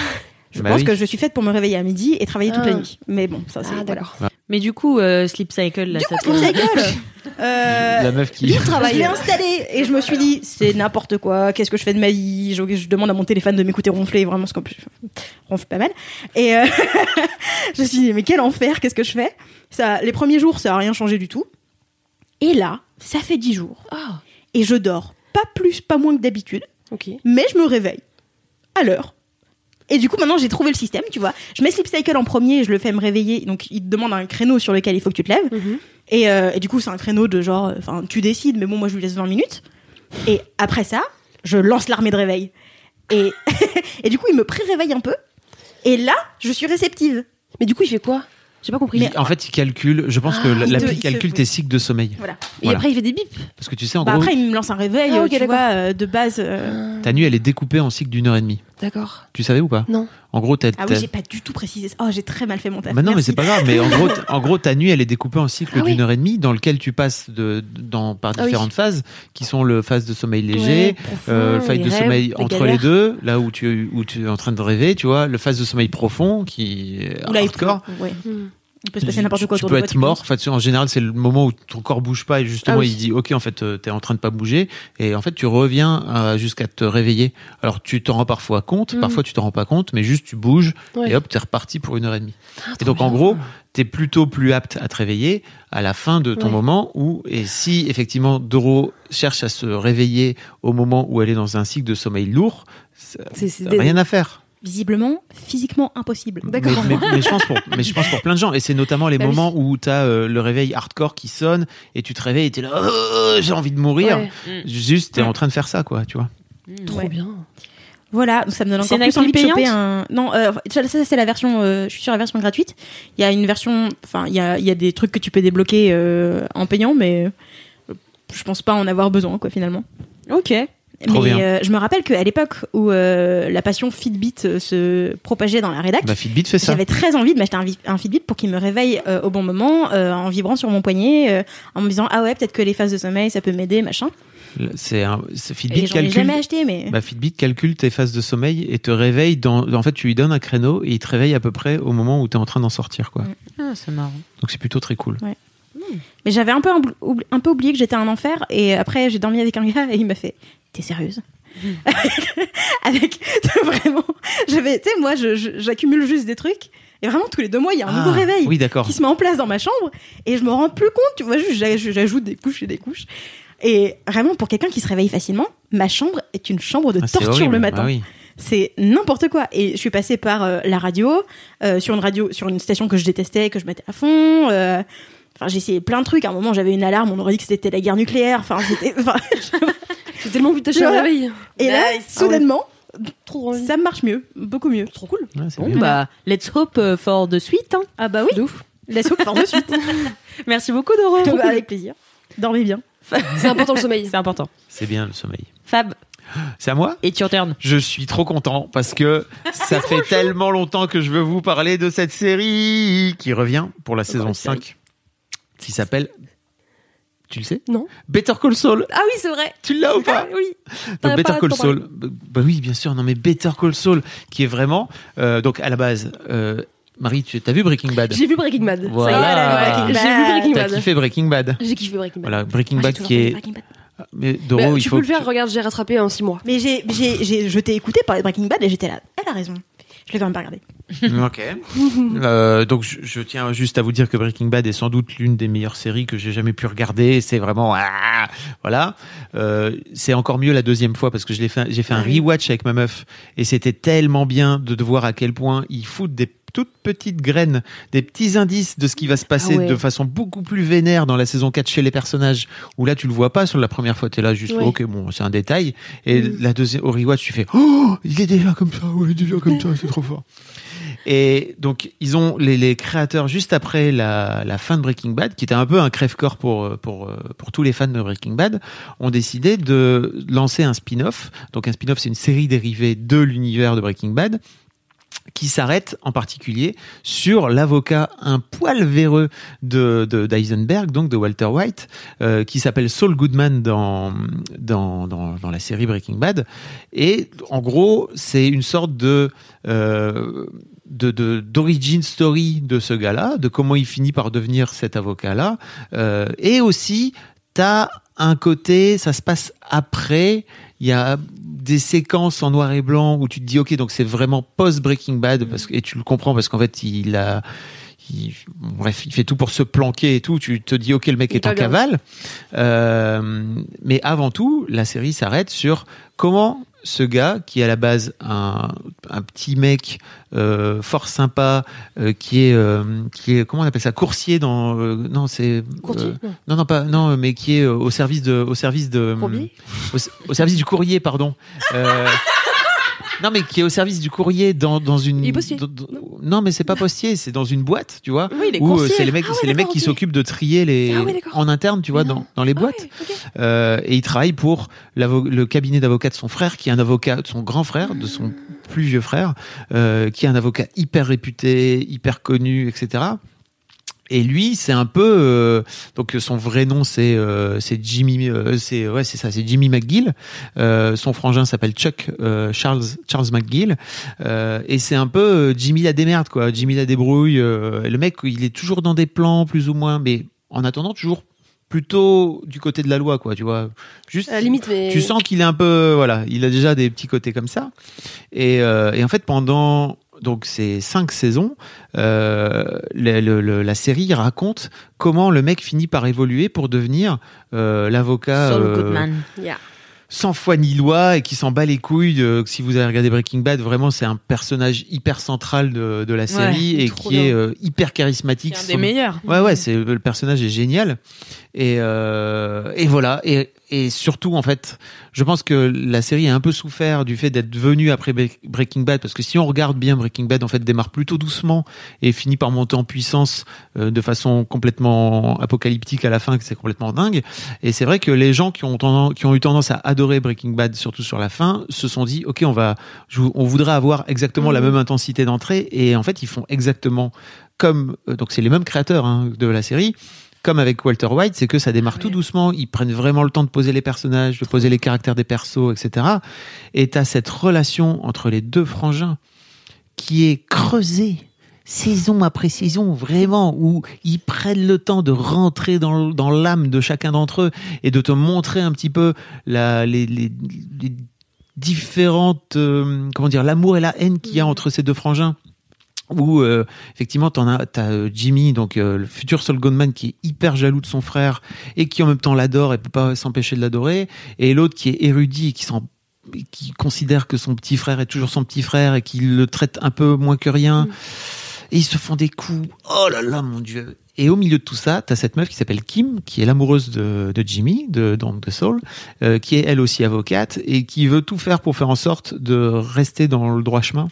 Je Bah pense oui. que je suis faite pour me réveiller à midi et travailler toute Ah. la nuit. Mais bon, ça c'est. Ah, voilà. d'accord. Mais du coup, euh, Sleep Cycle, là, Du ça coup, Sleep Cycle, euh, La meuf qui. Je l'ai installé et je me suis dit, c'est n'importe quoi. Qu'est-ce que je fais de ma vie? Je, je demande à mon téléphone de m'écouter ronfler, vraiment, ce qu'on ronfle pas mal. Et euh, je me suis dit, mais quel enfer, qu'est-ce que je fais? Ça, Les premiers jours, ça a rien changé du tout. Et là, ça fait dix jours. Ah, Et je dors pas plus, pas moins que d'habitude, mais je me réveille à l'heure. Et du coup, maintenant, j'ai trouvé le système, tu vois. Je mets Sleep Cycle en premier et je le fais me réveiller. Donc, il te demande un créneau sur lequel il faut que tu te lèves. Mhm. Et, euh, et du coup, c'est un créneau de genre, enfin, tu décides, mais bon, moi, je lui laisse 20 minutes. Et après ça, je lance l'armée de réveil. Et, et du coup, il me pré-réveille un peu. Et là, je suis réceptive. Mais du coup, il fait quoi? J'ai pas compris. Il- en fait, il calcule. Je pense que Ah, te- l'appli calcule tes cycles de sommeil. Voilà. Et Voilà. après, il fait des bips. Parce que tu sais, en Bah, gros, après, il me lance un réveil, Ah, tu vois, euh, de base. euh, ta nuit, elle est découpée en cycles d'une heure et demie. D'accord. Tu savais ou pas Non. En gros, t'as. Ah oui, j'ai pas du tout précisé ça. Oh, j'ai très mal fait mon taf. Bah non, mais c'est pas grave. Mais en gros, en gros, ta nuit, elle est découpée en cycles Ah oui. d'une heure et demie, dans lequel tu passes de, dans, par Ah oui. différentes phases, qui sont le phase de sommeil léger, Ouais, profond, euh, le phase de rêves, sommeil entre galères. les deux, là où tu, où tu es en train de rêver, tu vois, le phase de sommeil profond, qui est Ou là, hardcore. peut- ouais. Il peut se passer n'importe Tu- quoi Tu autour peux de être mort. En fait, en général, c'est le moment où ton corps bouge pas et justement, Ah oui. il dit, ok, en fait, euh, t'es en train de pas bouger et en fait, tu reviens euh, jusqu'à te réveiller. Alors, tu t'en rends parfois compte, Mhm. parfois tu t'en rends pas compte, mais juste tu bouges Ouais. et hop, t'es reparti pour une heure et demie. Ah, Et donc, en gros, t'es plutôt plus apte à te réveiller à la fin de ton Ouais. moment où, et si effectivement Doro cherche à se réveiller au moment où elle est dans un cycle de sommeil lourd, C'est- rien à faire. Visiblement, physiquement impossible. D'accord. Mais, mais- mais je pense pour, mais je pense pour plein de gens. Et c'est notamment les Bah oui. moments où t'as euh, le réveil hardcore qui sonne et tu te réveilles et t'es là, Oh, j'ai envie de mourir. Ouais. Juste, t'es Ouais. en train de faire ça, quoi, tu vois. Trop Ouais. bien. Voilà, donc ça me donne encore une plus envie de choper un. Non, euh, ça, ça, c'est la version. euh, je suis sur la version gratuite. Il y a une version. Enfin, il y a, il y a des trucs que tu peux débloquer euh, en payant, mais euh, je pense pas en avoir besoin, quoi, finalement. Ok. Trop mais bien. euh, je me rappelle qu'à l'époque où euh, la passion Fitbit euh, se propageait dans la rédac, Bah, Fitbit fait ça. j'avais très envie de m'acheter un, Fitbit pour qu'il me réveille euh, au bon moment, euh, en vibrant sur mon poignet, euh, en me disant ah ouais peut-être que les phases de sommeil ça peut m'aider, machin. C'est un, Fitbit j'en ai calcule. jamais acheté, mais Bah, Fitbit calcule tes phases de sommeil et te réveille dans, en fait, tu lui donnes un créneau et il te réveille à peu près au moment où t'es en train d'en sortir, quoi. Ah, c'est marrant. Donc c'est plutôt très cool. Mais j'avais un peu, un peu oublié que j'étais un enfer et après j'ai dormi avec un gars et il m'a fait T'es sérieuse? Avec vraiment, j'avais, tu sais, moi j'accumule juste des trucs et vraiment tous les deux mois il y a un Ah, nouveau réveil Oui, d'accord. qui se met en place dans ma chambre et je me rends plus compte, tu vois, j'ajoute des couches et des couches. Et vraiment pour quelqu'un qui se réveille facilement, ma chambre est une chambre de Ah, torture horrible. le matin. Ah oui. C'est n'importe quoi. Et je suis passée par euh, la radio, euh, sur une radio, sur une station que je détestais, que je mettais à fond. euh, Enfin, j'ai essayé plein de trucs. À un moment, j'avais une alarme, on aurait dit que c'était la guerre nucléaire. Enfin, c'était. enfin, J'ai tellement vu ta Tu réveil. et là, Nice. soudainement, Trop drôle. ça marche mieux, beaucoup mieux. Trop cool. Ouais, c'est Bon, bien. bah, let's hope euh, for the suite. hein. Ah bah oui. De ouf. Laisse hope par de suite. Merci beaucoup, Doro. Bah, Avec plaisir. Dormez bien. C'est important le sommeil. C'est important. C'est bien le sommeil. Fab, C'est à moi? It's your turn. Je suis trop content parce que ça fait tellement longtemps que je veux vous parler de cette série qui revient pour la saison une série. 5 qui s'appelle tu le sais? Non. Better Call Saul. Ah oui, c'est vrai. Tu l'as ou pas? Oui. T'en Donc Better pas Call Saul. Bah, bah oui, bien sûr. Non mais Better Call Saul qui est vraiment euh, donc à la base euh, Marie, tu as vu Breaking Bad? J'ai vu Breaking Bad. Ça y est, Voilà. elle a vu Breaking Bad. J'ai vu Breaking T'as Bad. kiffé Breaking Bad? J'ai kiffé Breaking Bad. Voilà, Breaking Moi, j'ai Bad qui est Breaking Bad. Mais Bah, Doro, il tu faut. peux le faire, tu- regarde, j'ai rattrapé en 6 mois. Mais j'ai, j'ai, j'ai, je t'ai écouté parler de Breaking Bad et j'étais là. Elle a raison. Je l'ai quand même pas regardé. Ok. Euh, donc je, je tiens juste à vous dire que Breaking Bad est sans doute l'une des meilleures séries que j'ai jamais pu regarder. C'est vraiment ah, voilà. Euh, c'est encore mieux la deuxième fois parce que je l'ai fait. J'ai fait un rewatch avec ma meuf et c'était tellement bien de, de voir à quel point ils foutent des toutes petites graines, des petits indices de ce qui va se passer Ah ouais. de façon beaucoup plus vénère dans la saison 4 chez les personnages, où là tu le vois pas sur la première fois, tu es là juste, Ouais. ok, bon, c'est un détail. Et la deuxième, au rewatch, tu fais, oh, il est déjà comme ça, ouais, il est déjà comme ça, c'est trop fort. Et donc, ils ont les, les créateurs juste après la, la fin de Breaking Bad, qui était un peu un crève-corps pour, pour, pour tous les fans de Breaking Bad, ont décidé de lancer un spin-off. Donc, un spin-off, c'est une série dérivée de l'univers de Breaking Bad qui s'arrête en particulier sur l'avocat un poil véreux de de- d'Eisenberg, donc de Walter White, euh, qui s'appelle Saul Goodman dans, dans, dans, la série Breaking Bad. Et en gros, c'est une sorte de... Euh, story de ce gars-là, de comment il finit par devenir cet avocat-là, euh, et aussi t'as un côté, ça se passe après, il y a des séquences en noir et blanc où tu te dis ok donc c'est vraiment post Breaking Bad parce que et tu le comprends parce qu'en fait il a il- bref il fait tout pour se planquer et tout. Tu te dis ok le mec Il est en cavale. Euh, mais avant tout la série s'arrête sur comment ce gars qui est à la base un, un petit mec euh, fort sympa euh, qui est euh, qui est comment on appelle ça coursier dans euh, non c'est Non. non pas non mais qui est au service de au service de au, au service du courrier pardon non mais qui est au service du courrier dans dans une Il est postier. dans- dans- non mais c'est pas postier c'est dans une boîte tu vois Oui, il est où euh, c'est les mecs Ah ouais, c'est les mecs qui s'occupent de trier les Ah ouais, en interne tu vois dans dans les boîtes Ah ouais, ok. euh, et il travaille pour le cabinet d'avocat de son frère, qui est un avocat de son grand frère, de son plus vieux frère, euh, qui est un avocat hyper réputé, hyper connu, etc. Et lui, c'est un peu euh, donc son vrai nom c'est euh, c'est Jimmy euh, c'est ouais c'est ça c'est Jimmy McGill. Son frangin s'appelle Chuck Charles Charles McGill et c'est un peu Jimmy la démerde quoi. Jimmy la débrouille. le mec il est toujours dans des plans plus ou moins, mais en attendant toujours plutôt du côté de la loi quoi. Tu vois juste À la limite, mais. tu sens qu'il est un peu voilà il a déjà des petits côtés comme ça et, et en fait pendant donc ces cinq saisons euh, le- le- le- la série raconte comment le mec finit par évoluer pour devenir euh, l'avocat Saul euh, Goodman. Yeah. sans foi ni loi et qui s'en bat les couilles. si vous avez regardé Breaking Bad, vraiment c'est un personnage hyper central de, de la série Ouais, et qui est bien. hyper charismatique. C'est un des meilleurs. Ouais, ouais, c'est le personnage est génial. Et euh, et voilà. Et et surtout en fait, je pense que la série a un peu souffert du fait d'être venue après Bre- Breaking Bad parce que si on regarde bien Breaking Bad, en fait, démarre plutôt doucement et finit par monter en puissance euh, de façon complètement apocalyptique à la fin, que c'est complètement dingue. Et c'est vrai que les gens qui ont tendance, qui ont eu tendance à adorer Breaking Bad, surtout sur la fin, se sont dit, ok, on va, on voudrait avoir exactement la même intensité d'entrée. Et en fait, ils font exactement comme, euh, donc c'est les mêmes créateurs hein, de la série. Comme avec Walter White, c'est que ça démarre tout doucement. Ils prennent vraiment le temps de poser les personnages, de poser les caractères des persos, etc. Et t'as cette relation entre les deux frangins qui est creusée saison après saison, vraiment, où ils prennent le temps de rentrer dans, dans l'âme de chacun d'entre eux et de te montrer un petit peu la, les, les, les différentes, euh, comment dire, l'amour et la haine qu'il y a entre ces deux frangins. Où euh, effectivement t'en as t'as euh, Jimmy donc euh, le futur Saul Goodman qui est hyper jaloux de son frère et qui en même temps l'adore et peut pas s'empêcher de l'adorer et l'autre qui est érudit et qui s'en qui considère que son petit frère est toujours son petit frère et qui le traite un peu moins que rien. Et ils se font des coups. Oh là là, mon dieu. Et au milieu de tout ça, t'as cette meuf qui s'appelle Kim, qui est l'amoureuse de, de Jimmy, de, donc de Saul, euh, qui est elle aussi avocate et qui veut tout faire pour faire en sorte de rester dans le droit chemin.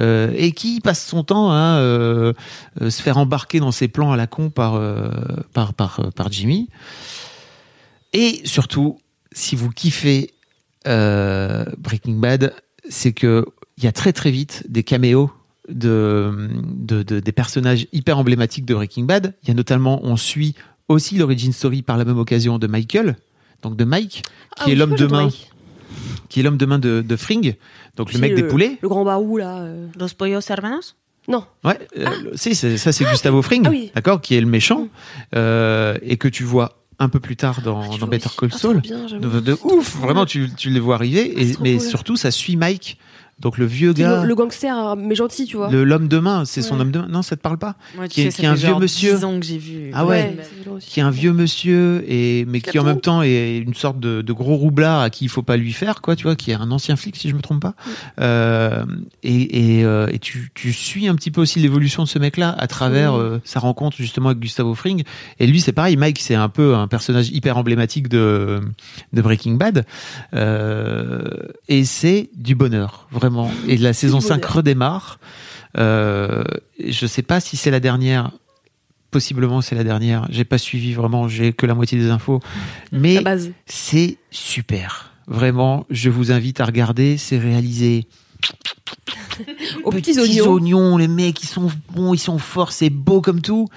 Euh, et qui passe son temps à euh, euh, se faire embarquer dans ses plans à la con par, euh, par, par, euh, par Jimmy. Et surtout, si vous kiffez Breaking Bad, c'est que il y a très très vite des caméos de, de, de- des personnages hyper emblématiques de Breaking Bad. Il y a notamment, on suit aussi l'origin story par la même occasion de Michael, donc de Mike, qui Ah est oui, l'homme de main, Mike. qui est l'homme de main de, de Fring, donc le mec des poulets. Le grand barou, là. euh. Los Pollos Hermanos? Non. Ouais, euh, si, c'est- ça c'est Gustavo Fring, Ah oui. d'accord, qui est le méchant, euh, et que tu vois un peu plus tard dans, Ah, tu dans vois, Better. Call Ah, Saul. bien, de, de ouf, vraiment, tu, tu les vois arriver. Et, mais cool. surtout, ça suit Mike, donc le vieux est gars, Le, le gangster, euh, mais gentil, tu vois. le- l'homme de main. C'est son Ouais. homme de main. Non, ça te parle pas Moi, tu Qui est- sais, ça qui est un vieux monsieur. 10 ans que j'ai vu. Ah ouais. aussi. qui est un vieux monsieur et mais qui en même temps est une sorte de, de gros roublard à qui il faut pas lui faire quoi tu vois qui est un ancien flic si je me trompe pas euh, et, et, euh, et tu, tu suis un petit peu aussi l'évolution de ce mec là à travers euh, sa rencontre justement avec Gustavo Fring et lui c'est pareil Mike c'est un peu un personnage hyper emblématique de de Breaking Bad euh, et c'est du bonheur vraiment et la saison 5 bonheur. redémarre euh, je sais pas si c'est la dernière possiblement c'est la dernière. J'ai pas suivi vraiment, j'ai que la moitié des infos. Mais La base. c'est super. Vraiment, je vous invite à regarder. C'est réalisé Aux petits oignons. Les mecs, ils sont bons, ils sont forts, c'est beau comme tout.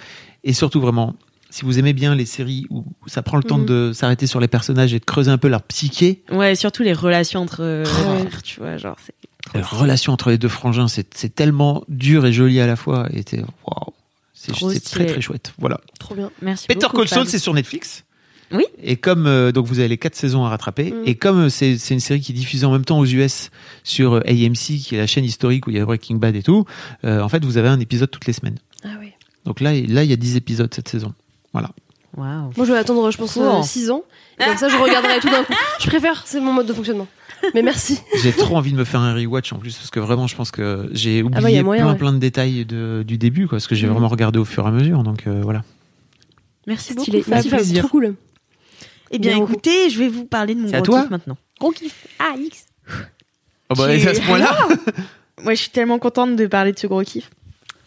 Et surtout, vraiment, si vous aimez bien les séries où ça prend le temps Mhm. de s'arrêter sur les personnages et de creuser un peu leur psyché, Ouais, surtout les relations entre frères, tu vois, genre c'est la relation entre les deux frangins, c'est c'est tellement dur et joli à la fois. Et waouh, c'est très très chouette. Voilà. Trop bien. Merci beaucoup, Call Saul, c'est sur Netflix. Oui. Et comme euh, donc vous avez les quatre saisons à rattraper, Mm. et comme euh, c'est c'est une série qui est diffusée en même temps aux US sur euh, AMC, qui est la chaîne historique où il y a Breaking Bad et tout, euh, en fait vous avez un épisode toutes les semaines. Ah oui. Donc là, là il y a 10 épisodes cette saison. Voilà. Waouh. Moi, je vais attendre, je pense, Cool. 6 ans. Et comme ça, je regarderai tout d'un coup. Je préfère, c'est mon mode de fonctionnement. Mais merci. J'ai trop envie de me faire un rewatch en plus parce que vraiment je pense que j'ai oublié bah, moyen, plein ouais. plein de détails de- du début quoi, parce que j'ai Mm. vraiment regardé au fur et à mesure. Donc euh, voilà. Merci Stylé. beaucoup. Merci. Fab. Trop cool. Eh bien, Bien, écoutez, je vais vous parler de mon C'est à gros toi kiff maintenant. Gros kiff. Ah, X. Oh bah, à ce point-là. Moi, je suis tellement contente de parler de ce gros kiff.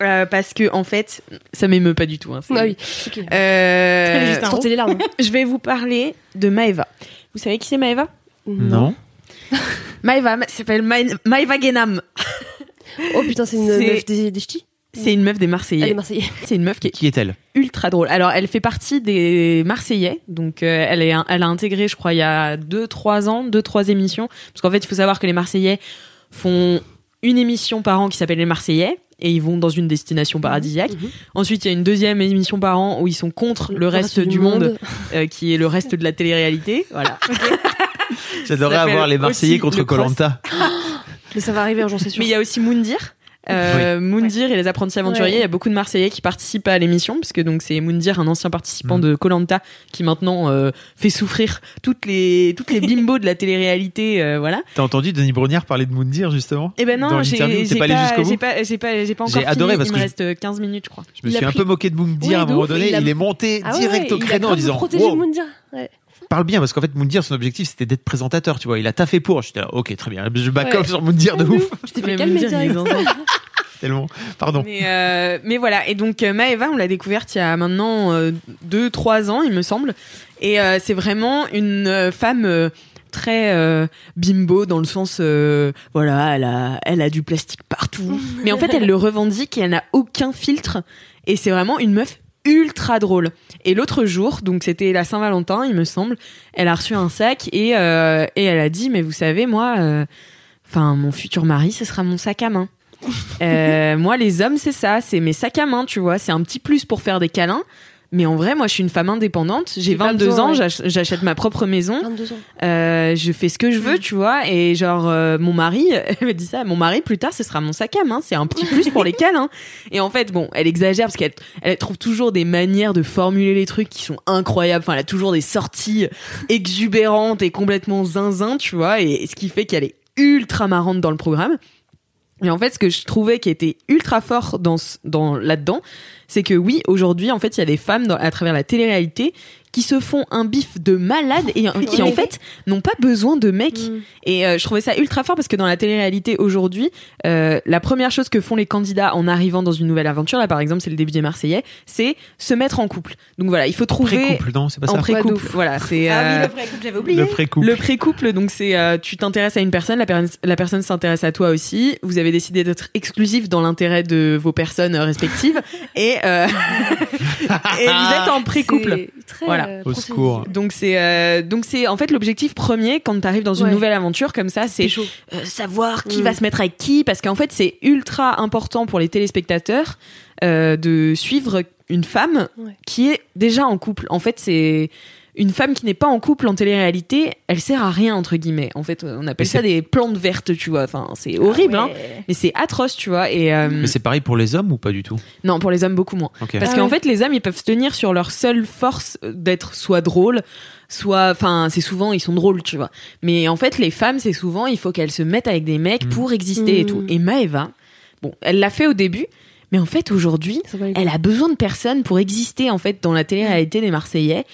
Euh, parce que en fait, ça m'émeut pas du tout. Hein, c'est- Ah oui. Ok. Euh, juste un Sortez les larmes. je vais vous parler de Maeva. Vous savez qui c'est Maeva? Non. Maeva elle s'appelle Ma- Maeva Genam. Oh putain, c'est une meuf des, des ch'tis? C'est une meuf des Elle est Marseillais. Marseillais. C'est une meuf qui est Qui est-elle? ultra drôle. Alors, elle fait partie des Marseillais. Donc, euh, elle, est, elle a intégré, je crois, il y a 2-3 ans, 2-3 émissions. Parce qu'en fait, il faut savoir que les Marseillais font une émission par an qui s'appelle Les Marseillais. Et ils vont dans une destination paradisiaque. Mhm. Ensuite, il y a une deuxième émission par an où ils sont contre le, reste, du monde, euh, qui est le reste de la télé-réalité. Voilà. S'appelle avoir les Marseillais contre. Colanta. Mais ça va arriver un jour, c'est sûr. Mais il y a aussi Moundir. Euh, Moundir et les apprentis aventuriers, Ouais. il y a beaucoup de Marseillais qui participent à l'émission, puisque donc c'est Moundir, un ancien participant Mm. de Colanta, qui maintenant euh, fait souffrir toutes les toutes les bimbos de la télé-réalité, euh, voilà. T'as entendu Denis Brognard parler de Moundir justement? Et ben Dans non, j'ai l'interview, t'es j'ai pas allé pas, jusqu'au bout? j'ai pas, j'ai pas, pas encore J'ai fini. adoré parce il que me reste euh, 15 minutes, je crois. Je me suis un pris- peu moqué de Moundir à un moment donné. il a- Il est monté Ah ouais, direct au créneau en disant protégé wow, Moundir. Ouais. Parle bien parce qu'en fait Moundir son objectif c'était d'être présentateur tu vois. Il a taffé pour. J'étais là ok très bien. Je back Ouais. off sur Moundir de ouf. t'es Mais fait calmer tellement. Pardon. Mais, euh, mais voilà, et donc euh, Maeva, on l'a découverte il y a maintenant 2-3 ans, il me semble. Et euh, c'est vraiment une euh, femme euh, très euh, bimbo dans le sens, euh, voilà, elle a, elle a du plastique partout. mais en fait, elle le revendique et elle n'a aucun filtre. Et c'est vraiment une meuf ultra drôle. Et l'autre jour, donc c'était la Saint-Valentin, il me semble, elle a reçu un sac et, euh, et elle a dit, mais vous savez, moi, euh, enfin, mon futur mari, ce sera mon sac à main. Euh, moi, les hommes, c'est ça, c'est mes sacs à main, tu vois. C'est un petit plus pour faire des câlins. Mais en vrai, moi, je suis une femme indépendante. J'ai J'ai pas 22 besoin, ans, ouais. j'achète ma propre maison. 22 ans. Euh, je fais ce que je veux, Mm. tu vois. Et genre, euh, mon mari, elle me dit ça, mon mari, plus tard, ce sera mon sac à main. C'est un petit plus pour les câlins. Et en fait, bon, elle exagère parce qu'elle elle trouve toujours des manières de formuler les trucs qui sont incroyables. Enfin, elle a toujours des sorties exubérantes et complètement zinzin, tu vois. Et ce qui fait qu'elle est ultra marrante dans le programme. Et en fait, ce que je trouvais qui était ultra fort dans, dans là-dedans, c'est que oui, aujourd'hui, en fait, il y a des femmes à travers la télé-réalité qui se font un bif de malade et euh, qui, en fait, n'ont pas besoin de mecs. Mm. Et euh, je trouvais ça ultra fort parce que dans la télé-réalité aujourd'hui, euh, la première chose que font les candidats en arrivant dans une nouvelle aventure, là par exemple, c'est le début des Marseillais, c'est se mettre en couple. Donc voilà, il faut trouver pré-couple non c'est pas en ça pré-couple. Ouais, de ouf. Voilà, c'est Ah oui, euh, le pré-couple, j'avais oublié. le pré-couple le pré-couple, donc c'est euh, tu t'intéresses à une personne, la, per- la personne s'intéresse à toi aussi. Vous avez décidé d'être exclusif dans l'intérêt de vos personnes euh, respectives et euh, et vous êtes en pré-couple. C'est très, Voilà. Euh, Au secours. Donc c'est euh, donc c'est en fait l'objectif premier quand tu arrives dans une Ouais. nouvelle aventure comme ça, c'est euh, savoir qui Mm. va se mettre avec qui parce qu'en fait c'est ultra important pour les téléspectateurs euh, de suivre une femme Ouais. qui est déjà en couple. En fait c'est une femme qui n'est pas en couple en télé-réalité, elle sert à rien entre guillemets. En fait, on appelle Mais ça des plantes vertes, tu vois. Enfin, c'est horrible, Ah hein, mais c'est atroce, tu vois. Et euh, Mais c'est pareil pour les hommes ou pas du tout? Non, pour les hommes beaucoup moins. Parce Ah qu'en ouais. fait, les hommes, ils peuvent se tenir sur leur seule force d'être soit drôle, soit, enfin, c'est souvent ils sont drôles, tu vois. Mais en fait, les femmes, c'est souvent il faut qu'elles se mettent avec des mecs Mm. pour exister et Mm. tout. Et Maeva, bon, elle l'a fait au début, mais en fait aujourd'hui, elle a besoin de personnes pour exister en fait dans la télé-réalité des Marseillais.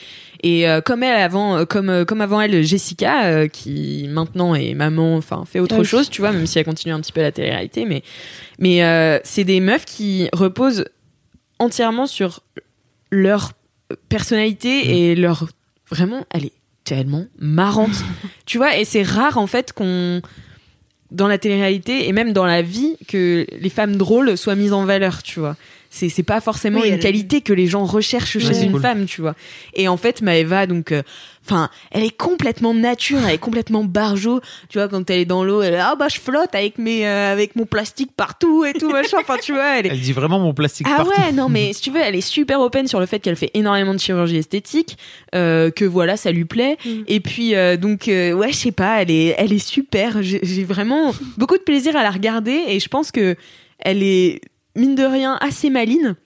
Et euh, comme elle avant, euh, comme euh, comme avant elle, Jessica, euh, qui maintenant est maman, enfin fait autre oui. chose, tu vois, même si elle continue un petit peu la télé-réalité, mais mais euh, c'est des meufs qui reposent entièrement sur leur personnalité et leur vraiment, elle est tellement marrante, tu vois. Et c'est rare en fait qu'on dans la télé-réalité et même dans la vie que les femmes drôles soient mises en valeur, tu vois. C'est c'est pas forcément Oui, une elle- qualité que les gens recherchent chez une cool. femme, tu vois. Et en fait, Maëva, donc, euh, enfin, elle est complètement nature, elle est complètement barjo, tu vois, quand elle est dans l'eau, elle est ah bah je flotte avec mes euh, avec mon plastique partout et tout machin. Enfin, tu vois, elle est Elle dit vraiment mon plastique ah partout. ouais, non, mais si tu veux, elle est super open sur le fait qu'elle fait énormément de chirurgie esthétique, euh, que voilà, ça lui plaît. Mm. Et puis, euh, donc, euh, ouais, je sais pas, elle est, elle est super. J'ai j'ai vraiment beaucoup de plaisir à la regarder et je pense que elle est, mine de rien, assez maline.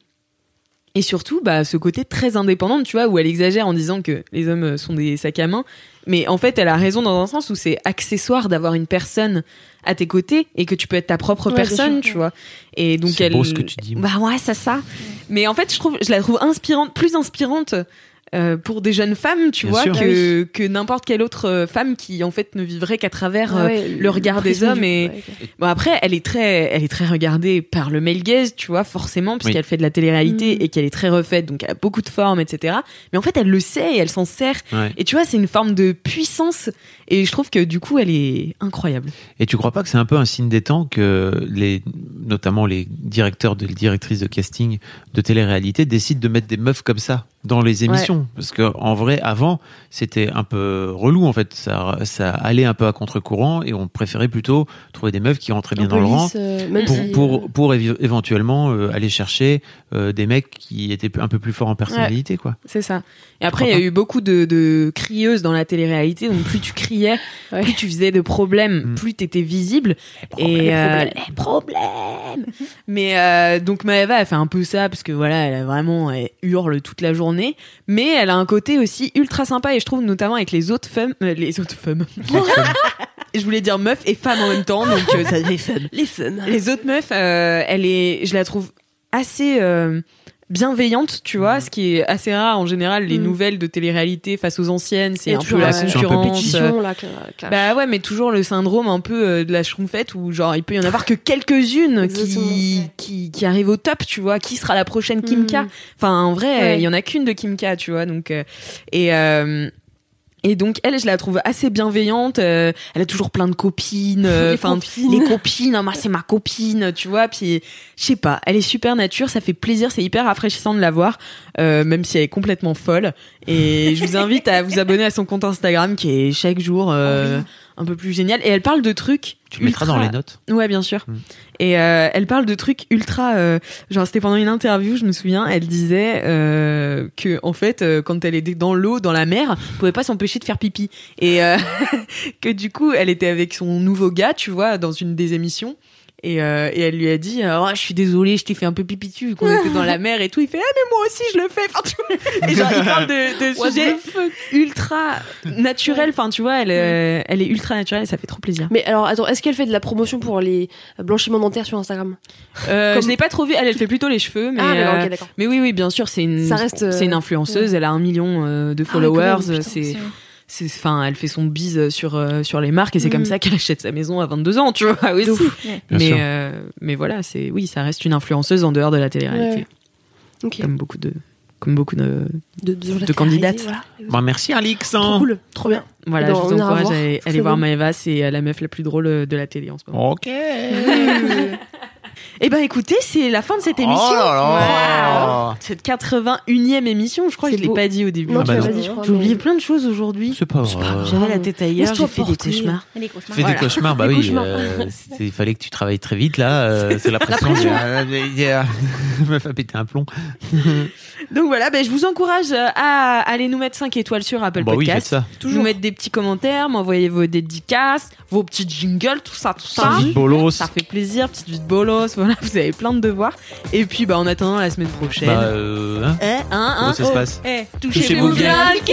Et surtout, bah, ce côté très indépendante, tu vois, où elle exagère en disant que les hommes euh, sont des sacs à main. Mais en fait, elle a raison dans un sens où c'est accessoire d'avoir une personne à tes côtés et que tu peux être ta propre Ouais, personne, tu vois. Et donc C'est elle. beau ce que tu dis. Bah ouais, c'est ça. Mais en fait, je trouve, je la trouve inspirante, plus inspirante. Euh, pour des jeunes femmes, tu Bien vois, sûr. que, que n'importe quelle autre euh, femme qui en fait ne vivrait qu'à travers Ah euh, le regard des hommes du- et ouais. Bon après, elle est très, elle est très regardée par le male gaze, tu vois, forcément, puisqu'elle Oui. fait de la télé-réalité Mm. et qu'elle est très refaite, donc elle a beaucoup de formes, etc. Mais en fait, elle le sait et elle s'en sert. Ouais. Et tu vois, c'est une forme de puissance. Et je trouve que du coup, elle est incroyable. Et tu crois pas que c'est un peu un signe des temps que les, notamment les directeurs, de, les directrices de casting de télé-réalité décident de mettre des meufs comme ça dans les émissions? Parce que en vrai, avant, c'était un peu relou en fait. Ça, ça allait un peu à contre-courant et on préférait plutôt trouver des meufs qui rentraient bien dans le rang euh, pour, si, pour, pour évi- éventuellement euh, aller chercher euh, des mecs qui étaient un peu plus forts en personnalité, quoi. C'est ça. Et après, il y a eu beaucoup de, de crieuses dans la télé-réalité. Donc, plus tu criais, Ouais. plus tu faisais de problèmes, Mm. plus t'étais visible. Et euh, les problèmes. Mais euh, donc Maëva, elle fait un peu ça parce que voilà, elle a vraiment elle hurle toute la journée. Mais elle a un côté aussi ultra sympa et je trouve notamment avec les autres femmes, euh, les autres femmes. je voulais dire meuf et femme en même temps, donc euh, ça fait femme. les femmes. Les autres meufs, euh, elle est, je la trouve assez euh, bienveillante, tu vois, ce qui est assez rare en général. Les Mm. nouvelles de télé-réalité face aux anciennes, c'est un peu la concurrence. là. Bah ouais, mais toujours le syndrome un peu euh, de la schtroumpfette où genre il peut y en avoir que quelques-unes qui, qui qui arrivent au top, tu vois. Qui sera la prochaine Kimka? Mm. Enfin, en vrai, Ouais. il y en a qu'une de Kimka, tu vois. Donc euh, et euh, et donc elle, je la trouve assez bienveillante. euh, elle a toujours plein de copines. euh, Les Enfin, copines. les copines. hein, moi, c'est ma copine, tu vois. Puis je sais pas, elle est super nature. Ça fait plaisir. C'est hyper rafraîchissant de la voir, euh, même si elle est complètement folle. Et je vous invite à vous abonner à son compte Instagram qui est chaque jour euh, un peu plus génial. Et elle parle de trucs. Tu le mettras ultra- dans les notes. Ouais, bien sûr. Mm. Et euh, elle parle de trucs ultra. euh, genre, c'était pendant une interview, je me souviens, elle disait euh, que en fait, quand elle était dans l'eau, dans la mer, elle pouvait pas s'empêcher de faire pipi. Et que du coup, elle était avec son nouveau gars, tu vois, dans une des émissions. Et, euh, et elle lui a dit oh, je suis désolée je t'ai fait un peu pipi dessus vu qu'on était dans la mer et tout. Il fait ah mais moi aussi je le fais enfin, tu et genre il parle de, de ultra naturels. Enfin tu vois elle, euh, elle est ultra naturelle et ça fait trop plaisir. Mais alors, attends, est-ce qu'elle fait de la promotion pour les blanchiments dentaires sur Instagram? Euh, Comme- Je l'ai pas trop vu. Elle, elle fait plutôt les cheveux, mais Ah, d'accord, euh, mais oui, oui, bien sûr, c'est une, euh, c'est une influenceuse. Elle a un million euh, de Ah followers. putain, c'est, c'est, enfin, elle fait son bise sur euh, sur les marques et c'est comme ça qu'elle achète sa maison à 22 ans, tu vois aussi. Bien Mais euh, mais voilà, c'est oui, ça reste une influenceuse en dehors de la télé-réalité, Ouais. Comme beaucoup de comme beaucoup de De, de, gens de candidates. Voilà. Bah, merci Alix. hein. Trop cool, trop bien. voilà. Eh ben, je vous encourage voir. à aller, voir. Maëva. C'est euh, la meuf la plus drôle de la télé en ce moment. Ok. Eh ben écoutez, c'est la fin de cette émission. Oh là là. Wow. Cette 81e émission, je crois que je l'ai beau. pas dit au début. Non, Ah bah l'as non. pas dit, je crois. J'ai oublié mais- plein de choses aujourd'hui. C'est pas vrai. J'avais la tête ailleurs, j'ai fait des cauchemars. Cauchemars. Fais Voilà. des cauchemars, bah Des oui. euh, Il fallait que tu travailles très vite là. euh, c'est la pression. pression. Euh, yeah. meuf a pété un plomb. Donc voilà, ben, je vous encourage euh, à aller nous mettre 5 étoiles sur Apple Bah oui, faites Podcast. ça. Toujours mettre des petits commentaires, m'envoyer vos dédicaces, vos petits jingles, tout ça, tout ça. Vite bolos. Ça fait plaisir, petite vie de bolos, voilà, vous avez plein de devoirs. Et puis, bah, en attendant la semaine prochaine. Bah, euh, hein, Eh, hein, hein, comment ça se oh, passe eh, Touchez-vous bien. kiki